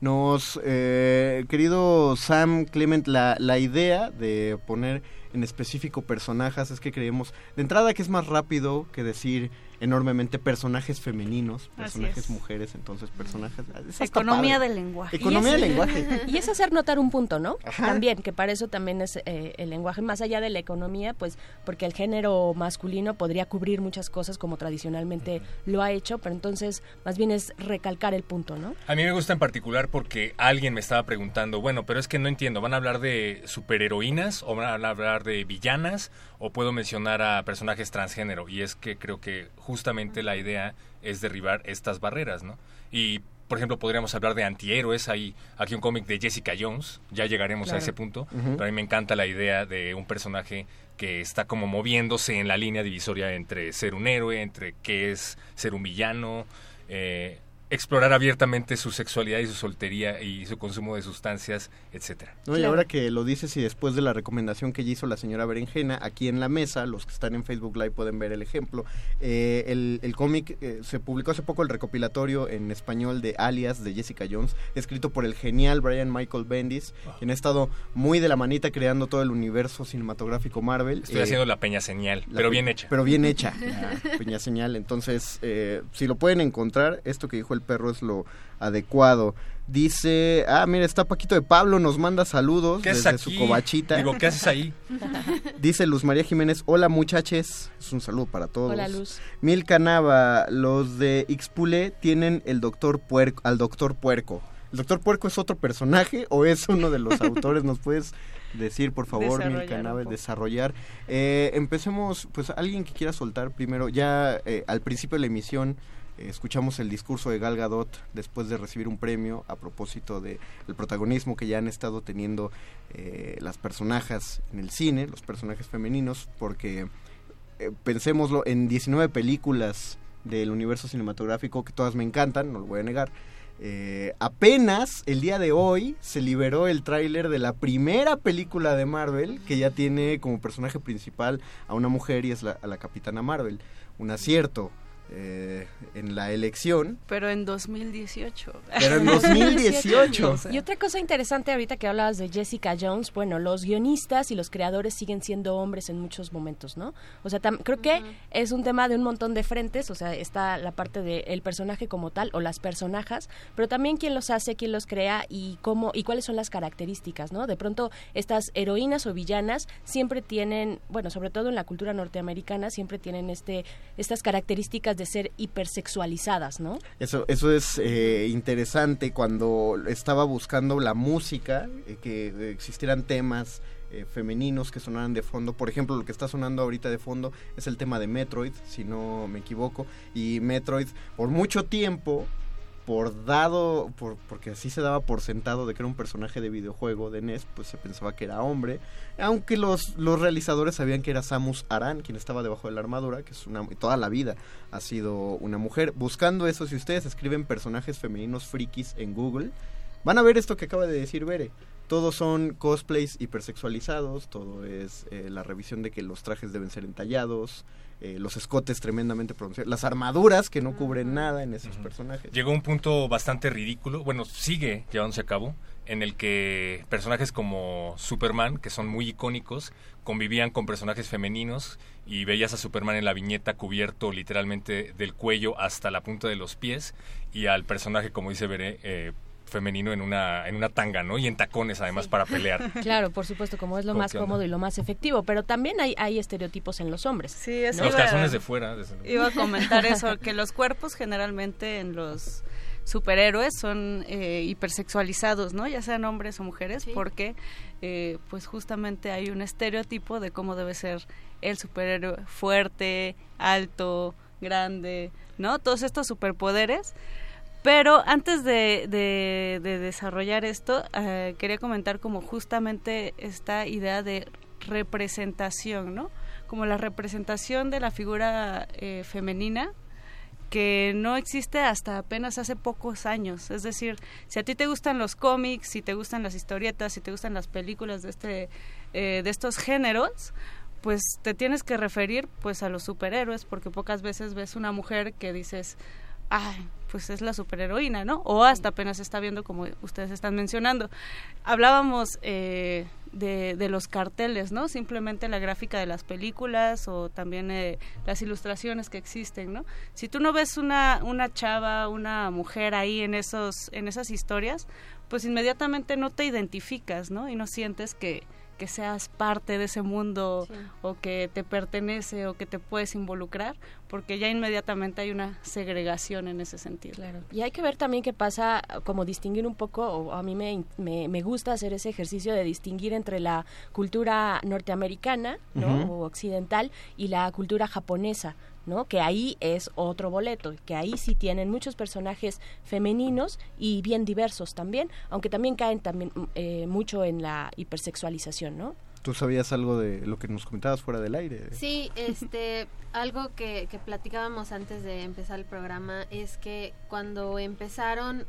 Nos, eh, querido Sam Clement, la, la idea de poner en específico personajes es que creemos, de entrada que es más rápido que decir enormemente personajes femeninos, personajes es. mujeres, entonces personajes... está Economía del lenguaje. Economía Y del es- lenguaje. Y es hacer notar un punto, ¿no? Ajá. También, que para eso también es eh, el lenguaje, más allá de la economía, pues porque el género masculino podría cubrir muchas cosas como tradicionalmente lo ha hecho, pero entonces más bien es recalcar el punto, ¿no? A mí me gusta en particular porque alguien me estaba preguntando, bueno, pero es que no entiendo, ¿van a hablar de superheroínas o van a hablar de villanas o puedo mencionar a personajes transgénero? Y es que creo que justamente la idea es derribar estas barreras, ¿no? Y por ejemplo, podríamos hablar de antihéroes. Hay aquí un cómic de Jessica Jones, ya llegaremos a ese punto, pero a mí me encanta la idea de un personaje que está como moviéndose en la línea divisoria entre ser un héroe, entre qué es ser un villano, eh, explorar abiertamente su sexualidad y su soltería y su consumo de sustancias, etcétera. No, y ahora que lo dices y después de la recomendación que ya hizo la señora Berenjena, aquí en la mesa, los que están en Facebook Live pueden ver el ejemplo. Eh, el el cómic eh, se publicó hace poco el recopilatorio en español de Alias de Jessica Jones, escrito por el genial Brian Michael Bendis, quien ha estado muy de la manita creando todo el universo cinematográfico Marvel. Estoy Eh, haciendo la peña señal, la pero pe- bien hecha. Pero bien hecha, la peña señal. Entonces, eh, si lo pueden encontrar, esto que dijo el perro es lo adecuado. Dice, ah, mira, está Paquito de Pablo, nos manda saludos ¿Qué haces desde su cobachita. Digo, ¿qué haces ahí? Dice Luz María Jiménez, hola muchaches, es un saludo para todos. Hola, Luz. Milka Nava, los de Ixpule tienen el doctor puerco, al doctor puerco. ¿El doctor puerco es otro personaje o es uno de los autores? ¿Nos puedes decir, por favor, Desarrollar Milka un Nava, poco. desarrollar? Eh, empecemos, pues alguien que quiera soltar primero, ya eh, al principio de la emisión escuchamos el discurso de Gal Gadot después de recibir un premio a propósito de el protagonismo que ya han estado teniendo eh, las personajes en el cine, los personajes femeninos, porque eh, pensémoslo en 19 películas del universo cinematográfico que todas me encantan, no lo voy a negar. Eh, apenas el día de hoy se liberó el tráiler de la primera película de Marvel que ya tiene como personaje principal a una mujer y es la, a la Capitana Marvel. Un acierto eh, en la elección. Pero en 2018. Pero en 2018. O sea, Y otra cosa interesante ahorita que hablabas de Jessica Jones, bueno, los guionistas y los creadores siguen siendo hombres en muchos momentos, ¿no? O sea, tam- creo que es un tema de un montón de frentes, o sea, está la parte del personaje como tal o las personajes, pero también quién los hace, quién los crea y cómo y cuáles son las características, ¿no? De pronto estas heroínas o villanas siempre tienen, bueno, sobre todo en la cultura norteamericana siempre tienen este estas características de ser hipersexualizadas, ¿no? Eso, eso es eh, interesante cuando estaba buscando la música, eh, que existieran temas eh, femeninos que sonaran de fondo. Por ejemplo, lo que está sonando ahorita de fondo es el tema de Metroid, si no me equivoco. Y Metroid, por mucho tiempo, dado, por, porque así se daba por sentado de que era un personaje de videojuego de NES, pues se pensaba que era hombre. Aunque los, los realizadores sabían que era Samus Aran, quien estaba debajo de la armadura, que es una toda la vida ha sido una mujer. Buscando eso, si ustedes escriben personajes femeninos frikis en Google, van a ver esto que acaba de decir Bere. Todos son cosplays hipersexualizados, todo es eh, la revisión de que los trajes deben ser entallados, eh, los escotes tremendamente pronunciados, las armaduras que no cubren nada en esos personajes. Llegó un punto bastante ridículo, bueno, sigue llevándose a cabo, en el que personajes como Superman, que son muy icónicos, convivían con personajes femeninos y veías a Superman en la viñeta cubierto literalmente del cuello hasta la punta de los pies y al personaje, como dice Veré, eh, femenino en una en una tanga, ¿no? Y en tacones además para pelear. Claro, por supuesto, como es lo más cómodo y lo más efectivo, pero también hay, hay estereotipos en los hombres. Sí, eso Los calzones de fuera. Iba a comentar eso, que los cuerpos generalmente en los superhéroes son eh, hipersexualizados, ¿no? Ya sean hombres o mujeres, porque eh, pues justamente hay un estereotipo de cómo debe ser el superhéroe fuerte, alto, grande, ¿no? Todos estos superpoderes. Pero antes de, de, desarrollar esto, eh, quería comentar como justamente esta idea de representación, ¿no? Como la representación de la figura eh, femenina que no existe hasta apenas hace pocos años. Es decir, si a ti te gustan los cómics, si te gustan las historietas, si te gustan las películas de este eh, de estos géneros, pues te tienes que referir pues a los superhéroes porque pocas veces ves una mujer que dices, ay, pues es la superheroína, ¿no? O hasta apenas está viendo como ustedes están mencionando. Hablábamos eh, de, de, los carteles, ¿no? Simplemente la gráfica de las películas o también eh, las ilustraciones que existen, ¿no? Si tú no ves una, una chava, una mujer ahí en, esos, en esas historias, pues inmediatamente no te identificas, ¿no? Y no sientes que, que seas parte de ese mundo o que te pertenece o que te puedes involucrar, porque ya inmediatamente hay una segregación en ese sentido. Claro. Y hay que ver también qué pasa, como distinguir un poco, o a mí me, me, gusta hacer ese ejercicio de distinguir entre la cultura norteamericana o occidental y la cultura japonesa. ¿No? Que ahí es otro boleto, que ahí sí tienen muchos personajes femeninos y bien diversos también, aunque también caen también eh, mucho en la hipersexualización, ¿no? ¿Tú sabías algo de lo que nos comentabas fuera del aire? Sí, este, algo que, que platicábamos antes de empezar el programa es que cuando empezaron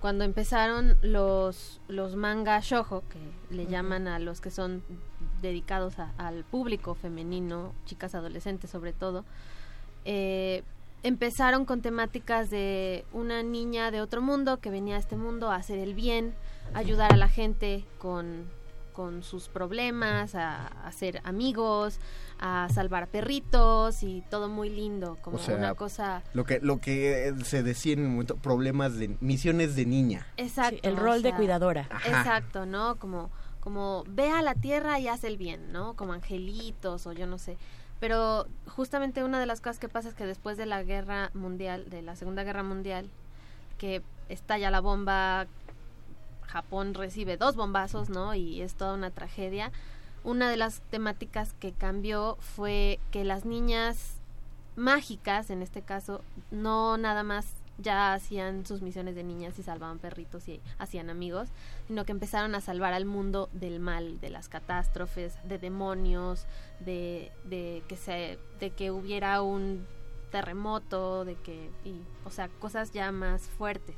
cuando empezaron los los manga shojo que le llaman a los que son dedicados al público femenino chicas adolescentes sobre todo eh, empezaron con temáticas de una niña de otro mundo que venía a este mundo a hacer el bien, a ayudar a la gente con, con sus problemas, a, hacer amigos, a salvar perritos y todo muy lindo, como una cosa... Lo que, lo que se decía en el momento, problemas de misiones de niña. Exacto. el rol de cuidadora. Exacto, ¿no? Como, como ve a la tierra y haz el bien, ¿no? Como angelitos o yo no sé. Pero justamente una de las cosas que pasa es que después de la guerra mundial, de la Segunda Guerra Mundial, que estalla la bomba, Japón recibe dos bombazos, ¿no? Y es toda una tragedia. Una de las temáticas que cambió fue que las niñas mágicas, en este caso, no nada más ya hacían sus misiones de niñas y salvaban perritos y hacían amigos, sino que empezaron a salvar al mundo del mal, de las catástrofes, de demonios, de, de que se, de que hubiera un terremoto, de que, y, o sea, cosas ya más fuertes.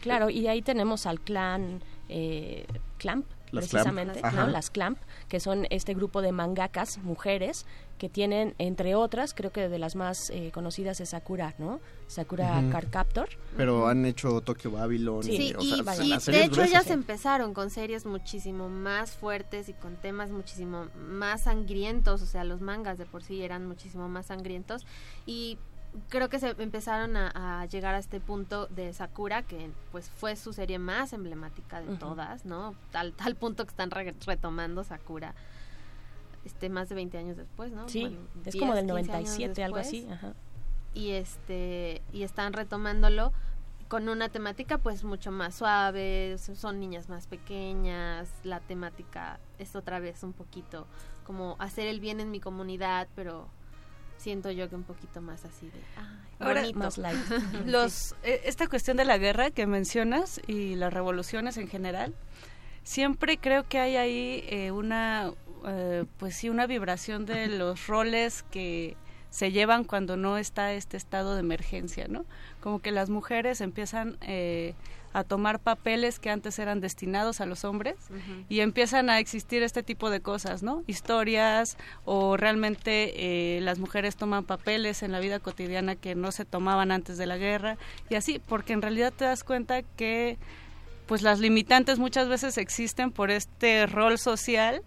Claro, y ahí tenemos al clan eh, Clamp, precisamente, ¿no? Las Clamp, que son este grupo de mangakas, mujeres, que tienen, entre otras, creo que de las más eh, conocidas es Sakura, ¿no? Sakura Card Captor. Pero han hecho Tokyo Babylon. Sí, y, de hecho ellas empezaron con series muchísimo más fuertes y con temas muchísimo más sangrientos, o sea, los mangas de por sí eran muchísimo más sangrientos y creo que se empezaron a, llegar a este punto de Sakura, que pues fue su serie más emblemática de todas, ¿no? Tal, tal punto que están retomando Sakura este más de 20 años después, ¿no? Sí, es como del 97, algo así, Y este y están retomándolo con una temática pues mucho más suave, son niñas más pequeñas, la temática es otra vez un poquito como hacer el bien en mi comunidad, pero siento yo que un poquito más así de Ahora, más light. Los, eh, esta cuestión de la guerra que mencionas y las revoluciones en general, siempre creo que hay ahí eh, una, eh, pues sí, una vibración de los roles que se llevan cuando no está este estado de emergencia, ¿no? Como que las mujeres empiezan eh, a tomar papeles que antes eran destinados a los hombres y empiezan a existir este tipo de cosas, ¿no? Historias o realmente eh, las mujeres toman papeles en la vida cotidiana que no se tomaban antes de la guerra y así, porque en realidad te das cuenta que pues las limitantes muchas veces existen por este rol social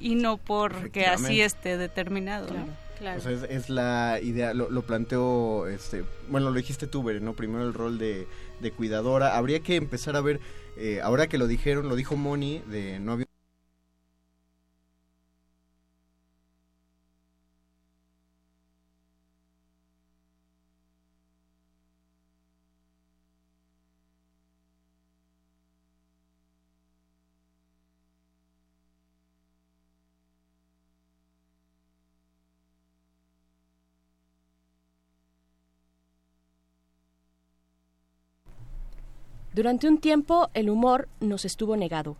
y no porque así esté determinado. Claro. es, la idea, lo, lo planteó, este, bueno, lo dijiste tú, Bere, ¿no? Primero el rol de, de cuidadora. Habría que empezar a ver, eh, ahora que lo dijeron, lo dijo Moni, de no había Durante un tiempo el humor nos estuvo negado.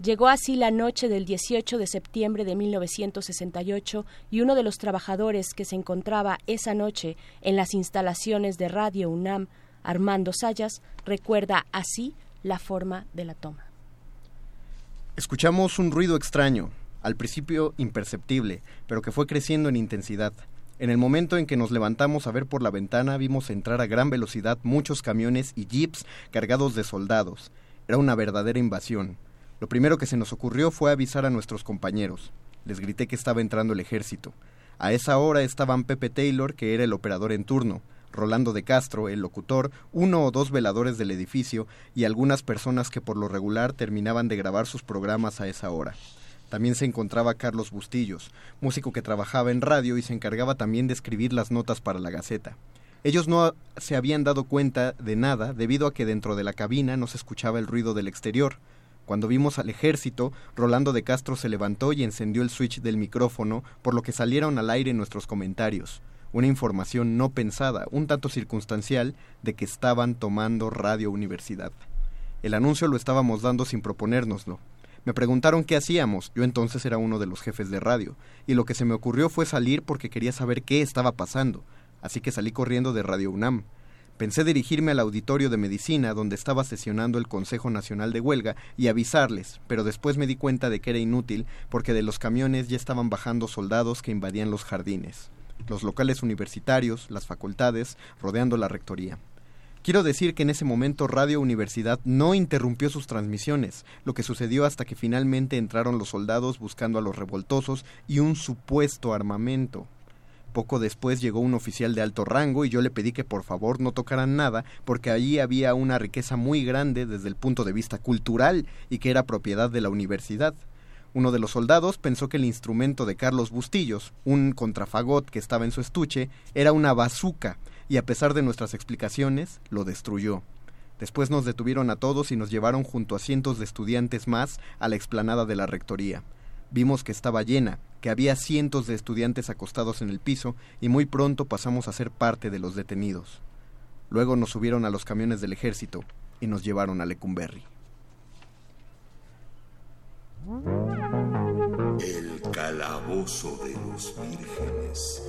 Llegó así la noche del 18 de septiembre de 1968 y uno de los trabajadores que se encontraba esa noche en las instalaciones de Radio UNAM, Armando Sayas, recuerda así la forma de la toma. Escuchamos un ruido extraño, al principio imperceptible, pero que fue creciendo en intensidad. En el momento en que nos levantamos a ver por la ventana vimos entrar a gran velocidad muchos camiones y jeeps cargados de soldados. Era una verdadera invasión. Lo primero que se nos ocurrió fue avisar a nuestros compañeros. Les grité que estaba entrando el ejército. A esa hora estaban Pepe Taylor, que era el operador en turno, Rolando de Castro, el locutor, uno o dos veladores del edificio y algunas personas que por lo regular terminaban de grabar sus programas a esa hora. También se encontraba Carlos Bustillos, músico que trabajaba en radio y se encargaba también de escribir las notas para la Gaceta. Ellos no se habían dado cuenta de nada debido a que dentro de la cabina no se escuchaba el ruido del exterior. Cuando vimos al ejército, Rolando de Castro se levantó y encendió el switch del micrófono, por lo que salieron al aire nuestros comentarios. Una información no pensada, un tanto circunstancial, de que estaban tomando Radio Universidad. El anuncio lo estábamos dando sin proponérnoslo. Me preguntaron qué hacíamos, yo entonces era uno de los jefes de radio, y lo que se me ocurrió fue salir porque quería saber qué estaba pasando, así que salí corriendo de Radio UNAM. Pensé dirigirme al auditorio de medicina donde estaba sesionando el Consejo Nacional de Huelga y avisarles, pero después me di cuenta de que era inútil porque de los camiones ya estaban bajando soldados que invadían los jardines, los locales universitarios, las facultades, rodeando la rectoría. Quiero decir que en ese momento Radio Universidad no interrumpió sus transmisiones, lo que sucedió hasta que finalmente entraron los soldados buscando a los revoltosos y un supuesto armamento. Poco después llegó un oficial de alto rango y yo le pedí que por favor no tocaran nada porque allí había una riqueza muy grande desde el punto de vista cultural y que era propiedad de la universidad. Uno de los soldados pensó que el instrumento de Carlos Bustillos, un contrafagot que estaba en su estuche, era una bazuca y a pesar de nuestras explicaciones, lo destruyó. Después nos detuvieron a todos y nos llevaron junto a cientos de estudiantes más a la explanada de la rectoría. Vimos que estaba llena, que había cientos de estudiantes acostados en el piso y muy pronto pasamos a ser parte de los detenidos. Luego nos subieron a los camiones del ejército y nos llevaron a Lecumberri. El calabozo de los vírgenes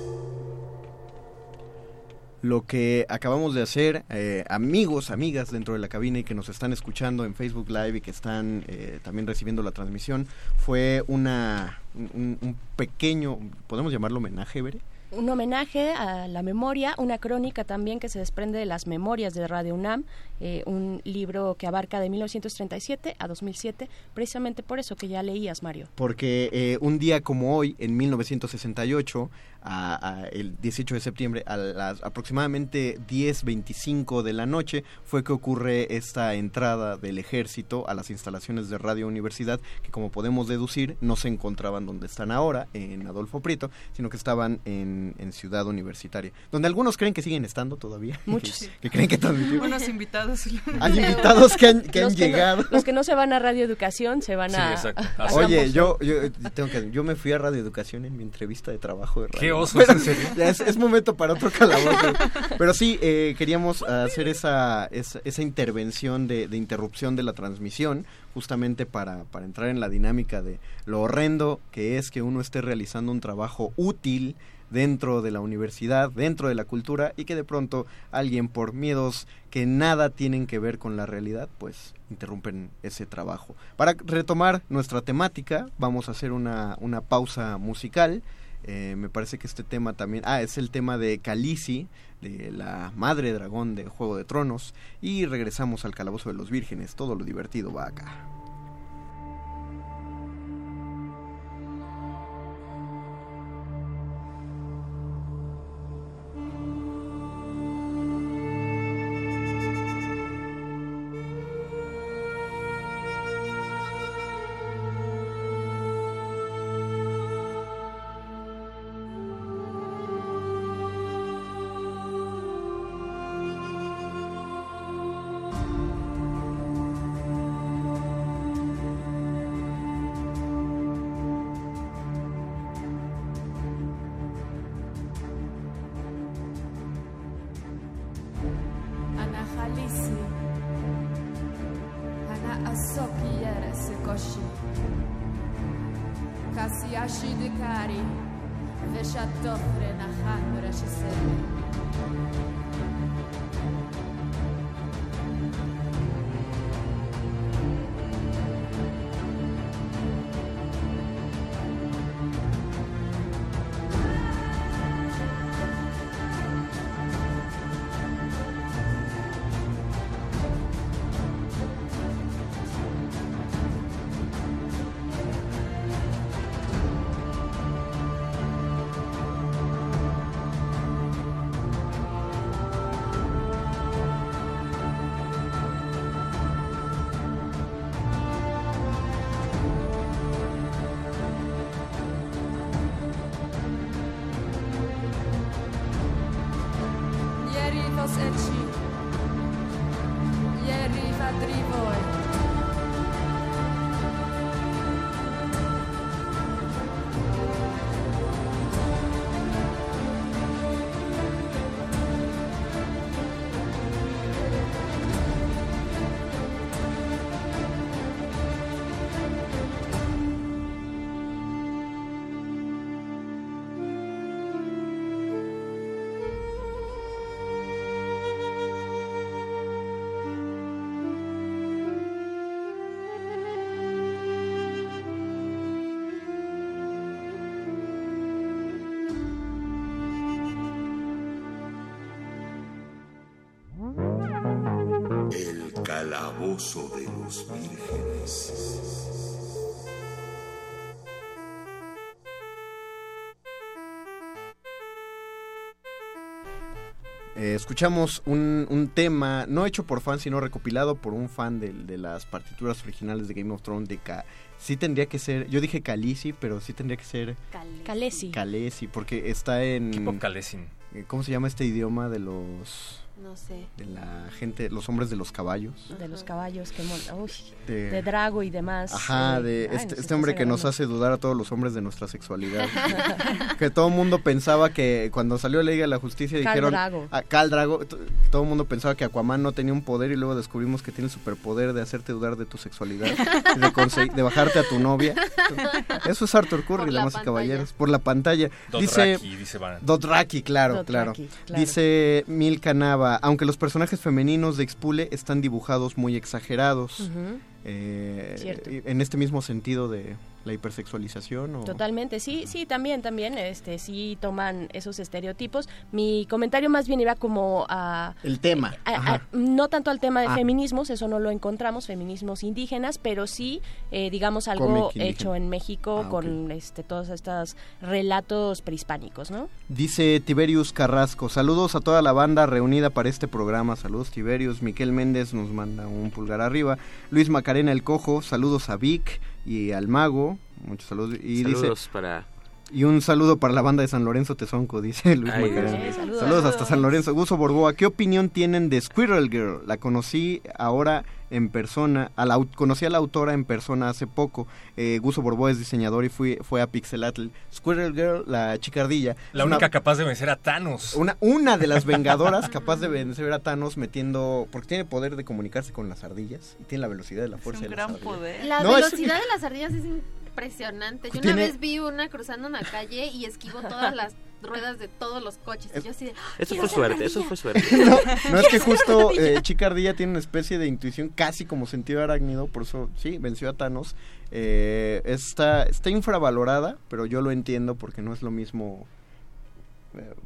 lo que acabamos de hacer, eh, amigos, amigas dentro de la cabina y que nos están escuchando en Facebook Live y que están eh, también recibiendo la transmisión, fue una un, un, pequeño, podemos llamarlo homenaje, Bere, un homenaje a la memoria, una crónica también que se desprende de las memorias de Radio UNAM, eh, un libro que abarca de 1937 a 2007, precisamente por eso que ya leías, Mario. Porque eh, un día como hoy, en 1968, a, el 18 de septiembre, a las aproximadamente 10.25 de la noche, fue que ocurre esta entrada del ejército a las instalaciones de Radio Universidad, que como podemos deducir, no se encontraban donde están ahora, en Adolfo Prieto, sino que estaban en en, Ciudad Universitaria, donde algunos creen que siguen estando todavía. Muchos. Que, creen que Unos invitados. Hay invitados que han, que han llegado. los que no se van a Radio Educación se van a, Oye, yo, yo, tengo que, yo me fui a Radio Educación en mi entrevista de trabajo de radio. Qué oso, es, momento para otro calabozo. Pero sí, eh, queríamos hacer esa, esa, esa intervención de, de interrupción de la transmisión justamente para, para entrar en la dinámica de lo horrendo que es que uno esté realizando un trabajo útil dentro de la universidad, dentro de la cultura y que de pronto alguien por miedos que nada tienen que ver con la realidad, pues interrumpen ese trabajo. Para retomar nuestra temática, vamos a hacer una, una pausa musical. Eh, me parece que este tema también... Ah, es el tema de Khaleesi, de la madre dragón de Juego de Tronos. Y regresamos al Calabozo de los Vírgenes. Todo lo divertido va acá. Calabozo de los vírgenes. Eh, escuchamos un, un tema no hecho por fan, sino recopilado por un fan de, de las partituras originales de Game of Thrones de Ka- Sí tendría que ser, yo dije Khaleesi, pero sí tendría que ser Khaleesi. Khaleesi, porque está en... Tipo Khaleesi. eh, ¿Cómo se llama este idioma de los... No sé. de la gente, los hombres de los caballos? De los caballos que uy, De- de, Drago y demás. Ajá, de ay, este, este hombre que nos hace dudar a todos los hombres de nuestra sexualidad. que todo el mundo pensaba que cuando salió la Liga de la Justicia Khal dijeron... Drago. Ah, Khal Drago. Todo el mundo pensaba que Aquaman no tenía un poder y luego descubrimos que tiene el superpoder de hacerte dudar de tu sexualidad, de, de bajarte a tu novia. Eso es Arthur Curry, damas y caballeros, por la pantalla. Dothraki, dice claro, Dothraki, claro. claro. Dice Milka Nava, aunque los personajes femeninos de Expule están dibujados muy exagerados. Eh, Cierto. en este mismo sentido de la hipersexualización o Totalmente, sí, sí, también, también, este, sí toman esos estereotipos. Mi comentario más bien iba como a... el tema. a- a- Ajá. no tanto al tema de Ah. feminismos, eso no lo encontramos, feminismos indígenas, pero sí, eh, digamos, algo hecho en México Ah, con este, todos estos relatos prehispánicos, ¿no? Dice Tiberius Carrasco, saludos a toda la banda reunida para este programa, saludos Tiberius, Miquel Méndez nos manda un pulgar arriba, Luis Macarena el Cojo, saludos a Vic y al Mago, muchos saludos, y Saludos dice, para... y un saludo para la banda de San Lorenzo Tezonco, dice Luis Ay, Macarena. Saludos. Saludos. hasta San Lorenzo. Guso Borboa, ¿qué opinión tienen de Squirrel Girl? La conocí ahora en persona, a la, conocí a la autora en persona hace poco. Eh, Guso Borboa es diseñador y fui, fue a Pixelatl. Squirrel Girl, la chica ardilla. La una- única capaz de vencer a Thanos. una, una de las vengadoras capaz de vencer a Thanos metiendo. Porque tiene poder de comunicarse con las ardillas. Y tiene la velocidad de la fuerza un de las gran poder. La No, es- velocidad de las ardillas es impresionante. Yo Tiene- una vez vi una cruzando una calle y esquivó todas las ruedas de todos los coches. Y yo así de, "Ah, Eso fue suerte, ardilla". eso fue suerte. No, no es que justo eh, Chica Ardilla tiene una especie de intuición casi como sentido arácnido, por eso sí, venció a Thanos. Eh, está, está infravalorada, pero yo lo entiendo porque no es lo mismo.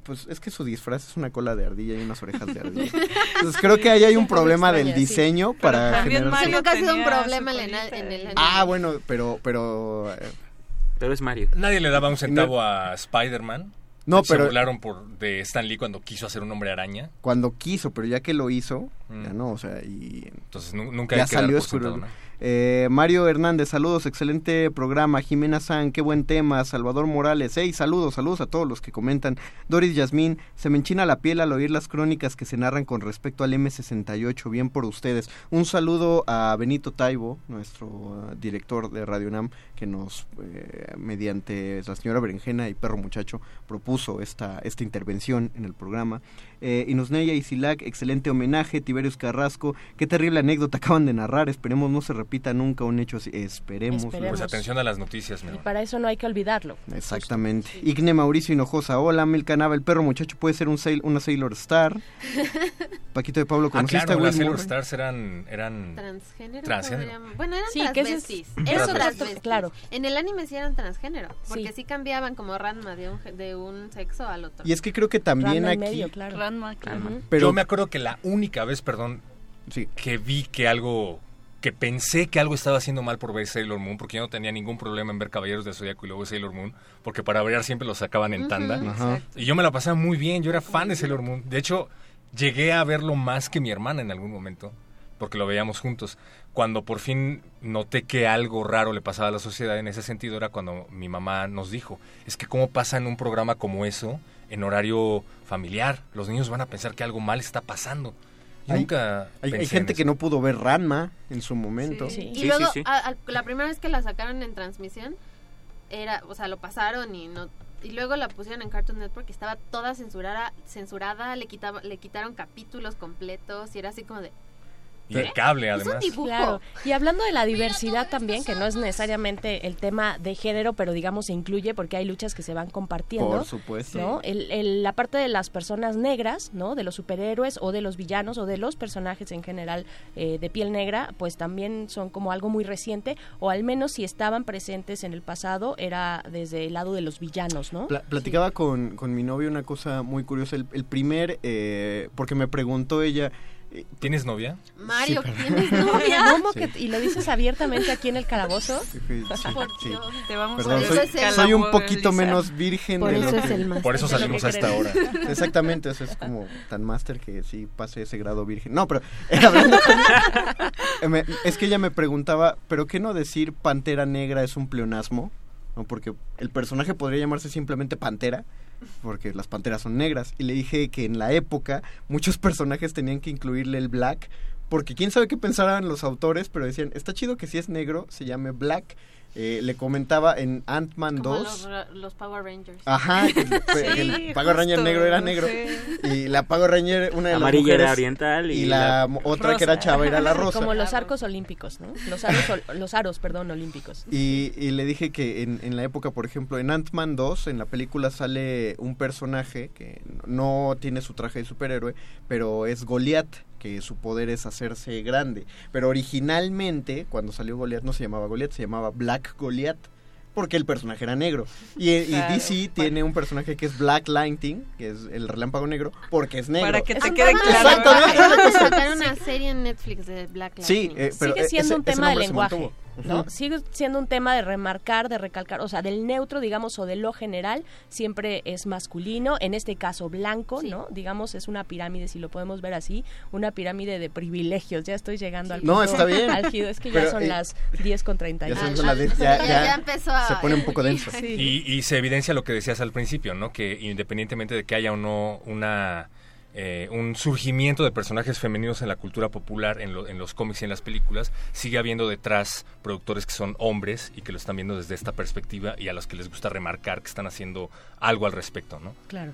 Pues es que su disfraz es una cola de ardilla y unas orejas de ardilla. Entonces creo que ahí hay un problema del extraña, diseño para también generar- Mario nunca ha sido un problema en el, en el anime. Ah, bueno, pero pero eh, Pero es Mario. Nadie le daba un centavo a Spider-Man. No, Se pero- burlaron por, de Stan Lee cuando quiso hacer un hombre araña. cuando quiso, pero ya que lo hizo, Mm. ya no, o sea, y Entonces nu- nunca ya que salió sentado. Eh, Mario Hernández, saludos, excelente programa. Jimena San, qué buen tema. Salvador Morales, hey, saludos, saludos a todos los que comentan. Doris Yasmín, se me enchina la piel al oír las crónicas que se narran con respecto al M68. Bien por ustedes. Un saludo a Benito Taibo, nuestro uh, director de Radio Nam, que nos, eh, mediante la señora Berenjena y Perro Muchacho, propuso esta, esta intervención en el programa. Eh, Inosneya y Silac, excelente homenaje. Tiberius Carrasco, qué terrible anécdota acaban de narrar. Esperemos no se repita nunca un hecho así. Esperemos. Pues atención a las noticias, mi Y amor. para eso no hay que olvidarlo. Exactamente. Igne Mauricio Hinojosa, hola, Melcanaba, el perro muchacho puede ser un sail- una Sailor Star. Paquito de Pablo, Ah, ¿conociste claro, a Will las Sailor Murray? Stars eran... eran Transgénero. Transgénero. Bueno, eran Sí, ese es- transvestis. eso transvestis. claro. En el anime sí eran transgénero. Porque Sí. sí, cambiaban como Ranma de un, de un sexo al otro. Y es que creo que también Ranma aquí... medio, claro. Ranma, claro. Pero- Yo me acuerdo que la única vez, perdón, que vi que algo, que pensé que algo estaba haciendo mal por ver Sailor Moon, porque yo no tenía ningún problema en ver Caballeros del Zodíaco y luego Sailor Moon, porque para variar siempre los sacaban en tanda. Y yo me la pasaba muy bien, yo era fan de Sailor Moon. De hecho, llegué a verlo más que mi hermana en algún momento, porque lo veíamos juntos. Cuando por fin noté que algo raro le pasaba a la sociedad en ese sentido era cuando mi mamá nos dijo, es que cómo pasa en un programa como eso, en horario familiar, los niños van a pensar que algo mal está pasando. Yo Hay- nunca Hay, hay pensé en gente eso. que no pudo ver Ranma en su momento. Y luego, a- a- la primera vez que la sacaron en transmisión, era, o sea, lo pasaron y no y luego la pusieron en Cartoon Network estaba toda censurada, censurada, le quitaba, le quitaron capítulos completos y era así como de Y el cable, Es un además. dibujo. Claro. Y hablando de la diversidad también, que no es necesariamente el tema de género, pero digamos se incluye porque hay luchas que se van compartiendo. Por supuesto. ¿no? El, el- la parte de las personas negras, ¿no? De los superhéroes o de los villanos o de los personajes en general eh, de piel negra, pues también son como algo muy reciente, o al menos si estaban presentes en el pasado, era desde el lado de los villanos, ¿no? Pla- platicaba con, con mi novio una cosa muy curiosa. El, el primer, eh, porque me preguntó ella. ¿Tienes novia? Mario, Sí, ¿tienes novia? ¿Cómo Sí. que- ¿Y lo dices abiertamente aquí en el calabozo? Sí, sí, Por. Dios. Te vamos Perdón, a soy, soy un poquito menos virgen Por de lo es que- el Por eso salimos a esta hora. Exactamente, eso es como tan máster que sí pase ese grado virgen. No, pero eh, hablando- me- es que ella me preguntaba, ¿pero qué no decir pantera negra es un pleonasmo? ¿No? Porque el personaje podría llamarse simplemente pantera, porque las panteras son negras. Y le dije que en la época muchos personajes tenían que incluirle el black, porque quién sabe qué pensaran los autores, pero decían, está chido que si es negro se llame black. Eh, le comentaba en Ant-Man Como 2. los, los Power Rangers. Ajá, que el, que el Sí, Pago Ranger negro era negro. sé. Y la Pago Ranger, una de las Amarilla mujeres, era oriental y la, la mo- otra que era chava era la rosa. Como los arcos olímpicos, ¿no? Los aros, ol- los aros perdón, olímpicos. Y, y le dije que en, en la época, por ejemplo, en Ant-Man 2, en la película sale un personaje que no tiene su traje de superhéroe, pero es Goliath, que su poder es hacerse grande. Pero originalmente, cuando salió Goliath, no se llamaba Goliath, se llamaba Black Goliath. Porque el personaje era negro. Y. DC tiene un personaje que es Black Lightning, que es el relámpago negro, porque es negro. Para que te quede claro. a- Exactamente. Vamos a sacar una serie en Netflix de Black Sí, Lightning. eh, pero Sigue siendo ese- un tema de lenguaje, ¿no? Sigue siendo un tema de remarcar, de recalcar, o sea, del neutro, digamos, o de lo general, siempre es masculino, en este caso blanco, ¿no? Digamos, es una pirámide, si lo podemos ver así, una pirámide de privilegios. Ya estoy llegando al No, punto está bien. álgido, es que ya son eh, las 10 con 30. ya son las 10, ya- ya se pone un poco denso. Y, y se evidencia lo que decías al principio, ¿no? Que independientemente de que haya o no una eh, un surgimiento de personajes femeninos en la cultura popular, en, lo- en los cómics y en las películas, sigue habiendo detrás productores que son hombres y que lo están viendo desde esta perspectiva y a los que les gusta remarcar que están haciendo algo al respecto, ¿no? Claro.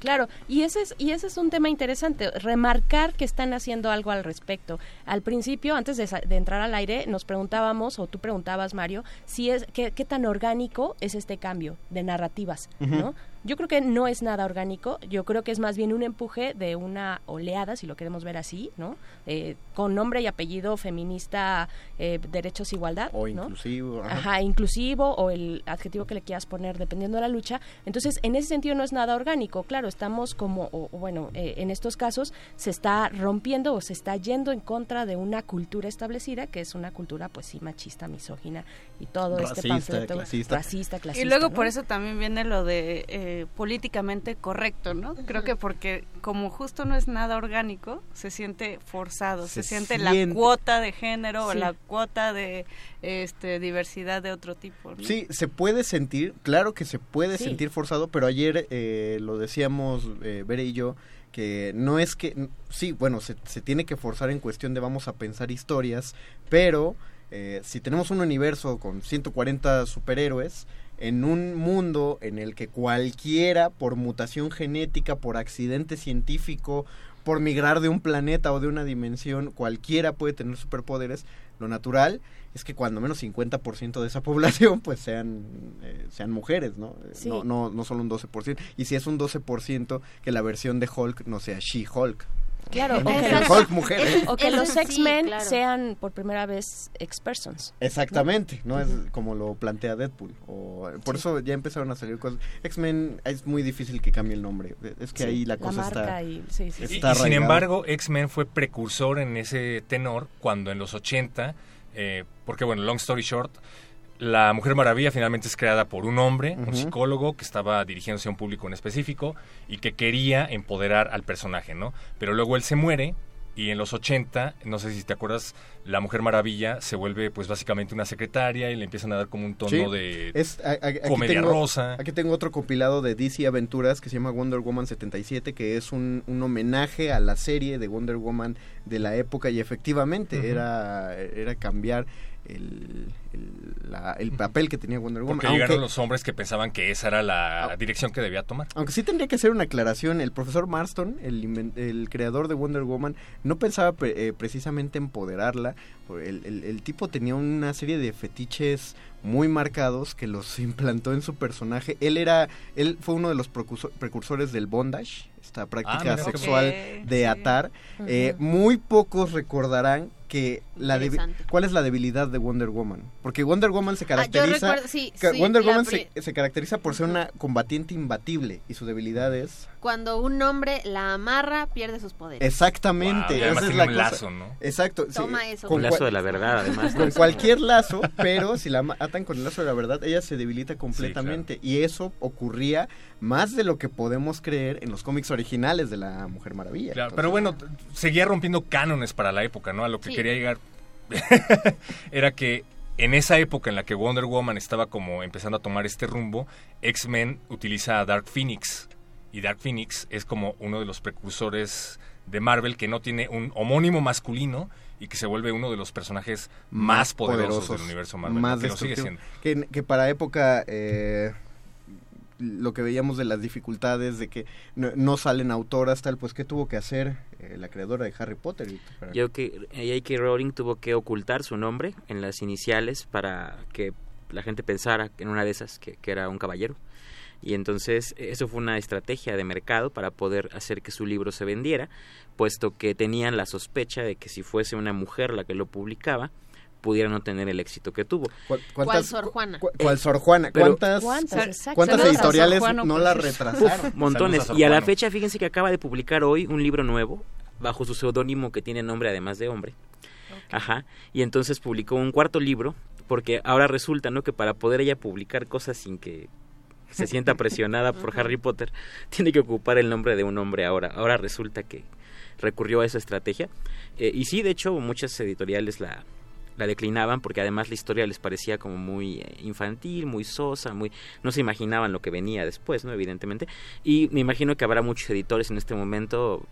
Claro, y ese es y ese es un tema interesante, remarcar que están haciendo algo al respecto. Al principio, antes de, entrar al aire, nos preguntábamos o tú preguntabas, Mario, si es qué, qué tan orgánico es este cambio de narrativas. ¿no? Yo creo que no es nada orgánico, yo creo que es más bien un empuje de una oleada, si lo queremos ver así, ¿no? Eh, con nombre y apellido feminista, eh, derechos, igualdad. O ¿no? inclusivo. Ajá. inclusivo o el adjetivo que le quieras poner dependiendo de la lucha. Entonces, en ese sentido no es nada orgánico. Claro, estamos como, o, bueno, eh, en estos casos se está rompiendo o se está yendo en contra de una cultura establecida, que es una cultura, pues sí, machista, misógina y todo este panfleto clasista. racista, clasista. Y luego ¿no? por eso también viene lo de eh, políticamente correcto, ¿no? Creo que porque como justo no es nada orgánico, se siente forzado, se, Se siente, siente- la cuota de género o la cuota de este diversidad de otro tipo. ¿no? Sí, se puede sentir, claro que se puede Sí. sentir forzado, pero ayer eh, lo decíamos eh, Bere y yo, que no es que, sí, bueno, se, se tiene que forzar en cuestión de vamos a pensar historias, pero eh, si tenemos un universo con 140 superhéroes, en un mundo en el que cualquiera, por mutación genética, por accidente científico, por migrar de un planeta o de una dimensión, cualquiera puede tener superpoderes, lo natural es que cuando menos 50% de esa población pues sean eh, sean mujeres, ¿no? Eh, Sí. No, no no solo un 12%. Y si es un 12% que la versión de Hulk no sea She-Hulk. Claro, o que los, Hulk mujer. ¿eh? o que Eso los sí, X-Men claro. sean por primera vez ex-persons. Exactamente, ¿no? Es como lo plantea Deadpool. O, por eso ya empezaron a salir cosas. X-Men es muy difícil que cambie el nombre. Es que Sí, ahí la cosa está... y- sí, sí, Y, está y sin embargo, X-Men fue precursor en ese tenor cuando en los 80, eh, porque bueno, long story short, la Mujer Maravilla finalmente es creada por un hombre, un psicólogo que estaba dirigiéndose a un público en específico y que quería empoderar al personaje, ¿no? Pero luego él se muere y en los 80, no sé si te acuerdas, la Mujer Maravilla se vuelve pues básicamente una secretaria y le empiezan a dar como un tono Sí, de es, a- a- aquí comedia tengo- rosa. Aquí tengo otro compilado de DC Aventuras que se llama Wonder Woman 77, que es un, un homenaje a la serie de Wonder Woman de la época y efectivamente era, era cambiar el, el, la- el papel que tenía Wonder Woman. Porque Aunque, llegaron los hombres que pensaban que esa era la dirección que debía tomar. aunque sí tendría que hacer una aclaración, el profesor Marston, el, el creador de Wonder Woman, no pensaba pre- eh, precisamente empoderarla. El, el- el tipo tenía una serie de fetiches muy marcados que los implantó en su personaje. Él era, él fue uno de los precursor- precursores del bondage, esta práctica mira, qué sexual de sí. atar. Eh, muy pocos recordarán que la cuál es la debilidad de Wonder Woman, porque Wonder Woman se Ah, caracteriza recuerdo, sí, Ca- sí, Wonder Woman se, se caracteriza por ser una combatiente imbatible y su debilidad es Cuando un hombre la amarra, pierde sus poderes. exactamente. Wow, y además esa es la un cosa. lazo, ¿no? Exacto. sí, Toma eso. con Un lazo de la verdad, además. con cualquier lazo, pero si la atan con el lazo de la verdad, ella se debilita completamente. Y eso ocurría más de lo que podemos creer en los cómics originales de la Mujer Maravilla. Claro, Entonces, pero bueno, seguía rompiendo cánones para la época, ¿no? A lo que Sí. quería llegar era que en esa época en la que Wonder Woman estaba como empezando a tomar este rumbo, X-Men utiliza a Dark Phoenix. Y Dark Phoenix es como uno de los precursores de Marvel que no tiene un homónimo masculino y que se vuelve uno de los personajes más, poderosos, del universo Marvel. más que lo sigue siendo. Que, que para época eh, lo que veíamos de las dificultades de que no, no salen autoras tal, pues qué tuvo que hacer eh, la creadora de Harry Potter. Que J.K. Rowling tuvo que ocultar su nombre en las iniciales para que la gente pensara en una de esas que, que era un caballero. Y entonces eh, eso fue una estrategia de mercado para poder hacer que su libro se vendiera, puesto que tenían la sospecha de que si fuese una mujer la que lo publicaba, pudiera no tener el éxito que tuvo. ¿Cuál, ¿Cuál cuántas- Sor Juana? cu- cuál Sor Juana? Pero- ¿Cuántas, ¿Cuántas? Editoriales no la retrasaron? Montones. A Y a la fecha, fíjense que acaba de publicar hoy un libro nuevo bajo su seudónimo que tiene nombre además de hombre. Ajá. Y entonces publicó un cuarto libro porque ahora resulta, ¿no? Que para poder ella publicar cosas sin que se sienta presionada por Harry Potter, tiene que ocupar el nombre de un hombre ahora. Ahora resulta que recurrió a esa estrategia. Eh, y sí, de hecho, muchas editoriales la, la declinaban porque además la historia les parecía como muy eh, infantil, muy sosa, muy no se imaginaban lo que venía después, ¿no? Evidentemente. Y me imagino que habrá muchos editores en este momento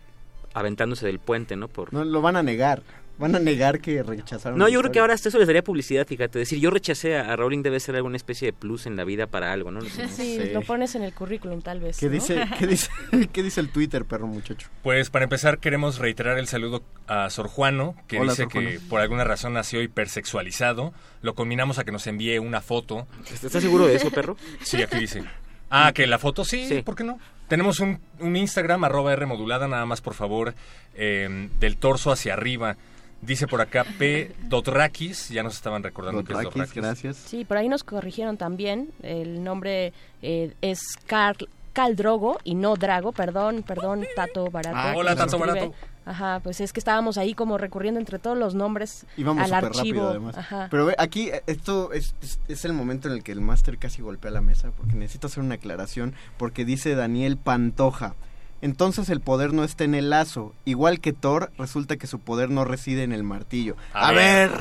aventándose del puente, ¿no? Por No, lo van a negar. Van a negar que rechazaron. no, yo creo que ahora hasta eso les daría publicidad, fíjate. Decir, yo rechacé a a Rowling debe ser alguna especie de plus en la vida para algo, ¿no? Sí, Sí. lo pones en el currículum tal vez. ¿Qué ¿no? dice, qué, dice, ¿Qué dice el Twitter, perro muchacho? Pues para empezar queremos reiterar el saludo a Sor Juano, que Hola, dice que por alguna razón nació hipersexualizado. Lo combinamos a que nos envíe una foto. ¿Estás seguro de eso, perro? Sí, aquí dice. Ah, que la foto sí, Sí. ¿por qué no? Tenemos un, un Instagram, arroba R modulada, nada más por favor, eh, del torso hacia arriba. Dice por acá P. Dotrakis, ya nos estaban recordando que es Dotrakis, gracias. Sí, por ahí nos corrigieron también. El nombre eh, es Carl, Cal Drogo y no Drago. Perdón, perdón, Tato Barato. Ah, hola, Tato escribe. Barato. Ajá, pues es que estábamos ahí como recurriendo entre todos los nombres Íbamos al archivo. rápido además. Ajá. Pero ve, aquí eh, esto es, es- es el momento en el que el máster casi golpea la mesa porque necesito hacer una aclaración porque dice Daniel Pantoja. Entonces el poder no está en el lazo. Igual que Thor, resulta que su poder no reside en el martillo. A A, ver. ver.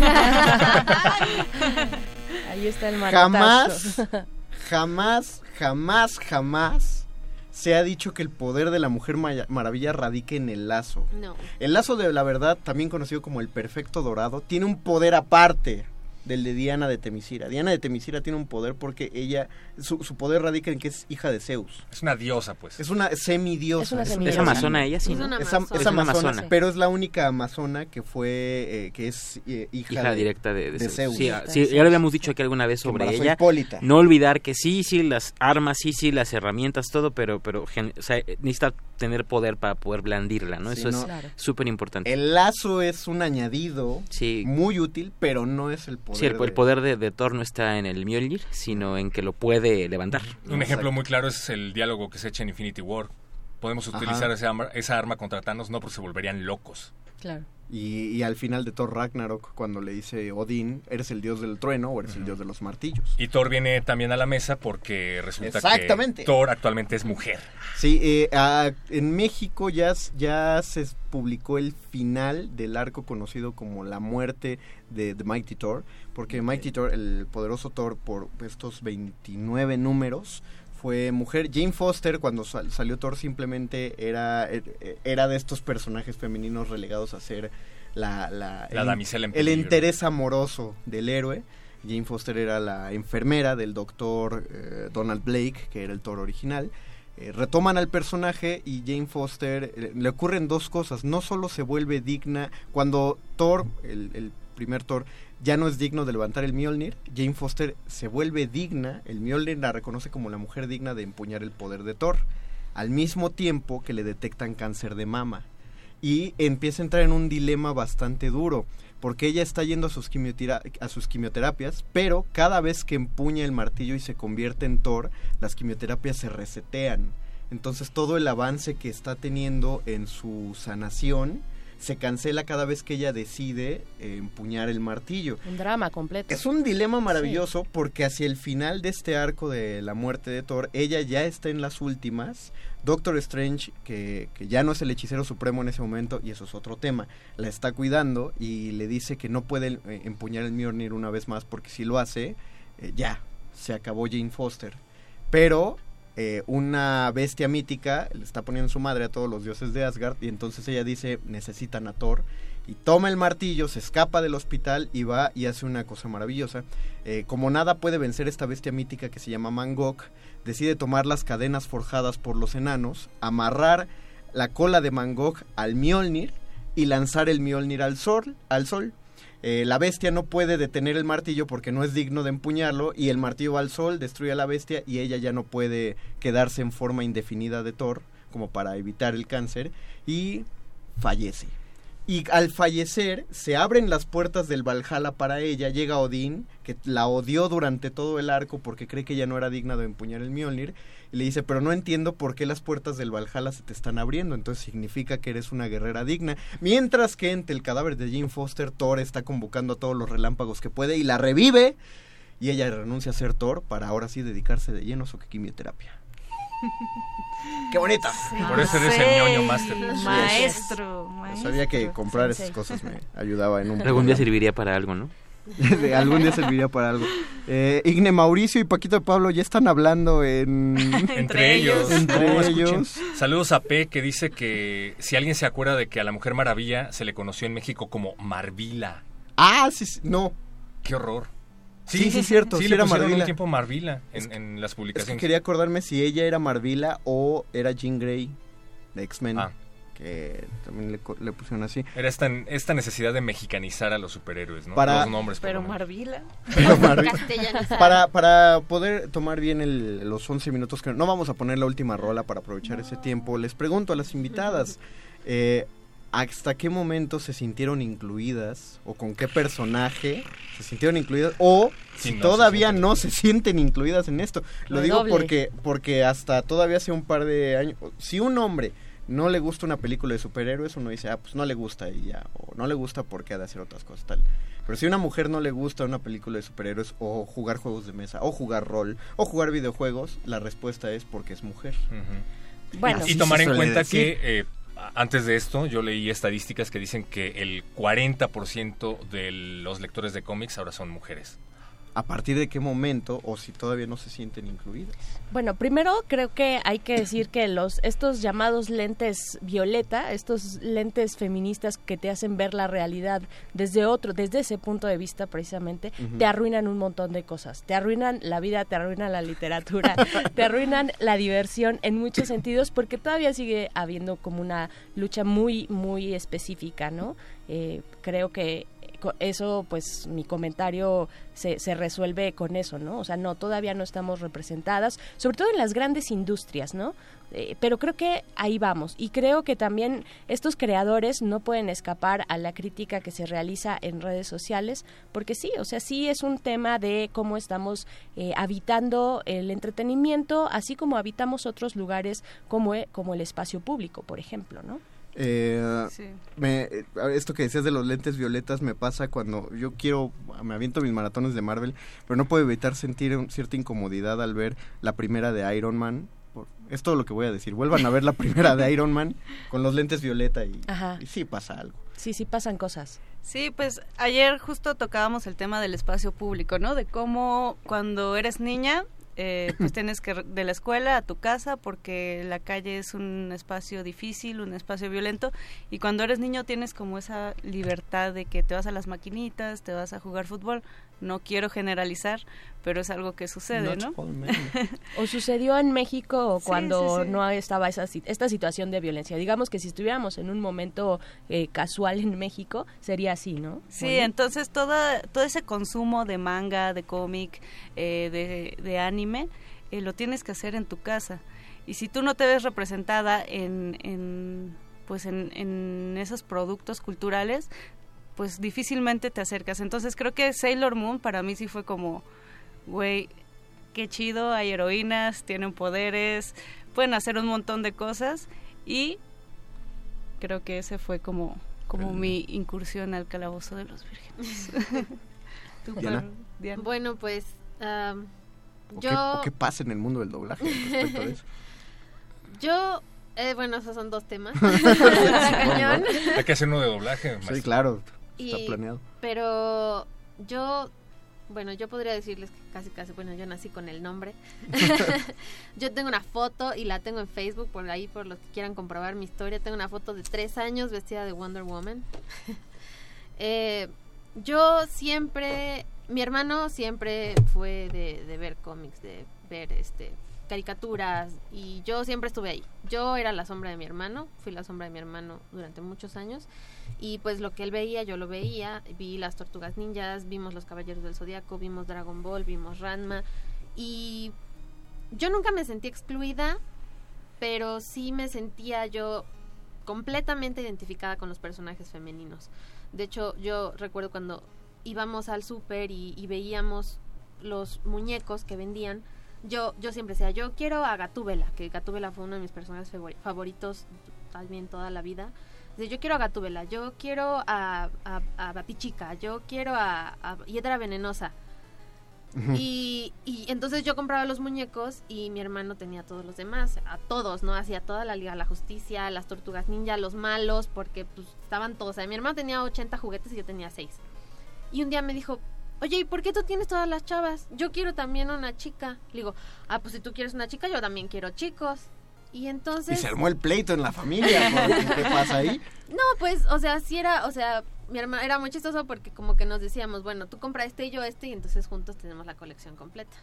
Ahí está el manotazo. jamás, jamás, jamás, jamás se ha dicho que el poder de la Mujer Maya- Maravilla radique en el lazo. No. El lazo de la verdad, también conocido como el perfecto dorado, tiene un poder aparte del de Diana de Temisira. Diana de Temisira tiene un poder porque ella, su, su poder radica en que es hija de Zeus. Es una diosa, pues. Es una semidiosa. Es una un- semidiosa. Es amazona ella, sí. Es ¿no? una Es, am- amazona. es Es una amazona, amazona. pero es la única amazona que fue, eh, que es eh, hija, Hija de- directa de, de de Zeus. Zeus. Sí, sí, ya lo habíamos dicho aquí alguna vez sobre ella. Hipólita. No olvidar que sí, sí, las armas, sí, sí, las herramientas, todo, pero, pero gen- o sea, necesita tener poder para poder blandirla, ¿no? Sí, Eso no. es Claro. súper importante. El lazo es un añadido Sí, muy útil, pero no es el poder. Sí, el, el de- poder de, de Thor no está en el Mjolnir, sino en que lo puede levantar. Un ejemplo muy claro es el diálogo que se echa en Infinity War. Podemos utilizar esa arma, esa arma contra Thanos, no porque se volverían locos. Claro. Y, y al final de Thor Ragnarok, cuando le dice Odín, ¿eres el dios del trueno o eres el dios de los martillos? Y Thor viene también a la mesa porque resulta Exactamente. que Thor actualmente es mujer. Sí, eh, en México ya, ya se publicó el final del arco conocido como la muerte de The Mighty Thor, porque Mighty Thor, el poderoso Thor, por estos 29 números, fue mujer. Jane Foster, cuando sal- salió Thor, simplemente era, eh, era de estos personajes femeninos relegados a ser la, la, La el- damisela en el interés amoroso del héroe. Jane Foster era la enfermera del doctor eh, Donald Blake, que era el Thor original. Eh, retoman al personaje y Jane Foster eh, le ocurren dos cosas. No solo se vuelve digna cuando Thor, el, el primer Thor, ya no es digno de levantar el Mjolnir, Jane Foster se vuelve digna, el Mjolnir la reconoce como la mujer digna de empuñar el poder de Thor, al mismo tiempo que le detectan cáncer de mama. Y empieza a entrar en un dilema bastante duro, porque ella está yendo a sus, a sus quimioterapias, pero cada vez que empuña el martillo y se convierte en Thor, las quimioterapias se resetean. Entonces todo el avance que está teniendo en su sanación se cancela cada vez que ella decide eh, empuñar el martillo. Un drama completo. Es un dilema maravilloso porque hacia el final de este arco de la muerte de Thor, ella ya está en las últimas. Doctor Strange, que, que ya no es el hechicero supremo en ese momento, y eso es otro tema, la está cuidando y le dice que no puede eh, empuñar el Mjolnir una vez más porque si lo hace, eh, ya, se acabó Jane Foster. Pero eh, una bestia mítica le está poniendo su madre a todos los dioses de Asgard y entonces ella dice necesitan a Thor y toma el martillo, se escapa del hospital y va y hace una cosa maravillosa. Eh, como nada puede vencer esta bestia mítica que se llama Mangok, decide tomar las cadenas forjadas por los enanos, amarrar la cola de Mangok al Mjolnir y lanzar el Mjolnir al sol. Al sol. Eh, la bestia no puede detener el martillo porque no es digno de empuñarlo y el martillo va al sol, destruye a la bestia y ella ya no puede quedarse en forma indefinida de Thor como para evitar el cáncer y fallece. Y al fallecer se abren las puertas del Valhalla para ella, llega Odín, que la odió durante todo el arco porque cree que ella no era digna de empuñar el Mjolnir, y le dice, pero no entiendo por qué las puertas del Valhalla se te están abriendo, entonces significa que eres una guerrera digna. Mientras que entre el cadáver de Jane Foster, Thor está convocando a todos los relámpagos que puede y la revive, y ella renuncia a ser Thor para ahora sí dedicarse de lleno a su quimioterapia. ¡Qué bonita! Por eso eres el ñoño master. Maestro, Yo maestro. sabía que comprar esas cosas me ayudaba en un Algún día serviría para algo, ¿no? De- algún día serviría para algo. Eh, Igne Mauricio y Paquito de Pablo ya están hablando en... Entre ellos. Entre No, escuchen. ellos. Saludos a P que dice que si alguien se acuerda de que a la Mujer Maravilla se le conoció en México como Marvila. Ah, sí, sí, no. Qué horror. Sí, sí, cierto, Sí, sí le era pusieron Marvila. un tiempo Marvila en, en las Es publicaciones. que quería acordarme si ella era Marvila o era Jean Grey de X-Men. Ah. Que también le, pusieron así. Era esta, esta necesidad de mexicanizar a los superhéroes, ¿no? Para- los nombres. Pero. Marvila. Pero, Marvi- Castellanizar. para, para poder tomar bien el- los 11 minutos que no vamos a poner la última rola para aprovechar ese tiempo, les pregunto a las invitadas, eh, ¿hasta qué momento se sintieron incluidas o con qué personaje se sintieron incluidas o si no, todavía se no se sienten incluidas en esto? Lo Lo digo doble. porque porque hasta todavía hace un par de años, si un hombre no le gusta una película de superhéroes, uno dice, ah, pues no le gusta y ya, o no le gusta porque ha de hacer otras cosas, tal. Pero si a una mujer no le gusta una película de superhéroes, o jugar juegos de mesa, o jugar rol, o jugar videojuegos, la respuesta es porque es mujer. Ujú. Bueno. y tomar en cuenta decir. que eh, antes de esto yo leí estadísticas que dicen que el 40% de los lectores de cómics ahora son mujeres. ¿A partir de qué momento, o si todavía no se sienten incluidas? Bueno, primero creo que hay que decir que los estos llamados lentes violeta, estos lentes feministas que te hacen ver la realidad desde otro, desde ese punto de vista precisamente, te arruinan un montón de cosas. Te arruinan la vida, te arruinan la literatura, te arruinan la diversión en muchos sentidos porque todavía sigue habiendo como una lucha muy muy específica, ¿no? Eh, creo que eso, pues mi comentario se, se resuelve con eso, ¿no? O sea, no, todavía no estamos representadas, sobre todo en las grandes industrias, ¿no? Eh, pero creo que ahí vamos. Y creo que también estos creadores no pueden escapar a la crítica que se realiza en redes sociales, porque sí, o sea, sí es un tema de cómo estamos eh, habitando el entretenimiento, así como habitamos otros lugares como, e- como el espacio público, por ejemplo, ¿no? Eh, Sí. me, eh, esto que decías de los lentes violetas me pasa cuando yo quiero, me aviento mis maratones de Marvel, pero no puedo evitar sentir un- cierta incomodidad al ver la primera de Iron Man. Por- Es todo lo que voy a decir. Vuelvan a ver la primera de Iron Man con los lentes violeta y, Ajá. y sí pasa algo. Sí, sí pasan cosas. Sí, pues ayer justo tocábamos el tema del espacio público, ¿no? De cómo cuando eres niña, eh, pues tienes que de la escuela a tu casa porque la calle es un espacio difícil, un espacio violento, y cuando eres niño tienes como esa libertad de que te vas a las maquinitas, te vas a jugar fútbol. No quiero generalizar, pero es algo que sucede, ¿no? O sucedió en México cuando sí, sí. no estaba esa, esta situación de violencia. Digamos que si estuviéramos en un momento eh, casual en México, sería así, ¿no? Sí, Bueno. entonces toda, todo ese consumo de manga, de cómic, eh, de, de anime, eh, lo tienes que hacer en tu casa. Y si tú no te ves representada en, en, pues en, en esos productos culturales, pues difícilmente te acercas. Entonces creo que Sailor Moon para mí sí fue como, güey, qué chido, hay heroínas, tienen poderes, pueden hacer un montón de cosas y creo que ese fue como como mi incursión al calabozo de los vírgenes. Tú, Diana. Bueno, pues ¿O, yo... qué, o qué pasa en el mundo del doblaje respecto a eso? Yo, eh, bueno, esos son dos temas. Cañón. Hay que hacer uno de doblaje. Sí, maestro. Claro, está Y- planeado. Pero yo, bueno, yo podría decirles que casi, casi, bueno, yo nací con el nombre. yo tengo una foto y la tengo en Facebook, por ahí, por los que quieran comprobar mi historia. Tengo una foto de tres años vestida de Wonder Woman. Eh, yo siempre, mi hermano siempre fue de, de ver cómics, de ver este caricaturas y yo siempre estuve ahí. Yo era la sombra de mi hermano, fui la sombra de mi hermano durante muchos años y pues lo que él veía yo lo veía, vi las tortugas ninjas, vimos los caballeros del zodiaco, vimos Dragon Ball, vimos Ranma y yo nunca me sentí excluida, pero sí me sentía yo completamente identificada con los personajes femeninos. De hecho, yo recuerdo cuando íbamos al súper y, y veíamos los muñecos que vendían, yo, yo siempre decía, yo quiero a Gatúbela, que Gatúbela fue uno de mis personajes favori- favoritos también toda la vida. Dice, yo quiero a Gatúbela, yo quiero a, a, a Batichica, yo quiero a, a Hiedra Venenosa. Y, y entonces yo compraba los muñecos y mi hermano tenía a todos los demás, a todos, ¿no? Hacía toda la Liga de la Justicia, las Tortugas Ninja, los malos, porque pues estaban todos. O sea, mi hermano tenía 80 juguetes y yo tenía 6. Y un día me dijo, oye, ¿y por qué tú tienes todas las chavas? Yo quiero también una chica. Le digo, ah, pues si tú quieres una chica, yo también quiero chicos. Y entonces... Y se armó el pleito en la familia. ¿no? ¿Qué pasa ahí? No, pues, o sea, sí era, o sea, mi hermano era muy chistoso porque como que nos decíamos, bueno, tú compra este y yo este y entonces juntos tenemos la colección completa.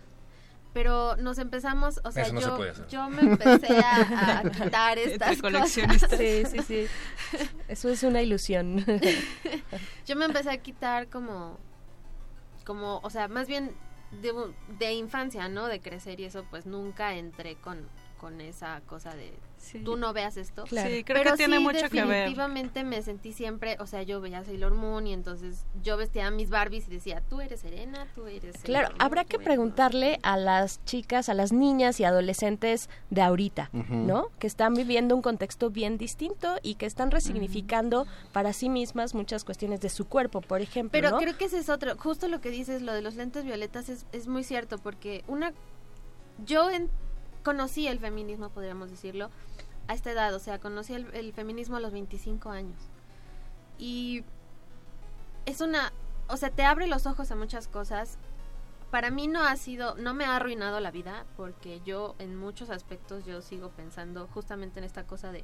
pero nos empezamos, o sea, no se yo, hacer. yo me empecé a, a quitar estas cosas. Sí, sí, sí. Eso es una ilusión. yo me empecé a quitar como, como, o sea, más bien de, de infancia, ¿no? De crecer y eso, pues nunca entré con, con esa cosa de tú no veas esto. Claro. Sí, creo Pero que tiene sí, mucho que ver. definitivamente me sentí siempre, o sea, yo veía Sailor Moon y entonces yo vestía a mis Barbies y decía, tú eres Serena, tú eres... Claro, Moon, habrá que eres-". preguntarle a las chicas, a las niñas y adolescentes de ahorita, Ujú. ¿no? Que están viviendo un contexto bien distinto y que están resignificando para sí mismas muchas cuestiones de su cuerpo, por ejemplo, Pero ¿no? creo que ese es otro, justo lo que dices, lo de los lentes violetas es, es muy cierto, porque una, yo en- conocí el feminismo, podríamos decirlo, a esta edad, o sea, conocí el, feminismo a los 25 años. Y es una, o sea, te abre los ojos a muchas cosas. Para mí no ha sido, no me ha arruinado la vida, porque yo en muchos aspectos yo sigo pensando justamente en esta cosa de,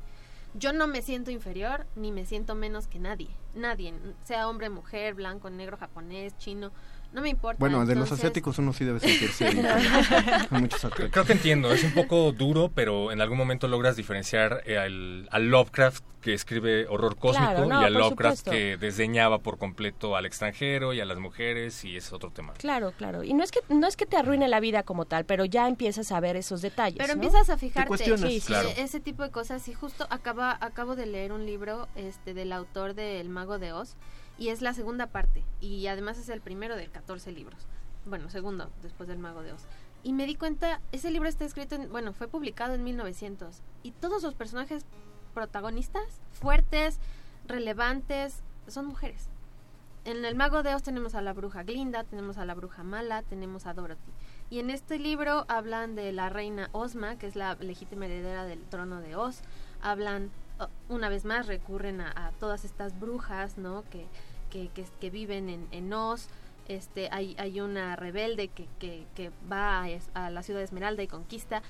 yo no me siento inferior ni me siento menos que nadie. Nadie, sea hombre, mujer, blanco, negro, japonés, chino, no me importa. Bueno, de los asiáticos uno sí debe sentirse aspectos. Creo que entiendo, es un poco duro, pero en algún momento logras diferenciar eh, al, al Lovecraft que escribe horror cósmico Claro, no, y al Lovecraft supuesto. que desdeñaba por completo al extranjero y a las mujeres y es otro tema. Claro, claro. Y no es que no es que te arruine la vida como tal, pero ya empiezas a ver esos detalles. Pero ¿no? empiezas a fijarte sí, sí, Claro. ese tipo de cosas. Y justo acaba, acabo de leer un libro este del autor de El Mago de Oz y es la segunda parte. Y además es el primero de 14 libros. Bueno, segundo, después del Mago de Oz. Y me di cuenta, ese libro está escrito, en, bueno, fue publicado en 1900. Y todos los personajes protagonistas, fuertes, relevantes, son mujeres. En el Mago de Oz tenemos a la bruja Glinda, tenemos a la bruja Mala, tenemos a Dorothy. Y en este libro hablan de la reina Ozma, que es la legítima heredera del trono de Oz. Hablan, uh, una vez más, recurren a, a todas estas brujas, ¿no? Que, que, que, viven en, en Oz. Este, hay, hay una rebelde que, que, va a, a la ciudad de Esmeralda y conquista.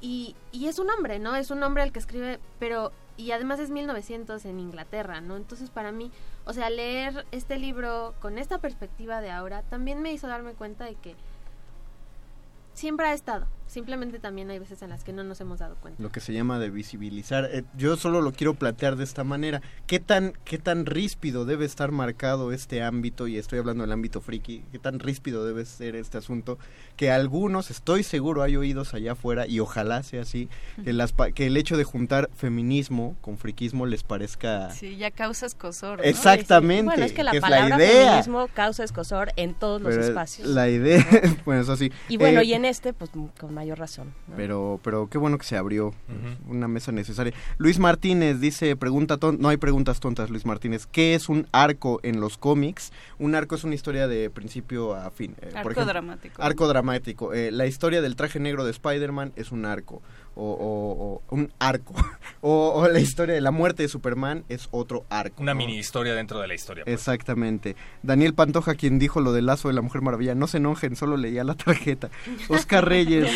Y, y es un hombre, ¿no? Es un hombre el que escribe, pero... Y además es 1900 en Inglaterra, ¿no? Entonces para mí, o sea, leer este libro con esta perspectiva de ahora también me hizo darme cuenta de que siempre ha estado. Simplemente también hay veces en las que no nos hemos dado cuenta. Lo que se llama de visibilizar. Eh, yo solo lo quiero plantear de esta manera. ¿Qué tan, ¿Qué tan ríspido debe estar marcado este ámbito? Y estoy hablando del ámbito friki. ¿Qué tan ríspido debe ser este asunto? Que algunos, estoy seguro, hay oídos allá afuera, y ojalá sea así, que, las, que el hecho de juntar feminismo con friquismo les parezca... Sí, ya causas cosor. ¿no? Exactamente. Bueno, es que la es palabra idea. feminismo causa escosor en todos los espacios. La idea, bueno, eso sí. Y bueno, Eh, y en este, pues con mayor razón. ¿no? Pero, pero qué bueno que se abrió una mesa necesaria. Luis Martínez dice, pregunta ton- no hay preguntas tontas, Luis Martínez. ¿Qué es un arco en los cómics? Un arco es una historia de principio a fin. Eh, Arco por ejemplo, dramático. Arco dramático. Eh, la historia del traje negro de Spider-Man es un arco. O, o- o- un arco. o, o la historia de la muerte de Superman es otro arco. Una ¿no? mini historia dentro de la historia. pues. Exactamente. Daniel Pantoja, quien dijo lo del lazo de la Mujer Maravilla, no se enojen, solo leía la tarjeta. Oscar Reyes.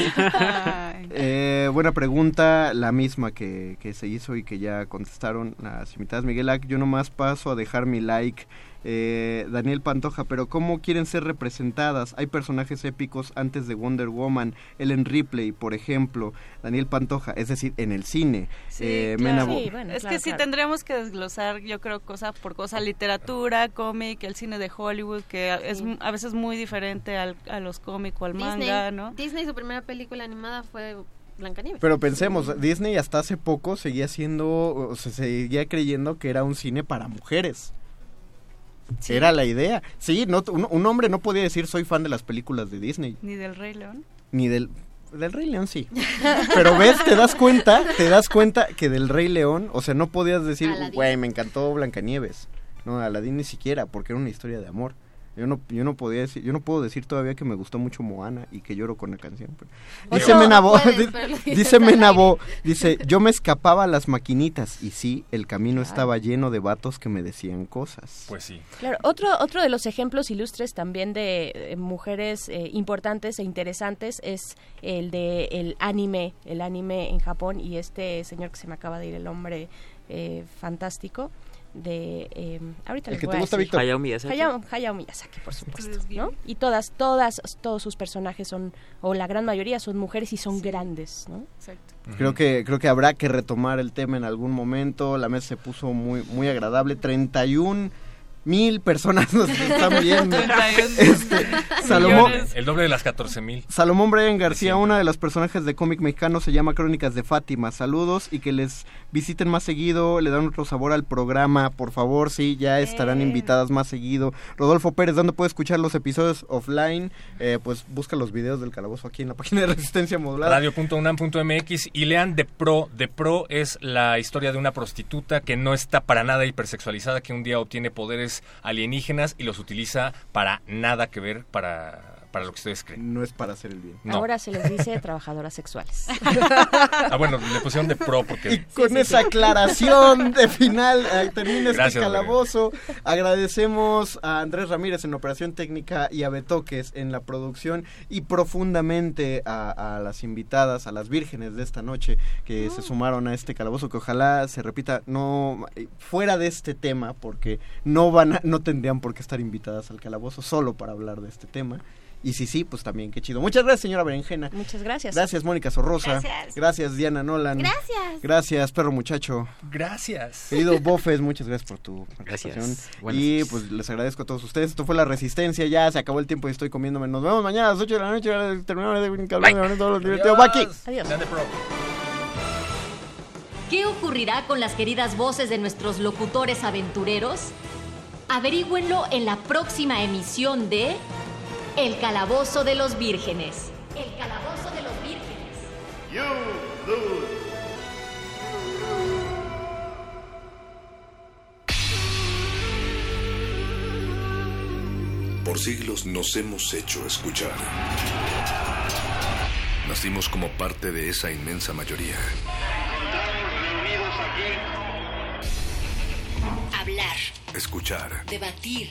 Eh, buena pregunta, la misma que, que se hizo y que ya contestaron las invitadas. Miguel Ac, yo nomás paso a dejar mi like. Eh, Daniel Pantoja, pero ¿cómo quieren ser representadas? Hay personajes épicos antes de Wonder Woman, Ellen Ripley, por ejemplo, Daniel Pantoja, es decir, en el cine. Sí, Eh, claro. Mena Bo- es que sí tendríamos que desglosar, yo creo, cosa por cosa, literatura, cómic, el cine de Hollywood, que es a veces muy diferente al, a los cómicos o al Disney, manga, ¿no? Disney, su primera película animada fue Blancanieves. Pero pensemos, Disney hasta hace poco seguía siendo, o se seguía creyendo que era un cine para mujeres. Sí. Era la idea. Sí, no, un, un hombre no podía decir soy fan de las películas de Disney, Ni del Rey León. ni del del Rey León sí. Pero ves, te das cuenta, te das cuenta que del Rey León, o sea, no podías decir, güey, me encantó Blancanieves. No, Aladín ni siquiera, porque era una historia de amor. Yo no, yo no podía decir, yo no puedo decir todavía que me gustó mucho Moana y que lloro con la canción. pero- Dice No, Menabo, puedes, dice Menabo, dice, yo me escapaba a las maquinitas y sí, el camino estaba lleno de vatos que me decían cosas. Pues sí. Claro, otro, otro de los ejemplos ilustres también de eh, mujeres eh, importantes e interesantes es el de el anime, el anime en Japón y este señor que se me acaba de ir, el hombre eh, fantástico. De eh, ahorita El les que voy te a gusta, decir. Víctor. Hayao Miyazaki. Hayao, Hayao Miyazaki, por supuesto, ¿no? Y todas, todas, todos sus personajes son, o la gran mayoría son mujeres y son grandes, ¿no? Exacto. Creo que creo que habrá que retomar el tema en algún momento. La mesa se puso muy muy agradable. 31 mil personas nos están viendo. 31 Este, Salomón, El doble de las 14 mil. Salomón Brian García, una de las personajes de cómic mexicano, se llama Crónicas de Fátima. Saludos y que les visiten más seguido, le dan otro sabor al programa, por favor, sí, ya estarán invitadas más seguido. Rodolfo Pérez, ¿dónde puede escuchar los episodios offline? Eh, pues busca los videos del calabozo aquí en la página de Resistencia Modulada. Radio.unam.mx y lean De Pro. De Pro es la historia de una prostituta que no está para nada hipersexualizada, que un día obtiene poderes alienígenas y los utiliza para nada que ver para, para lo que ustedes creen. No es para hacer el bien. No. Ahora se les dice trabajadoras sexuales. Ah, bueno, le pusieron De Pro porque... Con esa aclaración de final eh, termina este Gracias, calabozo. Agradecemos a Andrés Ramírez en operación técnica y a Betoques en la producción y profundamente a, a las invitadas, a las vírgenes de esta noche que se sumaron a este calabozo que ojalá se repita no fuera de este tema porque no van a- no tendrían por qué estar invitadas al calabozo solo para hablar de este tema. Y si sí, pues también, qué chido. Muchas gracias, señora Berenjena. Muchas gracias. Gracias, Mónica Sorrosa. Gracias. Gracias, Diana Nolan. Gracias. Gracias, perro muchacho. Gracias. Querido Bofes, muchas gracias por tu participación. Gracias. Y noches. pues les agradezco a todos ustedes. Esto fue La Resistencia. Ya se acabó el tiempo y estoy comiéndome. Nos vemos mañana a las 8 de la noche. Terminamos de hablar de todos los divertidos. Baki. Adiós. Sean De Pro. ¿Qué ocurrirá con las queridas voces de nuestros locutores aventureros? Averígüenlo en la próxima emisión de El Calabozo de los Vírgenes. El Calabozo de los Vírgenes. Por siglos nos hemos hecho escuchar. Nacimos como parte de esa inmensa mayoría. Hablar, Escuchar. debatir,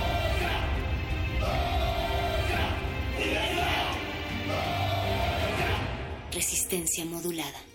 Resistencia modulada.